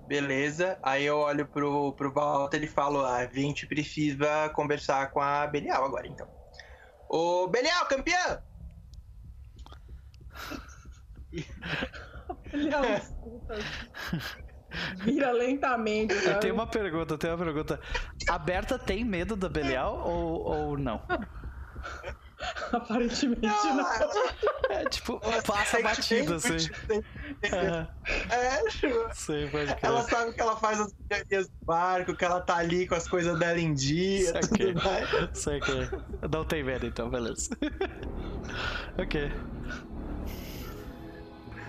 Beleza. Aí eu olho pro, pro Walter e falo: ah, a gente precisa conversar com a Belial agora, então. Ô, Belial, campeão! Belial, escuta. Vira lentamente. Sabe? Eu tenho uma pergunta, eu tenho uma pergunta. A Berta tem medo da Belial ou, ou não? Aparentemente não. não. É tipo, passa batida, assim. É, tipo, Sei, pode ela sabe que ela faz as piadinhas do barco, que ela tá ali com as coisas dela em dia. Sei que. Sei que. Não tem medo então, beleza. ok.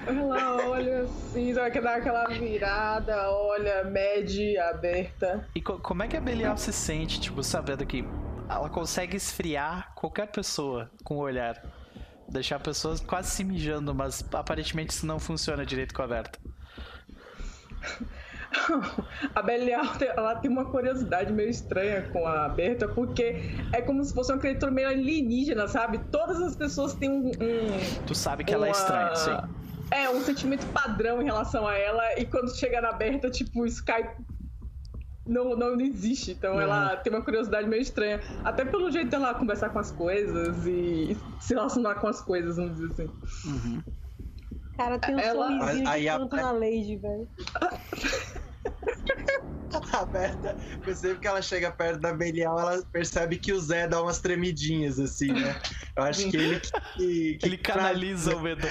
Ela olha assim, vai dar aquela virada, olha, mede, aberta. E co como é que a Belial se sente, tipo, sabendo que ela consegue esfriar qualquer pessoa com o olhar? Deixar pessoas quase se mijando, mas aparentemente isso não funciona direito com a Berta. A Belial ela tem uma curiosidade meio estranha com a Berta, porque é como se fosse uma criatura meio alienígena, sabe? Todas as pessoas têm um. um tu sabe que uma... ela é estranha, sim. É, um sentimento padrão em relação a ela, e quando chega na Berta, tipo, isso cai. Não, não existe. Então uhum. ela tem uma curiosidade meio estranha. Até pelo jeito dela conversar com as coisas e se relacionar com as coisas, vamos dizer assim. Uhum. Cara, tem um ela... sorrisinho de canto a... na Lady, velho. a Berta, percebe que ela chega perto da Belial, ela percebe que o Zé dá umas tremidinhas, assim, né? Eu acho que ele que, que ele canaliza o medo.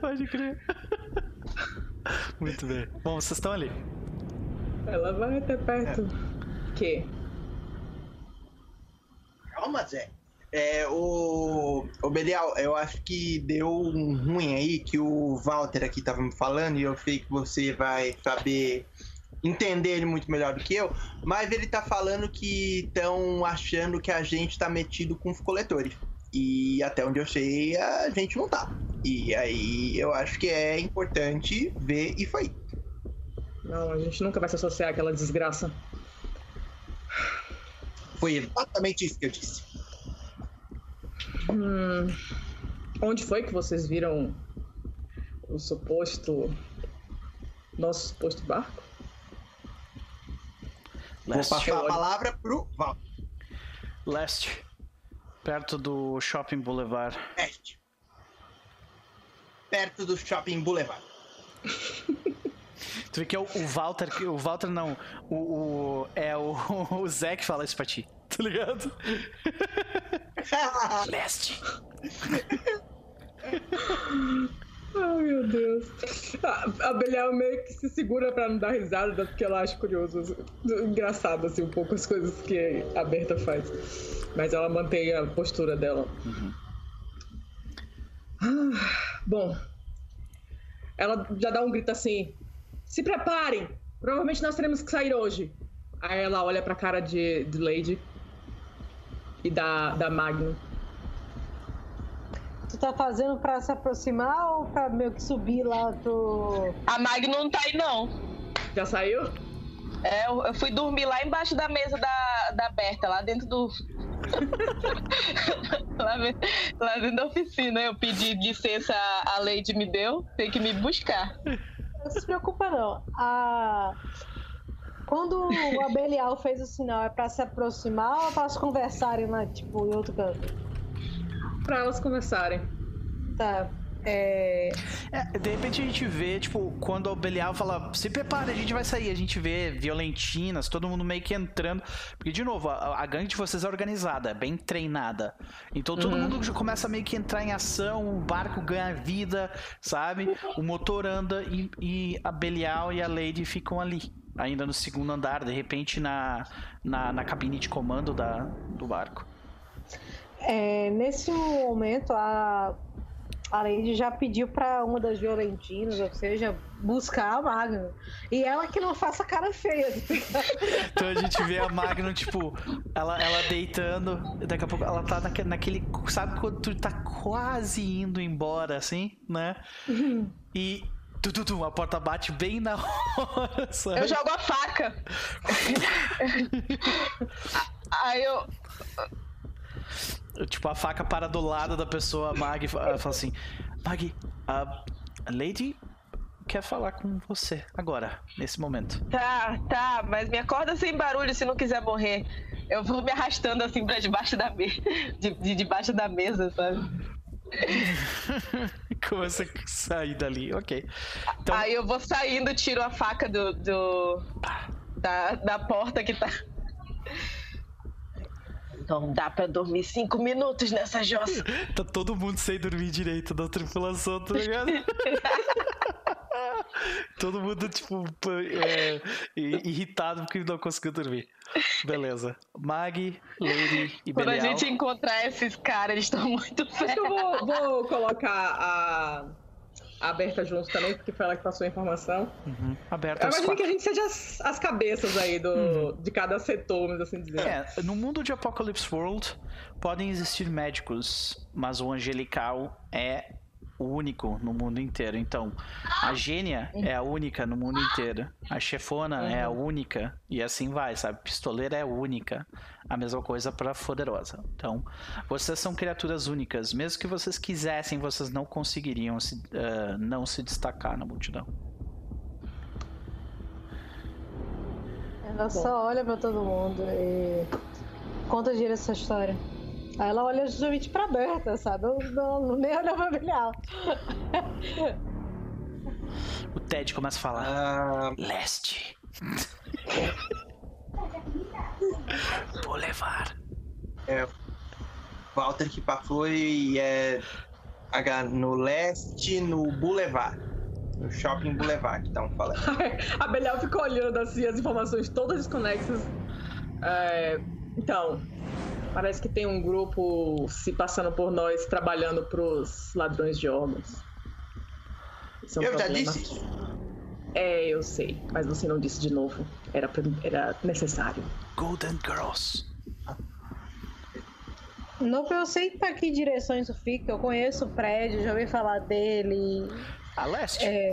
Pode crer. Muito bem. Bom, vocês estão ali. Ela vai até perto. É. Que? Calma, Zé. É, o, o Belial, eu acho que deu um ruim aí que o Walter aqui tava me falando e eu sei que você vai saber entender ele muito melhor do que eu, mas ele tá falando que estão achando que a gente tá metido com os coletores. E até onde eu sei, a gente não tá. E aí eu acho que é importante ver isso aí. Não, a gente nunca vai se associar àquela desgraça. Foi exatamente isso que eu disse. Hum, onde foi que vocês viram o suposto. Nosso suposto barco? Leste. Vou passar a palavra pro Val. Leste. Perto do Shopping Boulevard. Leste. Perto do Shopping Boulevard. tu vê que é o, o Walter. O Walter não. O, o é o, o Zé que fala isso pra ti tá ligado? Leste. Ai, meu Deus. A, a Belial meio que se segura pra não dar risada, porque ela acha curioso, engraçado, assim, um pouco as coisas que a Berta faz. Mas ela mantém a postura dela. Uhum. Ah, bom, ela já dá um grito assim: se preparem! Provavelmente nós teremos que sair hoje. Aí ela olha pra cara de, de Lady e da, da Magnum. Tu tá fazendo pra se aproximar ou pra meio que subir lá pro. A Magnum não tá aí, não. Já saiu? É, eu, fui dormir lá embaixo da mesa da, da Berta, lá dentro do. lá, lá, dentro da oficina. Eu pedi licença, a Lady me deu, tem que me buscar. Não se preocupa, não. A. Quando o Abelial fez o sinal, é para se aproximar ou para elas conversarem lá, tipo, em outro canto? Para elas conversarem. Tá. É... é... de repente a gente vê, tipo, quando o Belial fala, se prepara, a gente vai sair, a gente vê violentinas, todo mundo meio que entrando. Porque, de novo, a, a gangue de vocês é organizada, é bem treinada. Então todo uhum. mundo começa meio que entrar em ação, o barco ganha vida, sabe? O motor anda e, e a Belial e a Lady ficam ali ainda no segundo andar, de repente na, na, na cabine de comando da, do barco. É, nesse momento, a, a Lady já pediu para uma das violentinas, ou seja, buscar a Magnum. E ela que não faça cara feia. então a gente vê a Magnum, tipo, ela, ela deitando, daqui a pouco ela tá naquele, naquele. Sabe quando tu tá quase indo embora, assim, né? Uhum. E Tu, tu, tu, a porta bate bem na hora. Sabe? Eu jogo a faca. Aí eu. Tipo, a faca para do lado da pessoa, a Mag fala assim: Mag, a Lady quer falar com você agora, nesse momento. Tá, tá, mas me acorda sem barulho se não quiser morrer. Eu vou me arrastando assim pra debaixo da mesa, de, de debaixo da mesa, sabe? Começa a sair dali, ok. Então... Aí eu vou saindo, tiro a faca do, do da, da porta que tá. Não dá pra dormir cinco minutos nessa jossa. tá todo mundo sem dormir direito da tripulação, tá ligado? todo mundo, tipo, é, irritado porque não conseguiu dormir. Beleza. Mag, Lady e Quando Belial. a gente encontrar esses caras, eles estão muito que eu vou, vou colocar a aberta junto também, porque foi ela que passou a informação. Uhum. Aberta Eu imagino que a gente seja as, as cabeças aí do, uhum. de cada setor, mas assim dizer. É, no mundo de Apocalypse World podem existir médicos, mas o angelical é único no mundo inteiro. Então, a gênia é a única no mundo inteiro. A chefona uhum. é a única. E assim vai, sabe? Pistoleira é única. A mesma coisa para poderosa. Então, vocês são criaturas únicas. Mesmo que vocês quisessem, vocês não conseguiriam se, uh, não se destacar na multidão. Ela só olha para todo mundo e conta direito essa história. Aí ela olha justamente pra Berta, sabe? Não, não, nem olha pra Belial. O Ted começa a falar. Uh... Leste. Boulevard. É. Walter que passou e é. No leste, no Boulevard. No Shopping Boulevard que estão falando. a Belial ficou olhando assim as informações todas desconexas. É, então, Parece que tem um grupo se passando por nós, trabalhando pros ladrões de órgãos. É um eu problema. já disse. É, eu sei, mas você não disse de novo. Era, era necessário. Golden Girls. Não, eu sei para que direção isso fica. Eu conheço o prédio, já ouvi falar dele. A leste? É.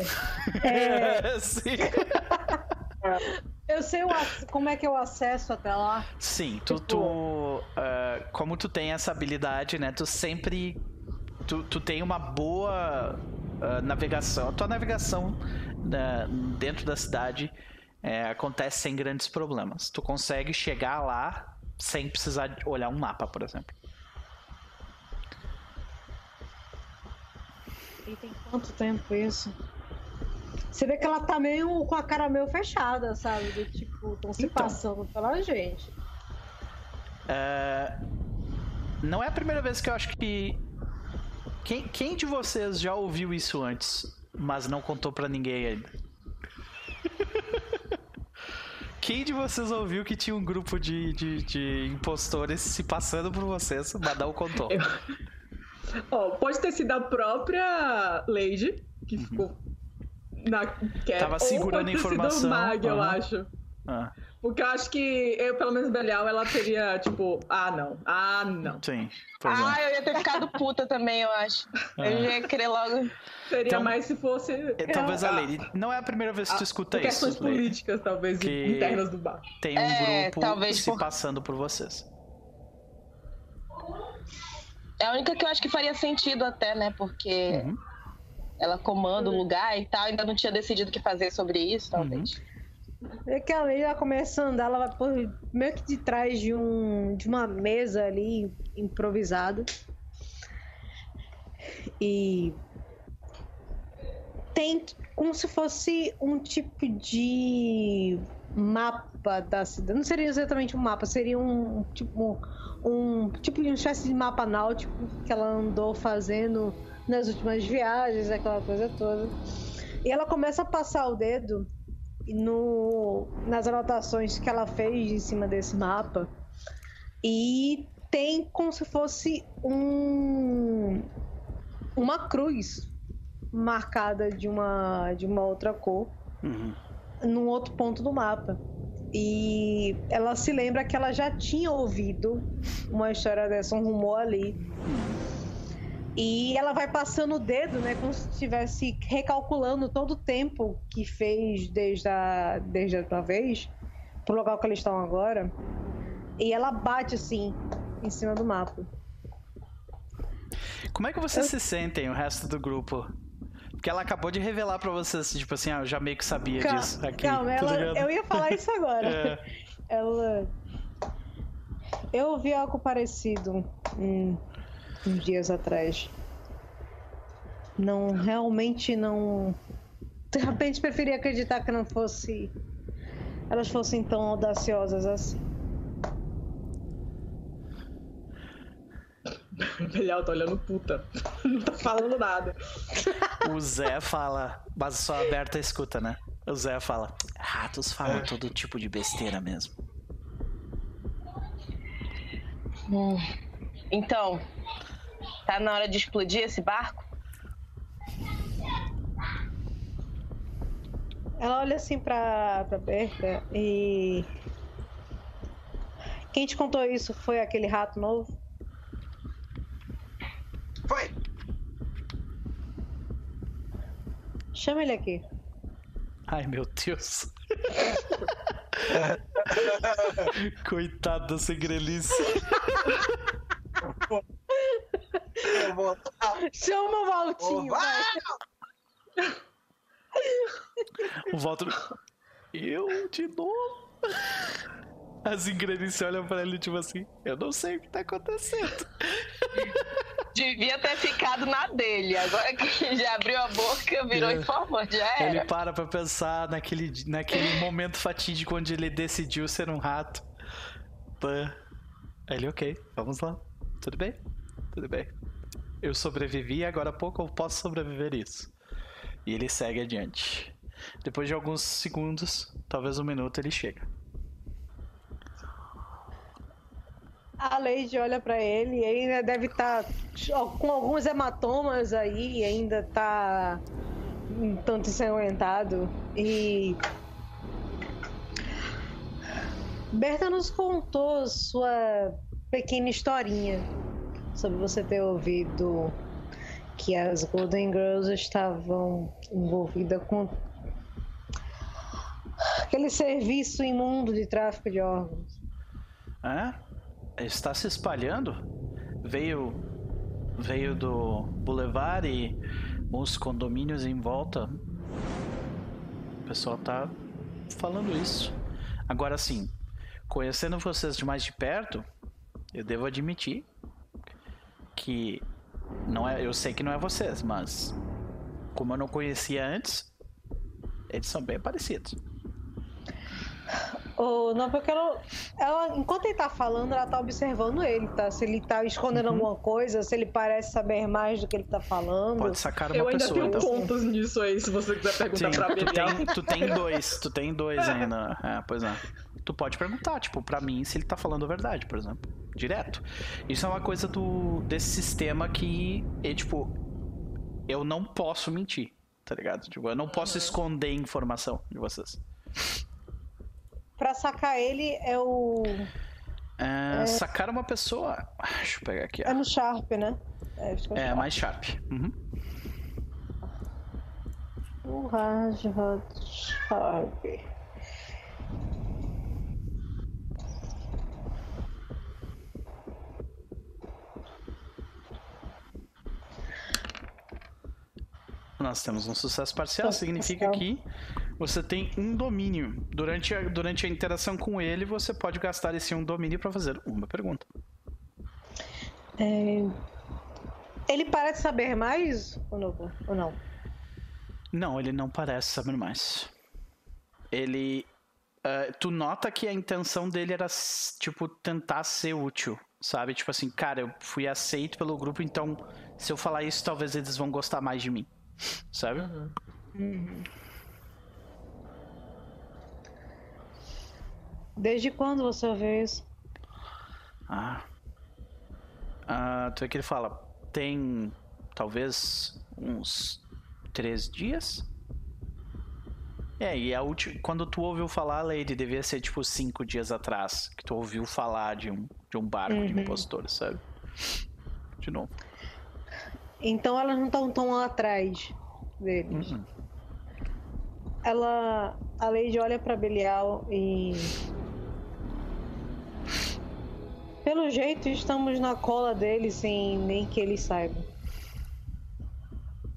é... Sim. Eu sei o, como é que eu acesso até lá. Sim, tu, tipo... tu uh, como tu tem essa habilidade, né? Tu sempre tu, tu tem uma boa uh, navegação. A tua navegação uh, dentro da cidade é, acontece sem grandes problemas. Tu consegue chegar lá sem precisar olhar um mapa, por exemplo. E tem quanto tempo isso? Você vê que ela tá meio com a cara meio fechada, sabe? De, tipo, estão se então, passando pela gente. É... Não é a primeira vez que eu acho que. Quem, quem de vocês já ouviu isso antes, mas não contou para ninguém ainda? Quem de vocês ouviu que tinha um grupo de, de, de impostores se passando por vocês, mas não contou? Eu... Oh, pode ter sido a própria Lady, que uhum. ficou na quer. Tava segurando a informação. Mag, uhum. eu acho. Ah. Porque eu acho que eu, pelo menos Belial, ela teria, tipo, ah, não. Ah, não. Sim. Ah, é. eu ia ter ficado puta também, eu acho. Ah. Eu ia querer logo. Seria então, mais se fosse. É, talvez a Lady. Não é a primeira vez que tu escuta isso. Questões políticas, talvez, que internas do bar. Tem um é, grupo se por... passando por vocês. É a única que eu acho que faria sentido até, né? Porque. Uhum ela comanda o uhum. lugar e tal, ainda não tinha decidido o que fazer sobre isso, talvez. Uhum. É que ela, ela começa a andar, ela vai por, meio que de trás de, um, de uma mesa ali improvisada. E tem como se fosse um tipo de mapa da cidade. Não seria exatamente um mapa, seria um tipo um tipo de uma espécie de mapa náutico que ela andou fazendo nas últimas viagens, aquela coisa toda. E ela começa a passar o dedo no, nas anotações que ela fez em cima desse mapa. E tem como se fosse um, uma cruz marcada de uma, de uma outra cor uhum. num outro ponto do mapa. E ela se lembra que ela já tinha ouvido uma história dessa, um rumor ali. E ela vai passando o dedo, né? Como se estivesse recalculando todo o tempo que fez desde a, desde a outra vez, pro local que eles estão agora. E ela bate assim, em cima do mapa. Como é que vocês eu... se sentem, o resto do grupo? Porque ela acabou de revelar pra vocês, tipo assim, ah, eu já meio que sabia calma, disso aqui. Calma, tá ela, eu ia falar isso agora. é. Ela. Eu ouvi algo parecido um, uns dias atrás. Não, realmente não. De repente preferi acreditar que não fosse. Elas fossem tão audaciosas assim. O Belial tá olhando puta. Não tá falando nada. O Zé fala, mas só a Berta escuta, né? O Zé fala: ratos falam é. todo tipo de besteira mesmo. Hum. Então, tá na hora de explodir esse barco? Ela olha assim pra, pra Berta e. Quem te contou isso foi aquele rato novo? Foi! Chama ele aqui. Ai, meu Deus. Coitado da segrelice. Chama o Valtinho. o Walter. Eu de novo? As ingredientes olham pra ele tipo assim: Eu não sei o que tá acontecendo. Devia ter ficado na dele. Agora que já abriu a boca, virou é. informante, já era. Ele para pra pensar naquele, naquele momento fatídico onde ele decidiu ser um rato. Ele, ok, vamos lá. Tudo bem? Tudo bem. Eu sobrevivi, agora há pouco eu posso sobreviver isso. E ele segue adiante. Depois de alguns segundos, talvez um minuto, ele chega. A Lady olha para ele e ainda deve estar tá com alguns hematomas aí, ainda tá um tanto ensanguentado. E. Berta nos contou sua pequena historinha sobre você ter ouvido que as Golden Girls estavam envolvidas com aquele serviço imundo de tráfico de órgãos. É? está se espalhando. Veio veio do Boulevard e os condomínios em volta. O pessoal tá falando isso. Agora sim, conhecendo vocês de mais de perto, eu devo admitir que não é, eu sei que não é vocês, mas como eu não conhecia antes, eles são bem parecidos. Oh, não, porque ela, ela, enquanto ele tá falando, ela tá observando ele, tá? Se ele tá escondendo uhum. alguma coisa, se ele parece saber mais do que ele tá falando. Pode sacar uma Eu pessoa. Eu ainda tenho então. pontos nisso aí, se você quiser perguntar Sim, pra mim. Tu tem, tu tem dois, tu tem dois ainda. É, pois é. Tu pode perguntar, tipo, pra mim, se ele tá falando a verdade, por exemplo. Direto. Isso é uma coisa do, desse sistema que, é, tipo, eu não posso mentir, tá ligado? Tipo, eu não posso esconder informação de vocês. Pra sacar ele é o. É, é... Sacar uma pessoa. Deixa eu pegar aqui. Ó. É no Sharp, né? É, é, é mais Sharp. Uhum. O Raj Sharp. Nós temos um sucesso parcial, significa que você tem um domínio. Durante a, durante a interação com ele, você pode gastar esse um domínio para fazer uma pergunta. É... Ele parece saber mais ou não? ou não? Não, ele não parece saber mais. Ele. Uh, tu nota que a intenção dele era, tipo, tentar ser útil, sabe? Tipo assim, cara, eu fui aceito pelo grupo, então se eu falar isso, talvez eles vão gostar mais de mim, sabe? Uhum. Uhum. Desde quando você ouviu isso? Ah. Ah, tu é que ele fala, tem talvez uns três dias? É, e a última, quando tu ouviu falar, Lady, devia ser tipo cinco dias atrás que tu ouviu falar de um, de um barco uhum. de impostores, sabe? De novo. Então elas não estão tão atrás deles. Uhum. Ela, a Lady olha para Belial e pelo jeito, estamos na cola dele sem nem que ele saiba.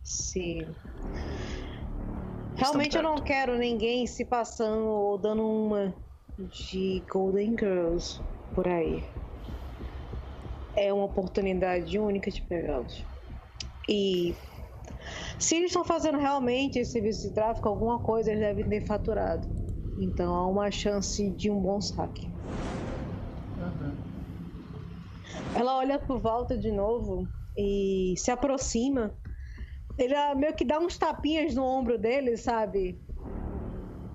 Sim. Realmente eu não quero ninguém se passando ou dando uma de Golden Girls por aí. É uma oportunidade única de pegá-los. E se eles estão fazendo realmente esse serviço de tráfico, alguma coisa eles devem ter faturado. Então há uma chance de um bom saque. Uhum. Ela olha por volta de novo e se aproxima. Ele meio que dá uns tapinhas no ombro dele, sabe?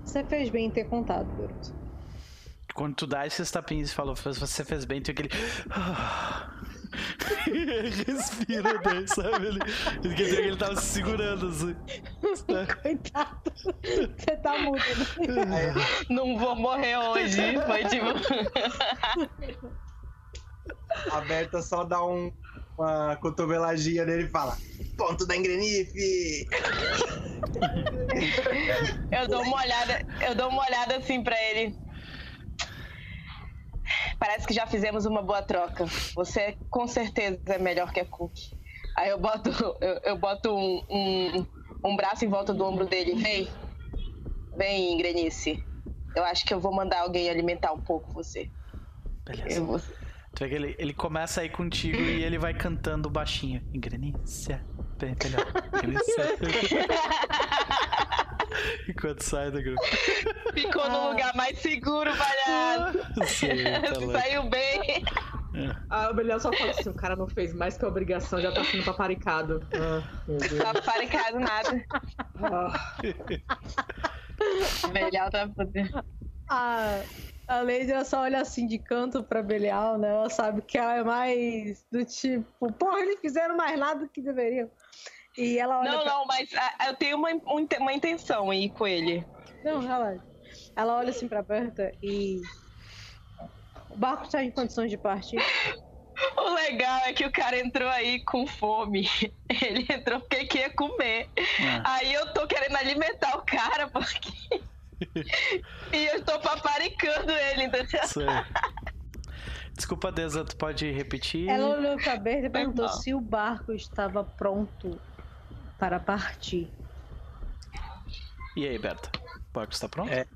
Você fez bem em ter contado, garoto. Quando tu dá esses tapinhas e falou, você fez bem, tu aquele. Respira bem, sabe? Ele, ele, quer dizer que ele tava se segurando assim. Coitado. Você tá mudo, né? Não vou morrer hoje. Foi tipo. A Berta só dá um, uma cotoveladinha nele e fala: Ponto da engrenife! eu dou uma olhada, eu dou uma olhada assim pra ele. Parece que já fizemos uma boa troca. Você com certeza é melhor que a Cook. Aí eu boto, eu, eu boto um, um, um, braço em volta do ombro dele. Vem, vem, Grenice. Eu acho que eu vou mandar alguém alimentar um pouco você. Beleza. Vou... Ele, ele começa aí contigo e ele vai cantando baixinho. Grenice, melhor. Enquanto sai do grupo. Ficou no lugar mais seguro, palhaço. tá Saiu bem. É. A Belial só fala assim: o cara não fez mais que a obrigação, já tá sendo paparicado. Ah, paparicado nada. Ah. Belial tá fodendo. Ah. A Lady ela só olha assim de canto pra Belial, né? Ela sabe que ela é mais do tipo, porra, eles fizeram mais nada do que deveriam. E ela olha. Não, pra... não, mas a, eu tenho uma, uma intenção aí com ele. Não, relaxa. Ela olha assim pra Berta e. O barco está em condições de partir. O legal é que o cara entrou aí com fome. Ele entrou porque queria comer. É. Aí eu tô querendo alimentar o cara porque. e eu tô paparicando ele, entendeu? Sei. Desculpa, Deza, tu pode repetir? Ela olhou pra Berta e perguntou se o barco estava pronto para partir. E aí, Berta? O barco está pronto? É.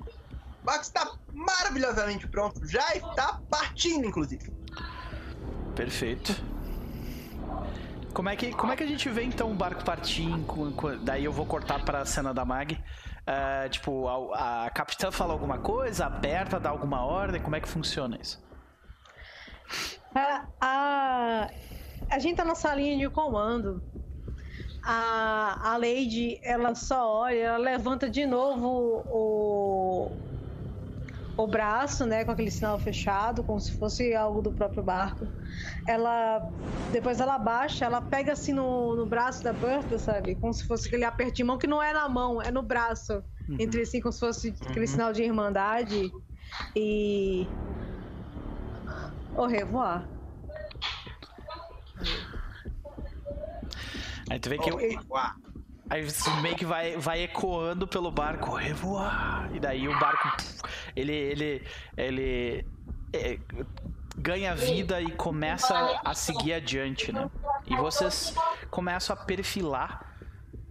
O barco está maravilhosamente pronto. Já está partindo, inclusive. Perfeito. Como é que, como é que a gente vê então o barco partir? Daí eu vou cortar para a cena da Mag. Uh, tipo, a, a capitã fala alguma coisa, aperta, dá alguma ordem, como é que funciona isso? A, a, a gente tá na salinha de comando. A, a Lady, ela só olha, ela levanta de novo o, o braço, né, com aquele sinal fechado, como se fosse algo do próprio barco. Ela, depois ela baixa, ela pega assim no, no braço da Berta, sabe, como se fosse aquele aperto de mão que não é na mão, é no braço, uhum. entre assim, como se fosse aquele uhum. sinal de irmandade e au revoir. Aí tu vê que. Aí meio que vai, vai ecoando pelo barco, revoar. E daí o barco, ele, ele, ele é, ganha vida e começa a seguir adiante, né? E vocês começam a perfilar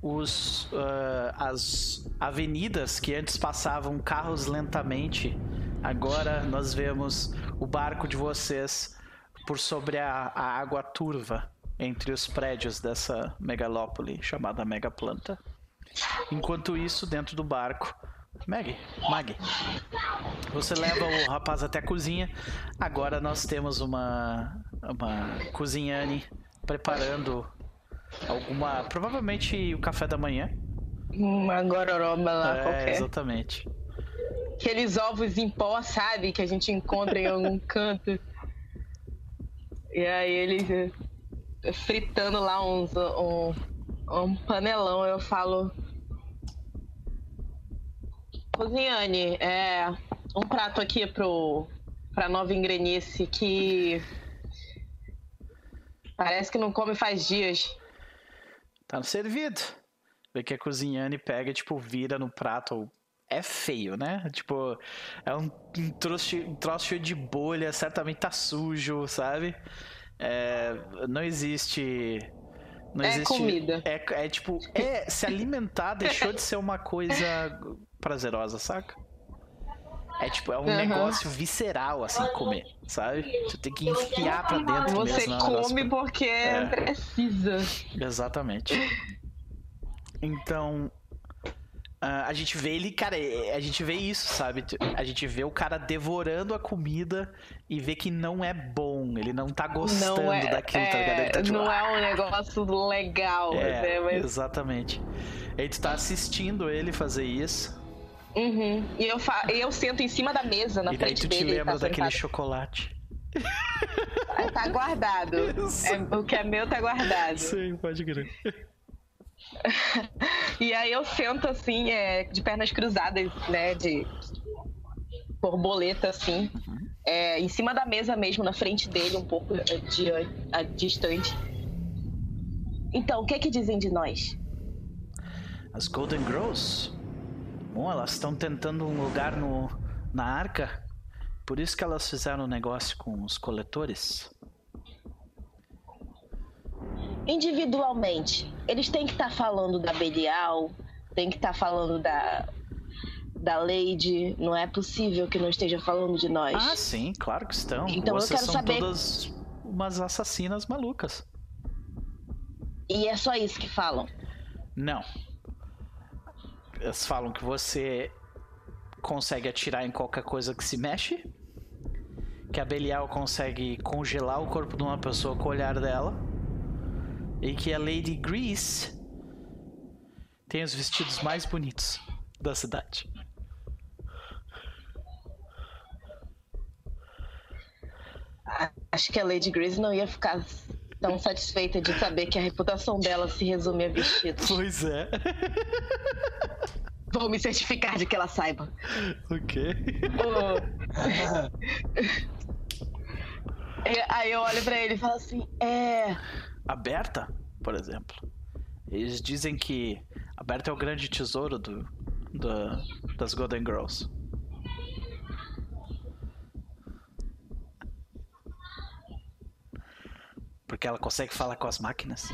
os, uh, as avenidas que antes passavam carros lentamente. Agora nós vemos o barco de vocês por sobre a, a água turva entre os prédios dessa megalópole chamada Megaplanta. Enquanto isso, dentro do barco, Mag, Mag, você leva o rapaz até a cozinha. Agora nós temos uma, uma cozinhane preparando alguma, provavelmente o café da manhã. Uma gororoba lá é, qualquer. Exatamente. Aqueles ovos em pó, sabe, que a gente encontra em algum canto. E aí eles fritando lá uns, um, um panelão, eu falo. Cozinhane, é um prato aqui pro, pra nova engrenice que parece que não come faz dias. Tá servido. Vê que a cozinhane pega, tipo, vira no prato. É feio, né? Tipo, é um, um, troço, um troço de bolha, certamente tá sujo, sabe? É, não existe Não é existe... comida. É, é tipo, é, se alimentar deixou de ser uma coisa prazerosa, saca? É tipo, é um uhum. negócio visceral, assim, comer, sabe? Você tem que enfiar pra dentro Você mesmo. Você come porque é. precisa. Exatamente. Então, Uh, a gente vê ele, cara, é, a gente vê isso, sabe? A gente vê o cara devorando a comida e vê que não é bom, ele não tá gostando não é, daquilo, é, tá ligado? Tá, tipo, não é um negócio legal, é, né? Mas... Exatamente. Aí tu tá assistindo ele fazer isso. Uhum. E eu, fa... eu sento em cima da mesa, na e frente dele. E daí tu te lembra tá daquele chocolate. Tá guardado. É, o que é meu tá guardado. Sim, pode crer. e aí eu sento assim, é, de pernas cruzadas, né? De borboleta, assim. É, em cima da mesa mesmo, na frente dele, um pouco de, a, distante. Então, o que é que dizem de nós? As Golden Girls? Bom, elas estão tentando um lugar no, na arca. Por isso que elas fizeram um negócio com os coletores individualmente, eles têm que estar tá falando da Belial, tem que estar tá falando da da Lady, não é possível que não esteja falando de nós. Ah, sim, claro que estão. Então Vocês eu quero são saber todas umas assassinas malucas. E é só isso que falam? Não. Eles falam que você consegue atirar em qualquer coisa que se mexe, que a Belial consegue congelar o corpo de uma pessoa com o olhar dela e que a Lady Grease tem os vestidos mais bonitos da cidade. Acho que a Lady Grease não ia ficar tão satisfeita de saber que a reputação dela se resume a vestidos. Pois é. Vou me certificar de que ela saiba. O quê? Aí eu olho pra ele e falo assim: é aberta, por exemplo. Eles dizem que aberta é o grande tesouro do, do das Golden Girls. Porque ela consegue falar com as máquinas.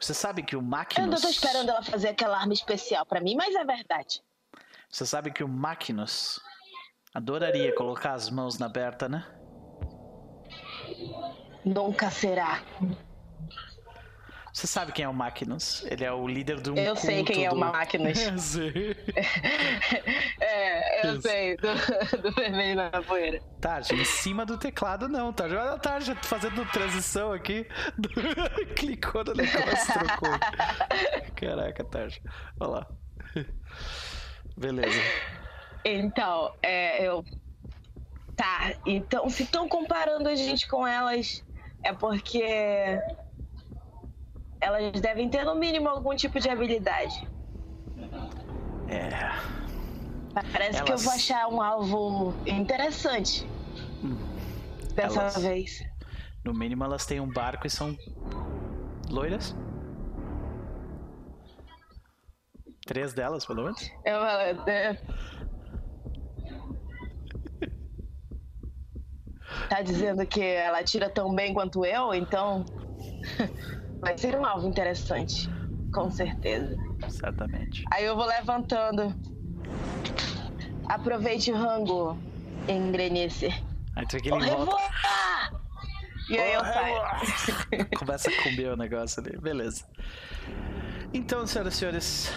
Você sabe que o Magnus... Eu tô esperando ela fazer aquela arma especial para mim, mas é verdade. Você sabe que o Magnus adoraria colocar as mãos na Berta, né? Nunca será. Você sabe quem é o Magnus? Ele é o líder do. Eu sei quem é o Magnus. é, eu sei, do, do vermelho na poeira. Tarja, em cima do teclado não, Tarja. Olha a Tarja fazendo transição aqui. Clicou no negócio, trocou. Caraca, Tarja. Olha lá. Beleza. Então, é, eu Tá, então se estão comparando a gente com elas, é porque elas devem ter no mínimo algum tipo de habilidade. É. Parece elas... que eu vou achar um alvo interessante. Hum. Dessa elas... vez. No mínimo elas têm um barco e são loiras. Três delas, pelo menos? Eu, eu, tá dizendo que ela tira tão bem quanto eu, então vai ser um alvo interessante, com certeza. Certamente. Aí eu vou levantando. Aproveite o rango, engrenice. Aí tu aquele volta. E aí eu saio. Começa a comer o negócio ali. Beleza. Então, senhoras e senhores,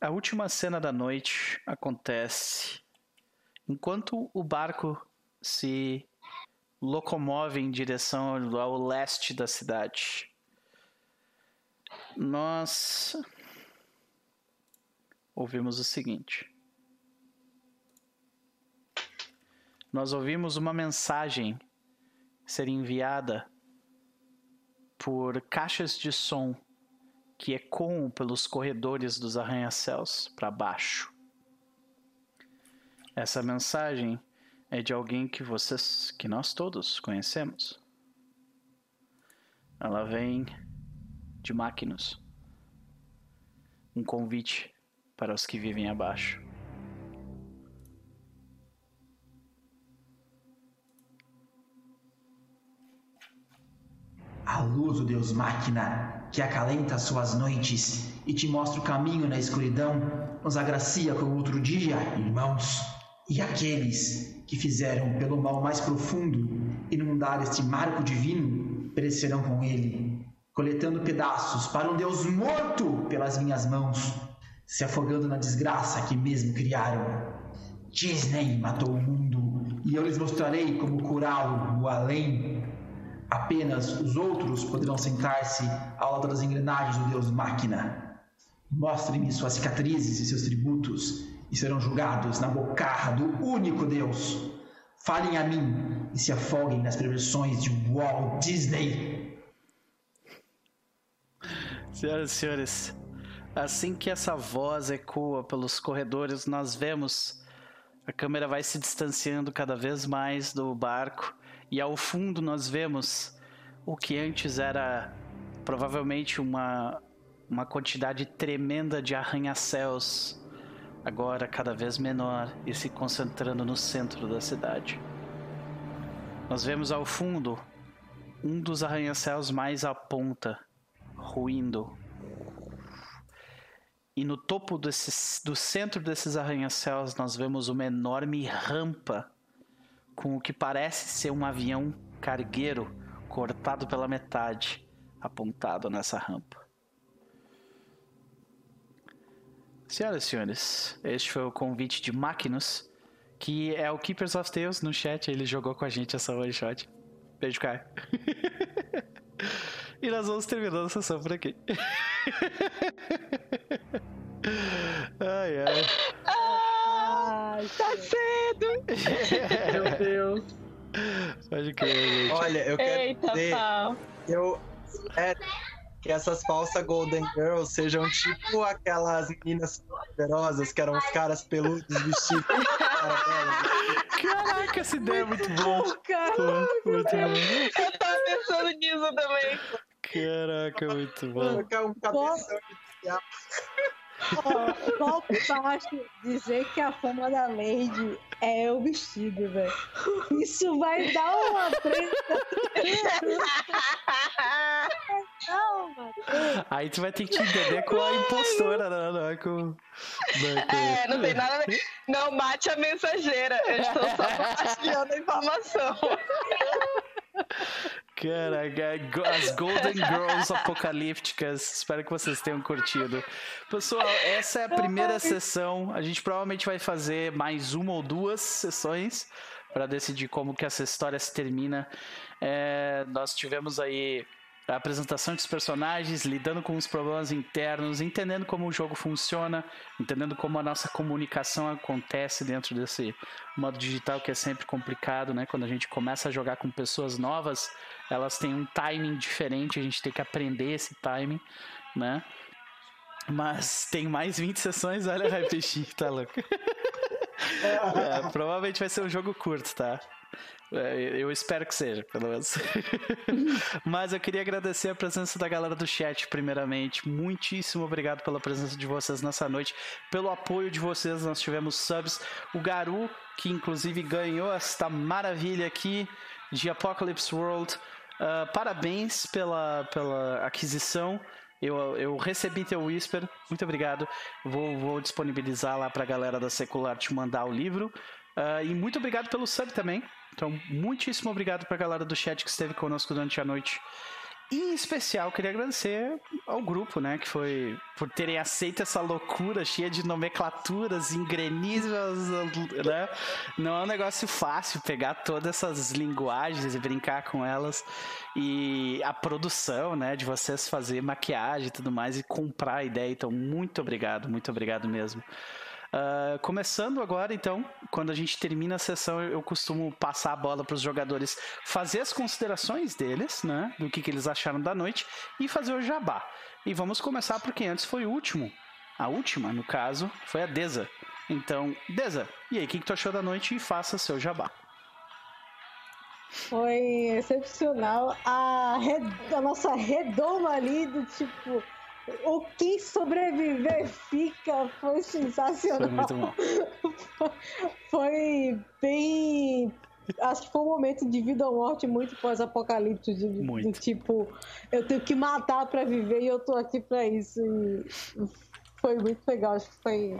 a última cena da noite acontece enquanto o barco se locomove em direção ao leste da cidade. Nós ouvimos o seguinte. Nós ouvimos uma mensagem ser enviada por caixas de som que ecoam pelos corredores dos arranha-céus para baixo. Essa mensagem é de alguém que vocês, que nós todos conhecemos. Ela vem de Máquinos. Um convite para os que vivem abaixo. luz do Deus Máquina, que acalenta suas noites e te mostra o caminho na escuridão, nos agracia com outro dia, irmãos. E aqueles que fizeram pelo mal mais profundo inundar este marco divino perecerão com ele, coletando pedaços para um Deus morto pelas minhas mãos, se afogando na desgraça que mesmo criaram. Disney matou o mundo e eu lhes mostrarei como curá-lo no além. Apenas os outros poderão sentar-se ao lado das engrenagens do Deus Máquina. Mostrem-me suas cicatrizes e seus tributos e serão julgados na bocarra do único Deus. Falem a mim e se afoguem nas perversões de Walt Disney. Senhoras e senhores, assim que essa voz ecoa pelos corredores, nós vemos a câmera vai se distanciando cada vez mais do barco e ao fundo nós vemos o que antes era provavelmente uma uma quantidade tremenda de arranha-céus agora cada vez menor e se concentrando no centro da cidade. Nós vemos ao fundo um dos arranha-céus mais à ponta, ruindo. E no topo do centro desses arranha-céus nós vemos uma enorme rampa com o que parece ser um avião cargueiro cortado pela metade, apontado nessa rampa. Senhoras e senhores, este foi o convite de Magnus, que é o Keepers of Tales no chat. Ele jogou com a gente essa one shot. Beijo, Caio. e nós vamos terminando a sessão por aqui. ai, ai. Ai, tá cedo! Meu Deus. Pode crer, gente. Olha, eu quero Eita, dizer, pau. eu é, que essas falsas Golden Girls sejam tipo aquelas meninas poderosas que eram os caras peludos vestidos. Caraca, essa ideia é muito boa. Cara, Muito bom. Eu tava pensando nisso também. Caraca, muito bom. Colocar um cabeção de ó, só baixo dizer que a fama da Lady é o vestido, velho. Isso vai dar uma treta. Aí tu vai ter que te entender com a impostora, não, não é com. Não é com- É, não tem nada a ver. Não mate a mensageira. Eu estou só compartilhando a informação. Caraca, go- as Golden Girls apocalípticas. Espero que vocês tenham curtido. Pessoal, essa é a primeira sessão. A gente provavelmente vai fazer mais uma ou duas sessões para decidir como que essa história se termina. É, nós tivemos aí a apresentação dos personagens, lidando com os problemas internos, entendendo como o jogo funciona, entendendo como a nossa comunicação acontece dentro desse modo digital que é sempre complicado, né? Quando a gente começa a jogar com pessoas novas, elas têm um timing diferente, a gente tem que aprender esse timing, né? Mas tem mais 20 sessões, olha, Hypexi, tá louco. É, provavelmente vai ser um jogo curto, tá? É, Eu espero que seja, pelo menos. Mas eu queria agradecer a presença da galera do chat, primeiramente. Muitíssimo obrigado pela presença de vocês nessa noite, pelo apoio de vocês. Nós tivemos subs. O Garu, que inclusive ganhou esta maravilha aqui de Apocalypse World. Ah, parabéns pela, pela aquisição. Eu, eu recebi teu Whisper, muito obrigado. Vou, vou disponibilizar lá pra galera da Secular te mandar o livro. Ah, e muito obrigado pelo sub também. Então, muitíssimo obrigado pra galera do chat que esteve conosco durante a noite. E, em especial, queria agradecer ao grupo, né, que foi por terem aceito essa loucura cheia de nomenclaturas engreníveis, né? Não é um negócio fácil pegar todas essas linguagens e brincar com elas. E a produção, né, de vocês fazer maquiagem e tudo mais e comprar a ideia. Então, muito obrigado, muito obrigado mesmo. Ah, começando agora, então, quando a gente termina a sessão, eu, costumo passar a bola para os jogadores fazer as considerações deles, né? Do que, que eles acharam da noite e fazer o jabá. E vamos começar porque antes foi o último. A última, no caso, foi a Deza. Então, Deza, e aí, o que, que tu achou da noite e faça seu jabá. Foi excepcional. A, a nossa redoma ali do tipo. O que sobreviver fica foi sensacional. Foi muito bom. Foi bem acho que foi um momento de vida ou morte muito pós-apocalipse, de, de, tipo, eu tenho que matar para viver e eu tô aqui para isso. E foi muito legal, acho que foi,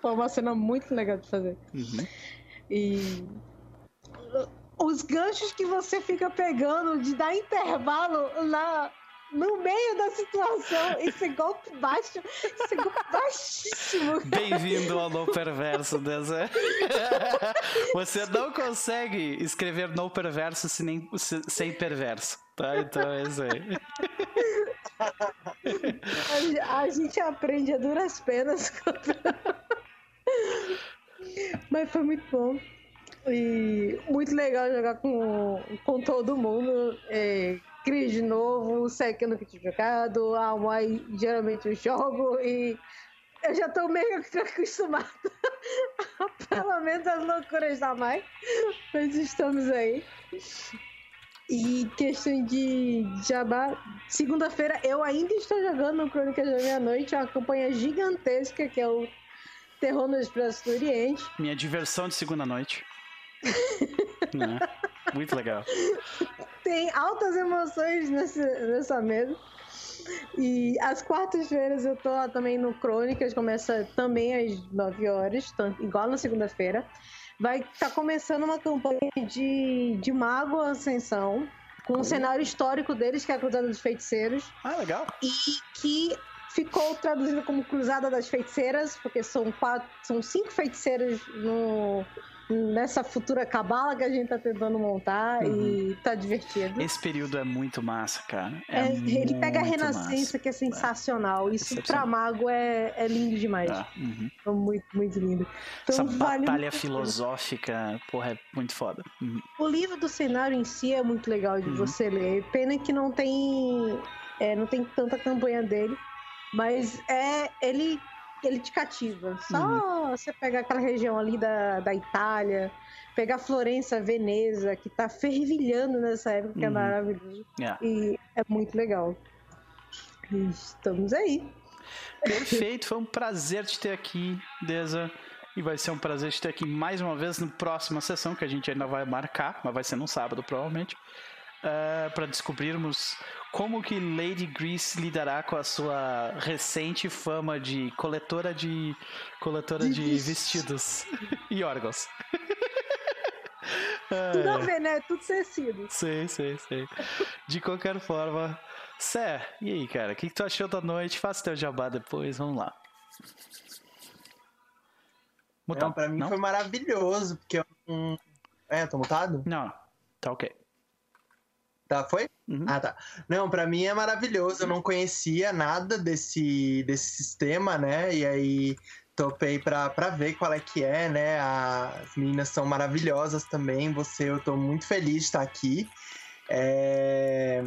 foi uma cena muito legal de fazer. Uhum. E os ganchos que você fica pegando de dar intervalo na, no meio da situação. Esse golpe baixo, esse golpe baixíssimo. Bem-vindo ao No Perverso, Dezé. Você não consegue escrever No Perverso sem, sem perverso, tá? Então é isso aí. A, a gente aprende a duras penas. Mas foi muito bom. E muito legal jogar com, com todo mundo. É, Cris de novo, o Sek eu nunca tinha jogado, a Amai geralmente eu jogo e eu já tô meio que acostumada pelo menos as loucuras da Mai, mas estamos aí. E questão de jabá, segunda-feira eu ainda estou jogando no Crônicas da Meia-Noite, uma campanha gigantesca que é o Terror no Expresso do Oriente. Minha diversão de segunda noite. né? Muito legal. Tem altas emoções nesse, nessa mesa. E às quartas-feiras eu tô lá também no Crônicas, começa também às 9 horas, igual na segunda-feira. Vai estar tá começando uma campanha de, de Mago Ascensão, com um cenário histórico deles, que é a Cruzada dos Feiticeiros. Ah, legal. E que ficou traduzido como Cruzada das Feiticeiras, porque são quatro, são cinco feiticeiras no, nessa futura cabala que a gente tá tentando montar uhum. e tá divertido. Esse período é muito massa, cara. É é, ele pega a renascença, massa. que é sensacional. É. Isso pra mago é, é lindo demais. Ah, uhum. É muito, muito lindo. Então, Essa vale batalha filosófica, porra, é muito foda. Uhum. O livro do cenário em si é muito legal de uhum. você ler. Pena que não tem, é, não tem tanta campanha dele. Mas é ele ele te cativa. Só uhum. você pegar aquela região ali da, da Itália, pegar Florença, Veneza, que tá fervilhando nessa época, que é uhum. é maravilhoso. Yeah. E é muito legal. E estamos aí. Perfeito, foi um prazer te ter aqui, Deza. E vai ser um prazer te ter aqui mais uma vez na próxima sessão, que a gente ainda vai marcar, mas vai ser no sábado, provavelmente. Uh, para descobrirmos como que Lady Grease lidará com a sua recente fama de coletora de coletora de, de vestidos e órgãos. Tudo a ver, né? Tudo tecido. Sei, sei, sei. De qualquer forma, Sé, e aí, cara? O que, que tu achou da noite? Faça teu jabá depois, vamos lá. Mutado. Não, pra mim Não? foi maravilhoso, porque eu. Um... É, tô mutado? Não, tá ok. Tá, foi? Uhum. Ah, tá. Não, para mim é maravilhoso. Eu não conhecia nada desse, desse sistema, né? E aí topei pra, pra ver qual é que é, né? As meninas são maravilhosas também. Você, eu tô muito feliz de estar aqui. É...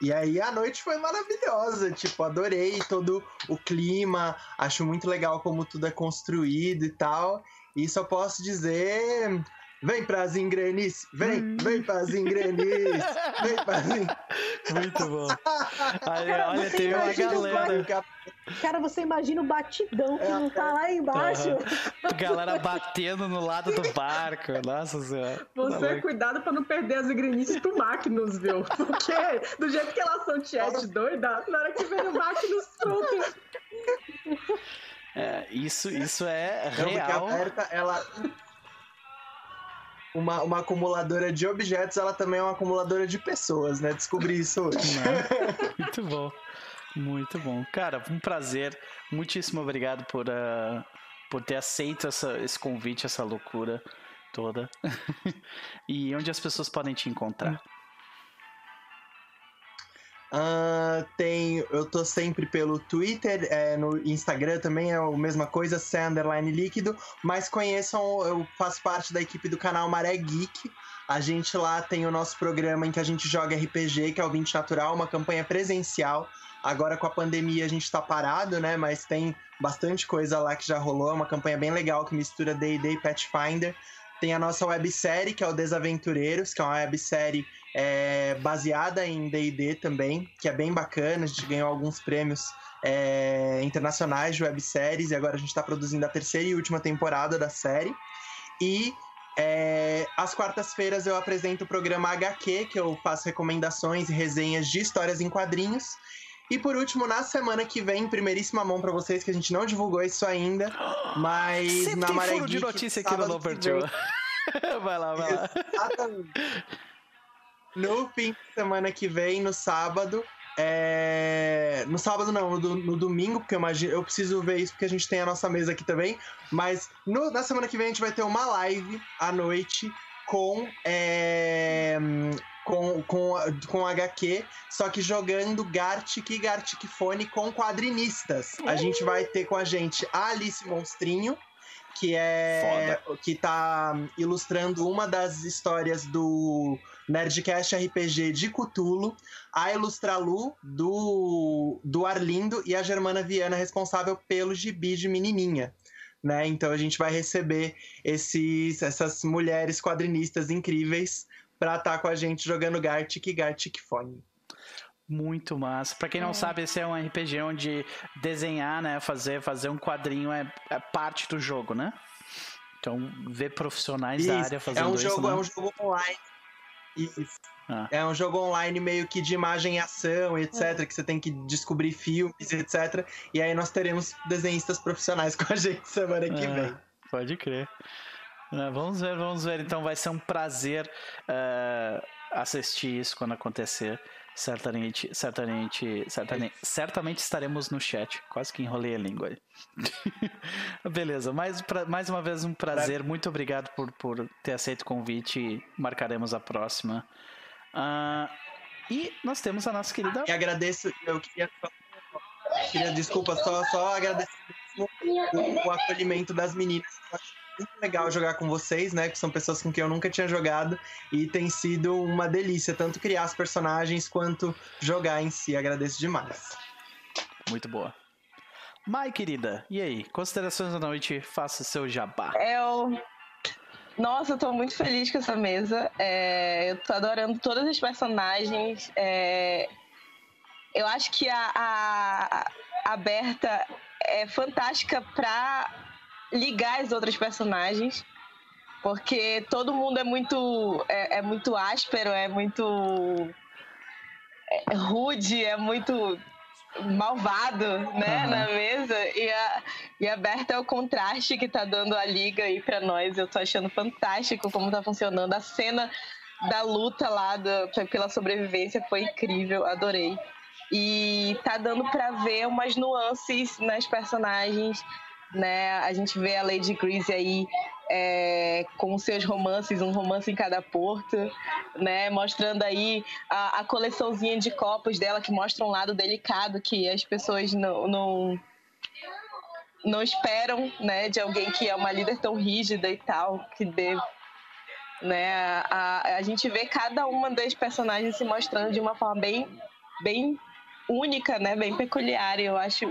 E aí a noite foi maravilhosa, tipo, adorei todo o clima, acho muito legal como tudo é construído e tal. E só posso dizer Vem pras engrenices, vem, hum. vem pras engrenices, vem pras Muito bom. Aí, cara, olha, tem uma galera. Cara, você imagina o batidão que é, não tá lá embaixo. Uhum. Galera batendo no lado do barco. Nossa senhora. Você, tá cuidado pra não perder as engrenices pro Magnus, viu? Porque do jeito que elas são chat doida, na hora que vem o Magnus, pronto. É, isso, isso é real. Não, a ela uma, uma acumuladora de objetos, ela também é uma acumuladora de pessoas, né? Descobri isso hoje. Muito bom. Muito bom. Cara, um prazer. Muitíssimo obrigado por, uh, por ter aceito essa, esse convite, essa loucura toda. e onde as pessoas podem te encontrar? Uh, tem, eu tô sempre pelo Twitter, é, no Instagram também é a mesma coisa, underline líquido, mas conheçam, eu faço parte da equipe do canal Maré Geek. A gente lá tem o nosso programa em que a gente joga RPG, que é o 20 Natural, uma campanha presencial. Agora com a pandemia a gente tá parado, né? Mas tem bastante coisa lá que já rolou, é uma campanha bem legal que mistura D&D e Pathfinder. Tem a nossa websérie, que é o Desaventureiros, que é uma websérie é, baseada em D&D também, que é bem bacana. A gente ganhou alguns prêmios é, internacionais de webséries e agora a gente está produzindo a terceira e última temporada da série. E É, às quartas-feiras eu apresento o programa HQ, que eu faço recomendações e resenhas de histórias em quadrinhos. E por último, na semana que vem, primeiríssima mão para vocês, que a gente não divulgou isso ainda, mas Sempre na Maré furo de Geek, notícia aqui no Joe. vai lá, vai lá. Exatamente. No fim de semana que vem, no sábado. é, No sábado não, no, no domingo, porque eu imagino. Eu preciso ver isso porque a gente tem a nossa mesa aqui também. Mas no- na semana que vem a gente vai ter uma live à noite com. é, Com, com, com HQ, só que jogando Gartic e Gartic Fone com quadrinistas. A gente vai ter com a gente a Alice Monstrinho, que é que tá ilustrando uma das histórias do Nerdcast RPG de Cutulo, a Ilustralu do, do Arlindo e a Germana Viana responsável pelo gibi de Menininha. Né? Então a gente vai receber esses, essas mulheres quadrinistas incríveis pra estar com a gente jogando Gartic e Gartic Fone. Muito massa. Pra quem não sabe, esse é um RPG onde desenhar, né, fazer, fazer um quadrinho é, é parte do jogo, né? Então, ver profissionais da Isso, área é fazendo um isso, jogo, né? é um jogo online. Isso. Ah. É um jogo online meio que de imagem e ação, etc. Que você tem que descobrir filmes, etc. E aí nós teremos desenhistas profissionais com a gente semana que Ah, vem. Pode crer. Ah, vamos ver, vamos ver. Então vai ser um prazer ah, assistir isso quando acontecer. Certamente, certamente, certamente, certamente estaremos no chat. Quase que enrolei a língua. Beleza, mais, pra- mais uma vez um prazer. Muito obrigado por, por ter aceito o convite. Marcaremos a próxima. Ah, e nós temos a nossa querida agradeço, eu queria. Queria, desculpa, só, só agradecer o, o acolhimento das meninas. Muito legal jogar com vocês, né? Que são pessoas com quem eu nunca tinha jogado. E tem sido uma delícia, tanto criar os personagens quanto jogar em si. Agradeço demais. Muito boa. Mai, querida, e aí? Considerações da noite, faça seu jabá. Eu. Nossa, eu tô muito feliz com essa mesa. É, eu tô adorando todas as personagens. É, eu acho que a, a, a Berta é fantástica pra ligar as outras personagens. Porque todo mundo é muito, é, é muito áspero, é muito é rude, é muito malvado, né, Aham. na mesa. E a, e a Berta é o contraste que tá dando a liga aí pra nós. Eu tô achando fantástico como tá funcionando. A cena da luta lá do- pela sobrevivência foi incrível, adorei. E tá dando pra ver umas nuances nas personagens, né? A gente vê a Lady Grease aí é, com seus romances, um romance em cada porto, né? Mostrando aí a, a coleçãozinha de copos dela que mostra um lado delicado que as pessoas não, não não esperam, né, de alguém que é uma líder tão rígida e tal, que dê, né, a, a gente vê cada uma das personagens se mostrando de uma forma bem, bem única, né, bem peculiar. E eu acho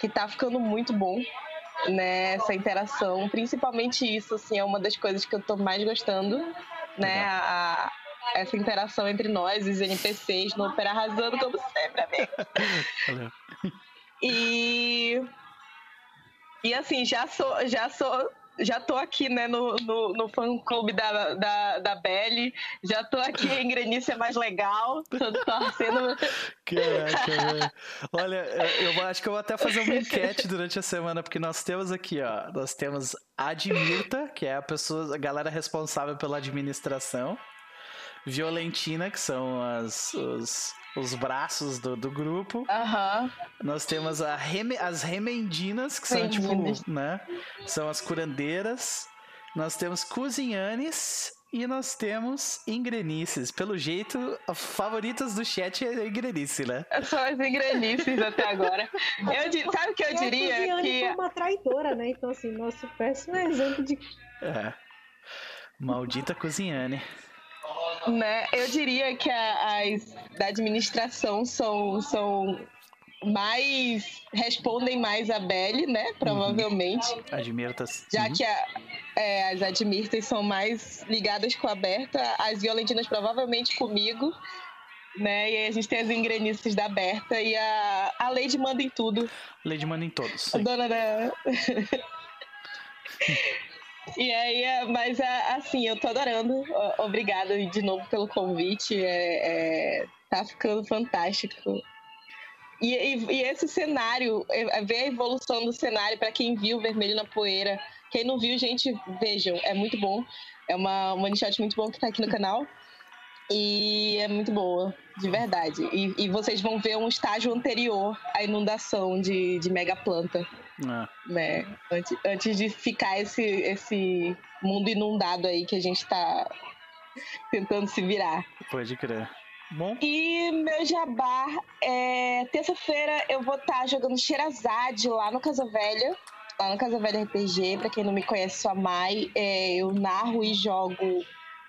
que tá ficando muito bom, né, essa interação. Principalmente isso, assim, é uma das coisas que eu tô mais gostando, né, a, essa interação entre nós, os NPCs, no Opera arrasando como sempre, amigo. Valeu. E e assim, já sou, já sou, já tô aqui, né, no, no, no fã clube da, da, da Belly, já tô aqui em Grenice é mais legal, tô torcendo. Caraca, velho. Olha, eu acho que eu vou até fazer uma enquete durante a semana, porque nós temos aqui, ó, nós temos a Admirta, que é a pessoa, a galera responsável pela administração, Violentina, que são as, os, os braços do, do grupo, Aham. Nós temos a reme- as remendinas, que são tipo, né? São as curandeiras. Nós temos cozinhanes e nós temos ingrenices. Pelo jeito, a favoritas do chat é a ingrenice, né? São as engrenices até agora. Eu, sabe o que eu a diria? Coziane Que foi uma traidora, né? Então, assim, nosso péssimo exemplo de. É. Maldita cozinhane. Né, eu diria que a- as da administração são, são mais. respondem mais a Belly, né? Provavelmente. Admirtas. Já Uhum. que a- é, as admirtas são mais ligadas com a Berta, as violentinas provavelmente comigo, né? E aí a gente tem as engrenices da Berta e a, a Lady manda em tudo. Lady manda em todos. A sim. dona da. E aí, é, mas é, assim, eu tô adorando. Obrigada de novo pelo convite. É, é tá ficando fantástico. E, e, e, esse cenário, é, ver a evolução do cenário, para quem viu Vermelho na Poeira. Quem não viu, gente, vejam, é muito bom. É uma, uma muito bom que tá aqui no canal. E é muito boa, de verdade. E, e vocês vão ver um estágio anterior à inundação de, de mega planta. É. Né? Antes, antes de ficar esse, esse mundo inundado aí que a gente tá tentando se virar. Pode crer. Bom. E meu jabá é. Terça-feira eu vou estar tá jogando Xerazade lá no Casa Velha. Lá no Casa Velha RPG. Pra quem não me conhece, sou a Mai. É, eu narro e jogo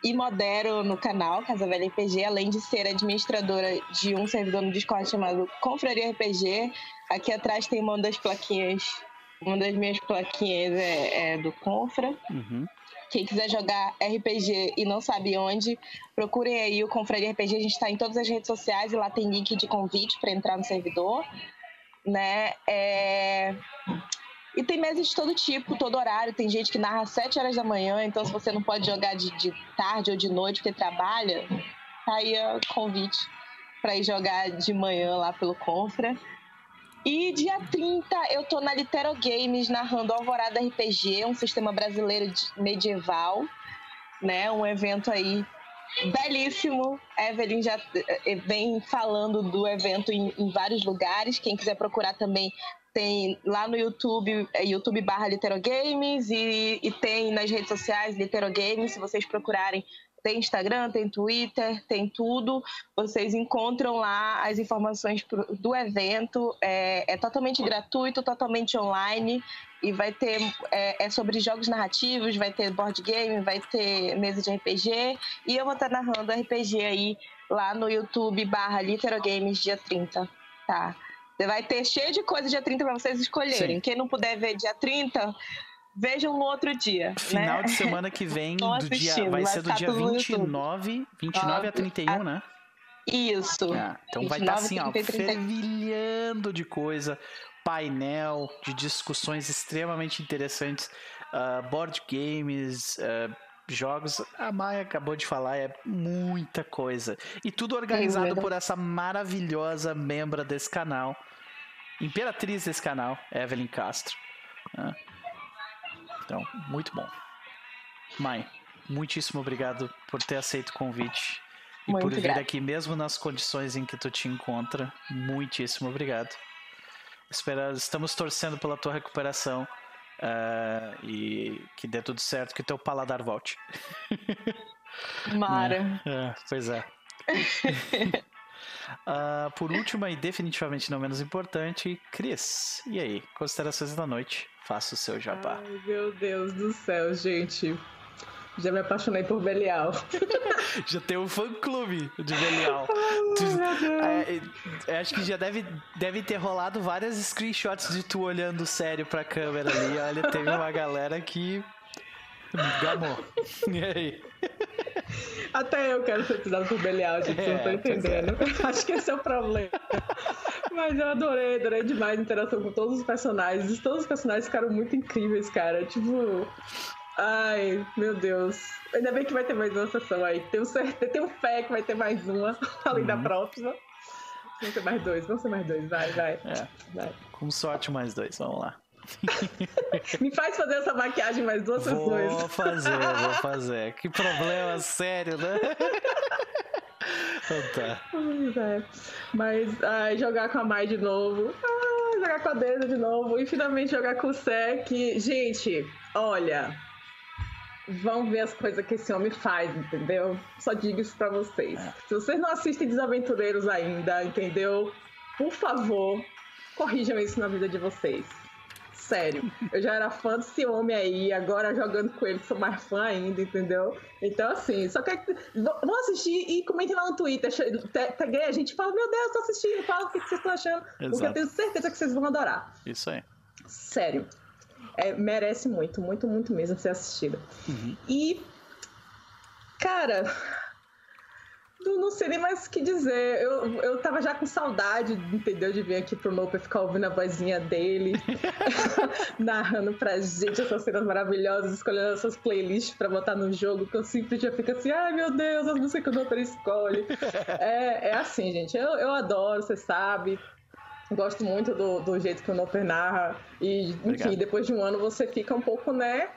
e modero no canal Casa Velha RPG, além de ser administradora de um servidor no Discord chamado Confraria RPG. Aqui atrás tem uma das plaquinhas, uma das minhas plaquinhas é, é do Confra. Uhum. Quem quiser jogar RPG e não sabe onde, procurem aí o Confraria RPG. A gente está em todas as redes sociais e lá tem link de convite para entrar no servidor. Né? É... E tem mesas de todo tipo, todo horário. Tem gente que narra às 7 horas da manhã, então se você não pode jogar de, de tarde ou de noite porque trabalha, tá aí o convite para ir jogar de manhã lá pelo Confra. E dia 30 eu tô na Litero Games narrando Alvorada RPG, um sistema brasileiro medieval, né? Um evento aí belíssimo. Evelyn já eh, vem falando do evento em, em vários lugares. Quem quiser procurar também tem lá no YouTube, é YouTube barra Literogames e, e tem nas redes sociais Literogames, se vocês procurarem tem Instagram, tem Twitter, tem tudo. Vocês encontram lá as informações do evento. É, é totalmente gratuito, totalmente online. E vai ter. É, é, sobre jogos narrativos, vai ter board game, vai ter mesa de RPG. E eu vou estar narrando RPG aí lá no YouTube barra Literogames dia 30. Tá? Vai ter cheio de coisa dia 30 para vocês escolherem. Sim. Quem não puder ver dia 30, vejam no outro dia. Final né? de semana que vem, do dia, vai, ser do dia 29, 29 a 31, a... né? Isso. Ah, então 29, vai estar tá assim, 30, ó, 30. fervilhando de coisa, painel de discussões extremamente interessantes, uh, board games, uh, jogos, a Maia acabou de falar, é muita coisa. E tudo organizado por essa maravilhosa membra desse canal, imperatriz desse canal, Evelyn Castro. Né? Então, muito bom. Mai, muitíssimo obrigado por ter aceito o convite e muito por vir grato. aqui mesmo nas condições em que tu te encontra. Muitíssimo obrigado. Estamos torcendo pela tua recuperação uh, e que dê tudo certo, que teu paladar volte. Mara. É, pois é. Uh, por último e definitivamente não menos importante, Cris. E aí, considerações da noite? Faça o seu jabá. Ai, meu Deus do céu, gente. Já me apaixonei por Belial. já tem um fã-clube de Belial. tu, é, é, acho que já deve, deve ter rolado várias screenshots de tu olhando sério pra câmera ali. Olha, teve uma galera que gamou. E aí? Até eu quero ser pisado por Belial, gente, é, vocês não estão é. entendendo. É. Acho que esse é o problema. Mas eu adorei, adorei demais a interação com todos os personagens. Todos os personagens ficaram muito incríveis, cara. Tipo. Ai, meu Deus. Ainda bem que vai ter mais uma sessão aí. Tenho, certeza, tenho fé que vai ter mais uma, além uhum. da próxima. Vamos ter mais dois, vamos ter mais dois, vai, vai. É. vai. Com sorte, mais dois, vamos lá. Me faz fazer essa maquiagem mais duas vou sessões. Vou fazer, vou fazer. Que problema sério, né? então tá. Mas ai, jogar com a Mai de novo. Ah, jogar com a Deza de novo. E finalmente jogar com o Sé, que, gente, olha. Vão ver as coisas que esse homem faz, entendeu? Só digo isso pra vocês. É. Se vocês não assistem Desaventureiros ainda, entendeu? Por favor, corrijam isso na vida de vocês sério. Eu já era fã desse homem aí, agora jogando com ele, sou mais fã ainda, entendeu? Então, assim, só que vão assistir e comentem lá no Twitter. Peguei a gente fala, meu Deus, tô assistindo, fala o que vocês estão achando, Exato. porque eu tenho certeza que vocês vão adorar. Isso aí. Sério. É, merece muito, muito, muito mesmo ser assistido. Uhum. E, cara, não sei nem mais o que dizer. Eu, eu tava já com saudade, entendeu? De vir aqui pro Noper ficar ouvindo a vozinha dele, narrando pra gente essas cenas maravilhosas, escolhendo essas playlists pra botar no jogo, que eu sempre já fico assim, ai meu Deus, as músicas que o Noper escolhe. É, é assim, gente. Eu, eu adoro, você sabe. Gosto muito do, do jeito que o Noper narra. E, enfim, Obrigado. depois de um ano você fica um pouco, né?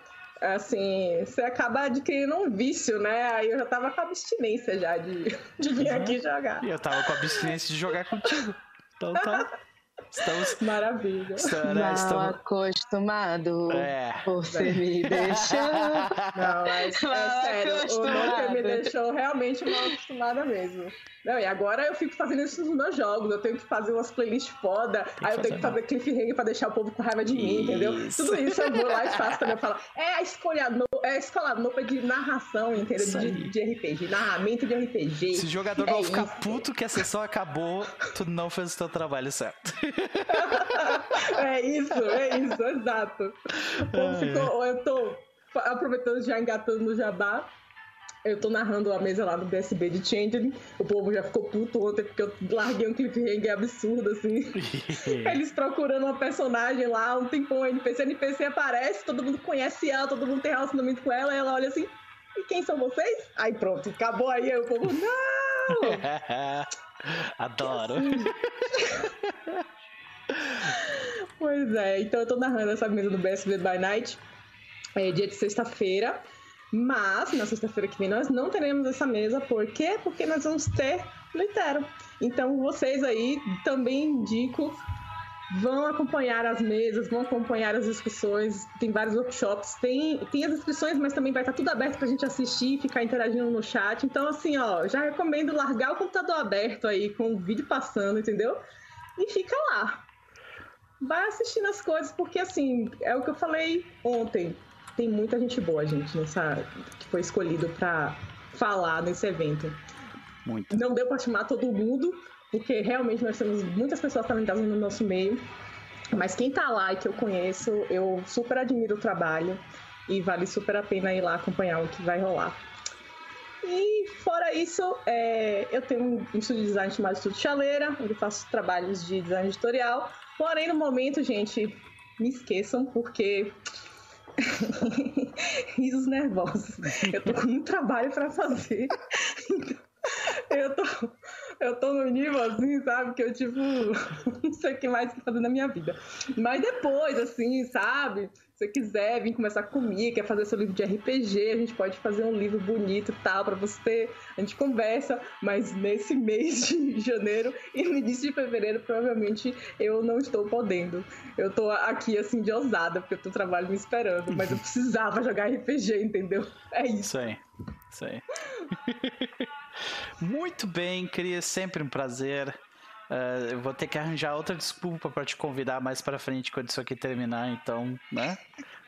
Assim, você acaba adquirindo um vício, né? Aí eu já tava com abstinência já de, de vir aqui jogar. E eu tava com abstinência de jogar contigo. Então tá. Estamos. Maravilha. Estamos, Mal estamos... acostumado. É. Você me deixou. Não, mas é sério. O Nokia me deixou realmente mal acostumada mesmo. Não, e agora eu fico fazendo isso nos meus jogos. Eu tenho que fazer umas playlists foda. Aí eu tenho que fazer cliffhanger pra deixar o povo com raiva de isso. mim, entendeu? Tudo isso eu vou lá e faço também. Eu falo, é a escolha no, é a escola nova de narração, entendeu? De, de, RPG, narramento de RPG. Se o jogador é não ficar puto que a sessão acabou, tu não fez o teu trabalho certo. é isso, é isso, exato. Então, ficou, eu tô aproveitando já engatando no jabá. Eu tô narrando a mesa lá no BSB de Changeling. O povo já ficou puto ontem porque eu larguei um cliffhanger absurdo, assim. Eles procurando uma personagem lá, um tempão, NPC, NPC aparece, todo mundo conhece ela, todo mundo tem relacionamento com ela, e ela olha assim, e quem são vocês? Aí pronto, acabou aí, aí o povo, não! Adoro. pois é, então eu tô narrando essa mesa do BSB by Night. É dia de sexta-feira. Mas na sexta-feira que vem nós não teremos essa mesa. Por quê? Porque nós vamos ter Litero. Então vocês aí também indico. Vão acompanhar as mesas, vão acompanhar as discussões, tem vários workshops, tem, tem as inscrições, mas também vai estar tudo aberto pra gente assistir, ficar interagindo no chat. Então, assim, ó, já recomendo largar o computador aberto aí, com o vídeo passando, entendeu? E fica lá. Vai assistindo as coisas, porque assim, é o que eu falei ontem tem muita gente boa, gente, nessa que foi escolhido para falar nesse evento. Muito. Não deu para chamar todo mundo, porque realmente nós temos muitas pessoas talentosas no nosso meio. Mas quem tá lá e que eu conheço, eu super admiro o trabalho e vale super a pena ir lá acompanhar o que vai rolar. E fora isso, é, eu tenho um estúdio de design chamado Estúdio Chaleira, onde eu faço trabalhos de design editorial. Porém, no momento, gente, me esqueçam, porque risos nervosos. Eu tô com muito trabalho para fazer. eu tô, eu tô no nível assim, sabe? Que eu, tipo, não sei o que mais fazer na minha vida. Mas depois, assim, sabe? você quiser vir conversar comigo, quer fazer seu livro de RPG, a gente pode fazer um livro bonito e tal, para você. A gente conversa, mas nesse mês de janeiro e no início de fevereiro, provavelmente eu não estou podendo. Eu tô aqui, assim, de ousada, porque eu tô trabalho me esperando, mas eu precisava jogar RPG, entendeu? É isso. Isso aí. Isso aí. Muito bem, Cris, sempre um prazer. Uh, eu vou ter que arranjar outra desculpa para te convidar mais para frente quando isso aqui terminar, então, né?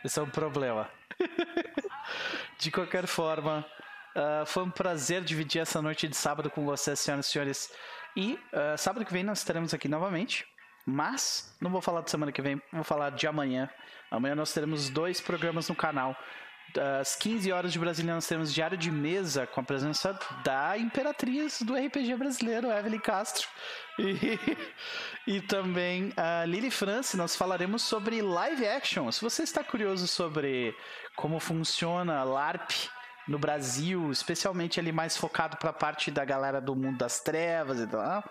Esse é um problema. de qualquer forma, uh, foi um prazer dividir essa noite de sábado com vocês, senhoras e senhores. E uh, sábado que vem nós estaremos aqui novamente. Mas não vou falar de semana que vem, vou falar de amanhã. Amanhã nós teremos dois programas no canal às 15 horas de Brasília, nós temos Diário de Mesa com a presença da imperatriz do RPG brasileiro, Evelyn Castro. E, e também a Lily France, nós falaremos sobre live action. Se você está curioso sobre como funciona LARP no Brasil, especialmente ali mais focado para a parte da galera do mundo das trevas e tal,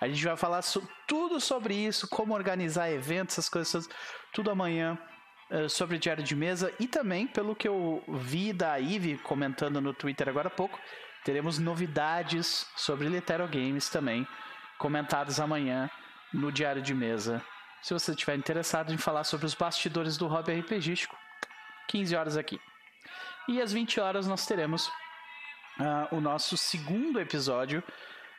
a gente vai falar tudo sobre isso, como organizar eventos, essas coisas, tudo amanhã sobre Diário de Mesa e também, pelo que eu vi da Ive comentando no Twitter agora há pouco, teremos novidades sobre Litero Games também, comentadas amanhã no Diário de Mesa. Se você estiver interessado em falar sobre os bastidores do hobby RPGístico, 15 horas aqui. E às 20 horas nós teremos uh, o nosso segundo episódio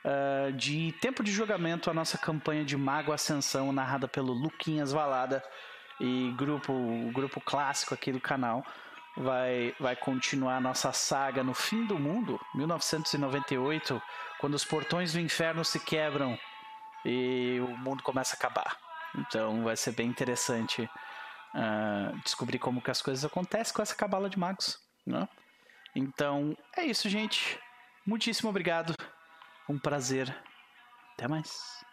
uh, de Tempo de Jogamento, a nossa campanha de Mago Ascensão, narrada pelo Luquinhas Valada e grupo, o grupo clássico aqui do canal vai, vai continuar a nossa saga no fim do mundo, 1998, quando os portões do inferno se quebram e o mundo começa a acabar. Então vai ser bem interessante uh, descobrir como que as coisas acontecem com essa cabala de magos. Né? Então é isso, gente. Muitíssimo obrigado Um prazer. Até mais.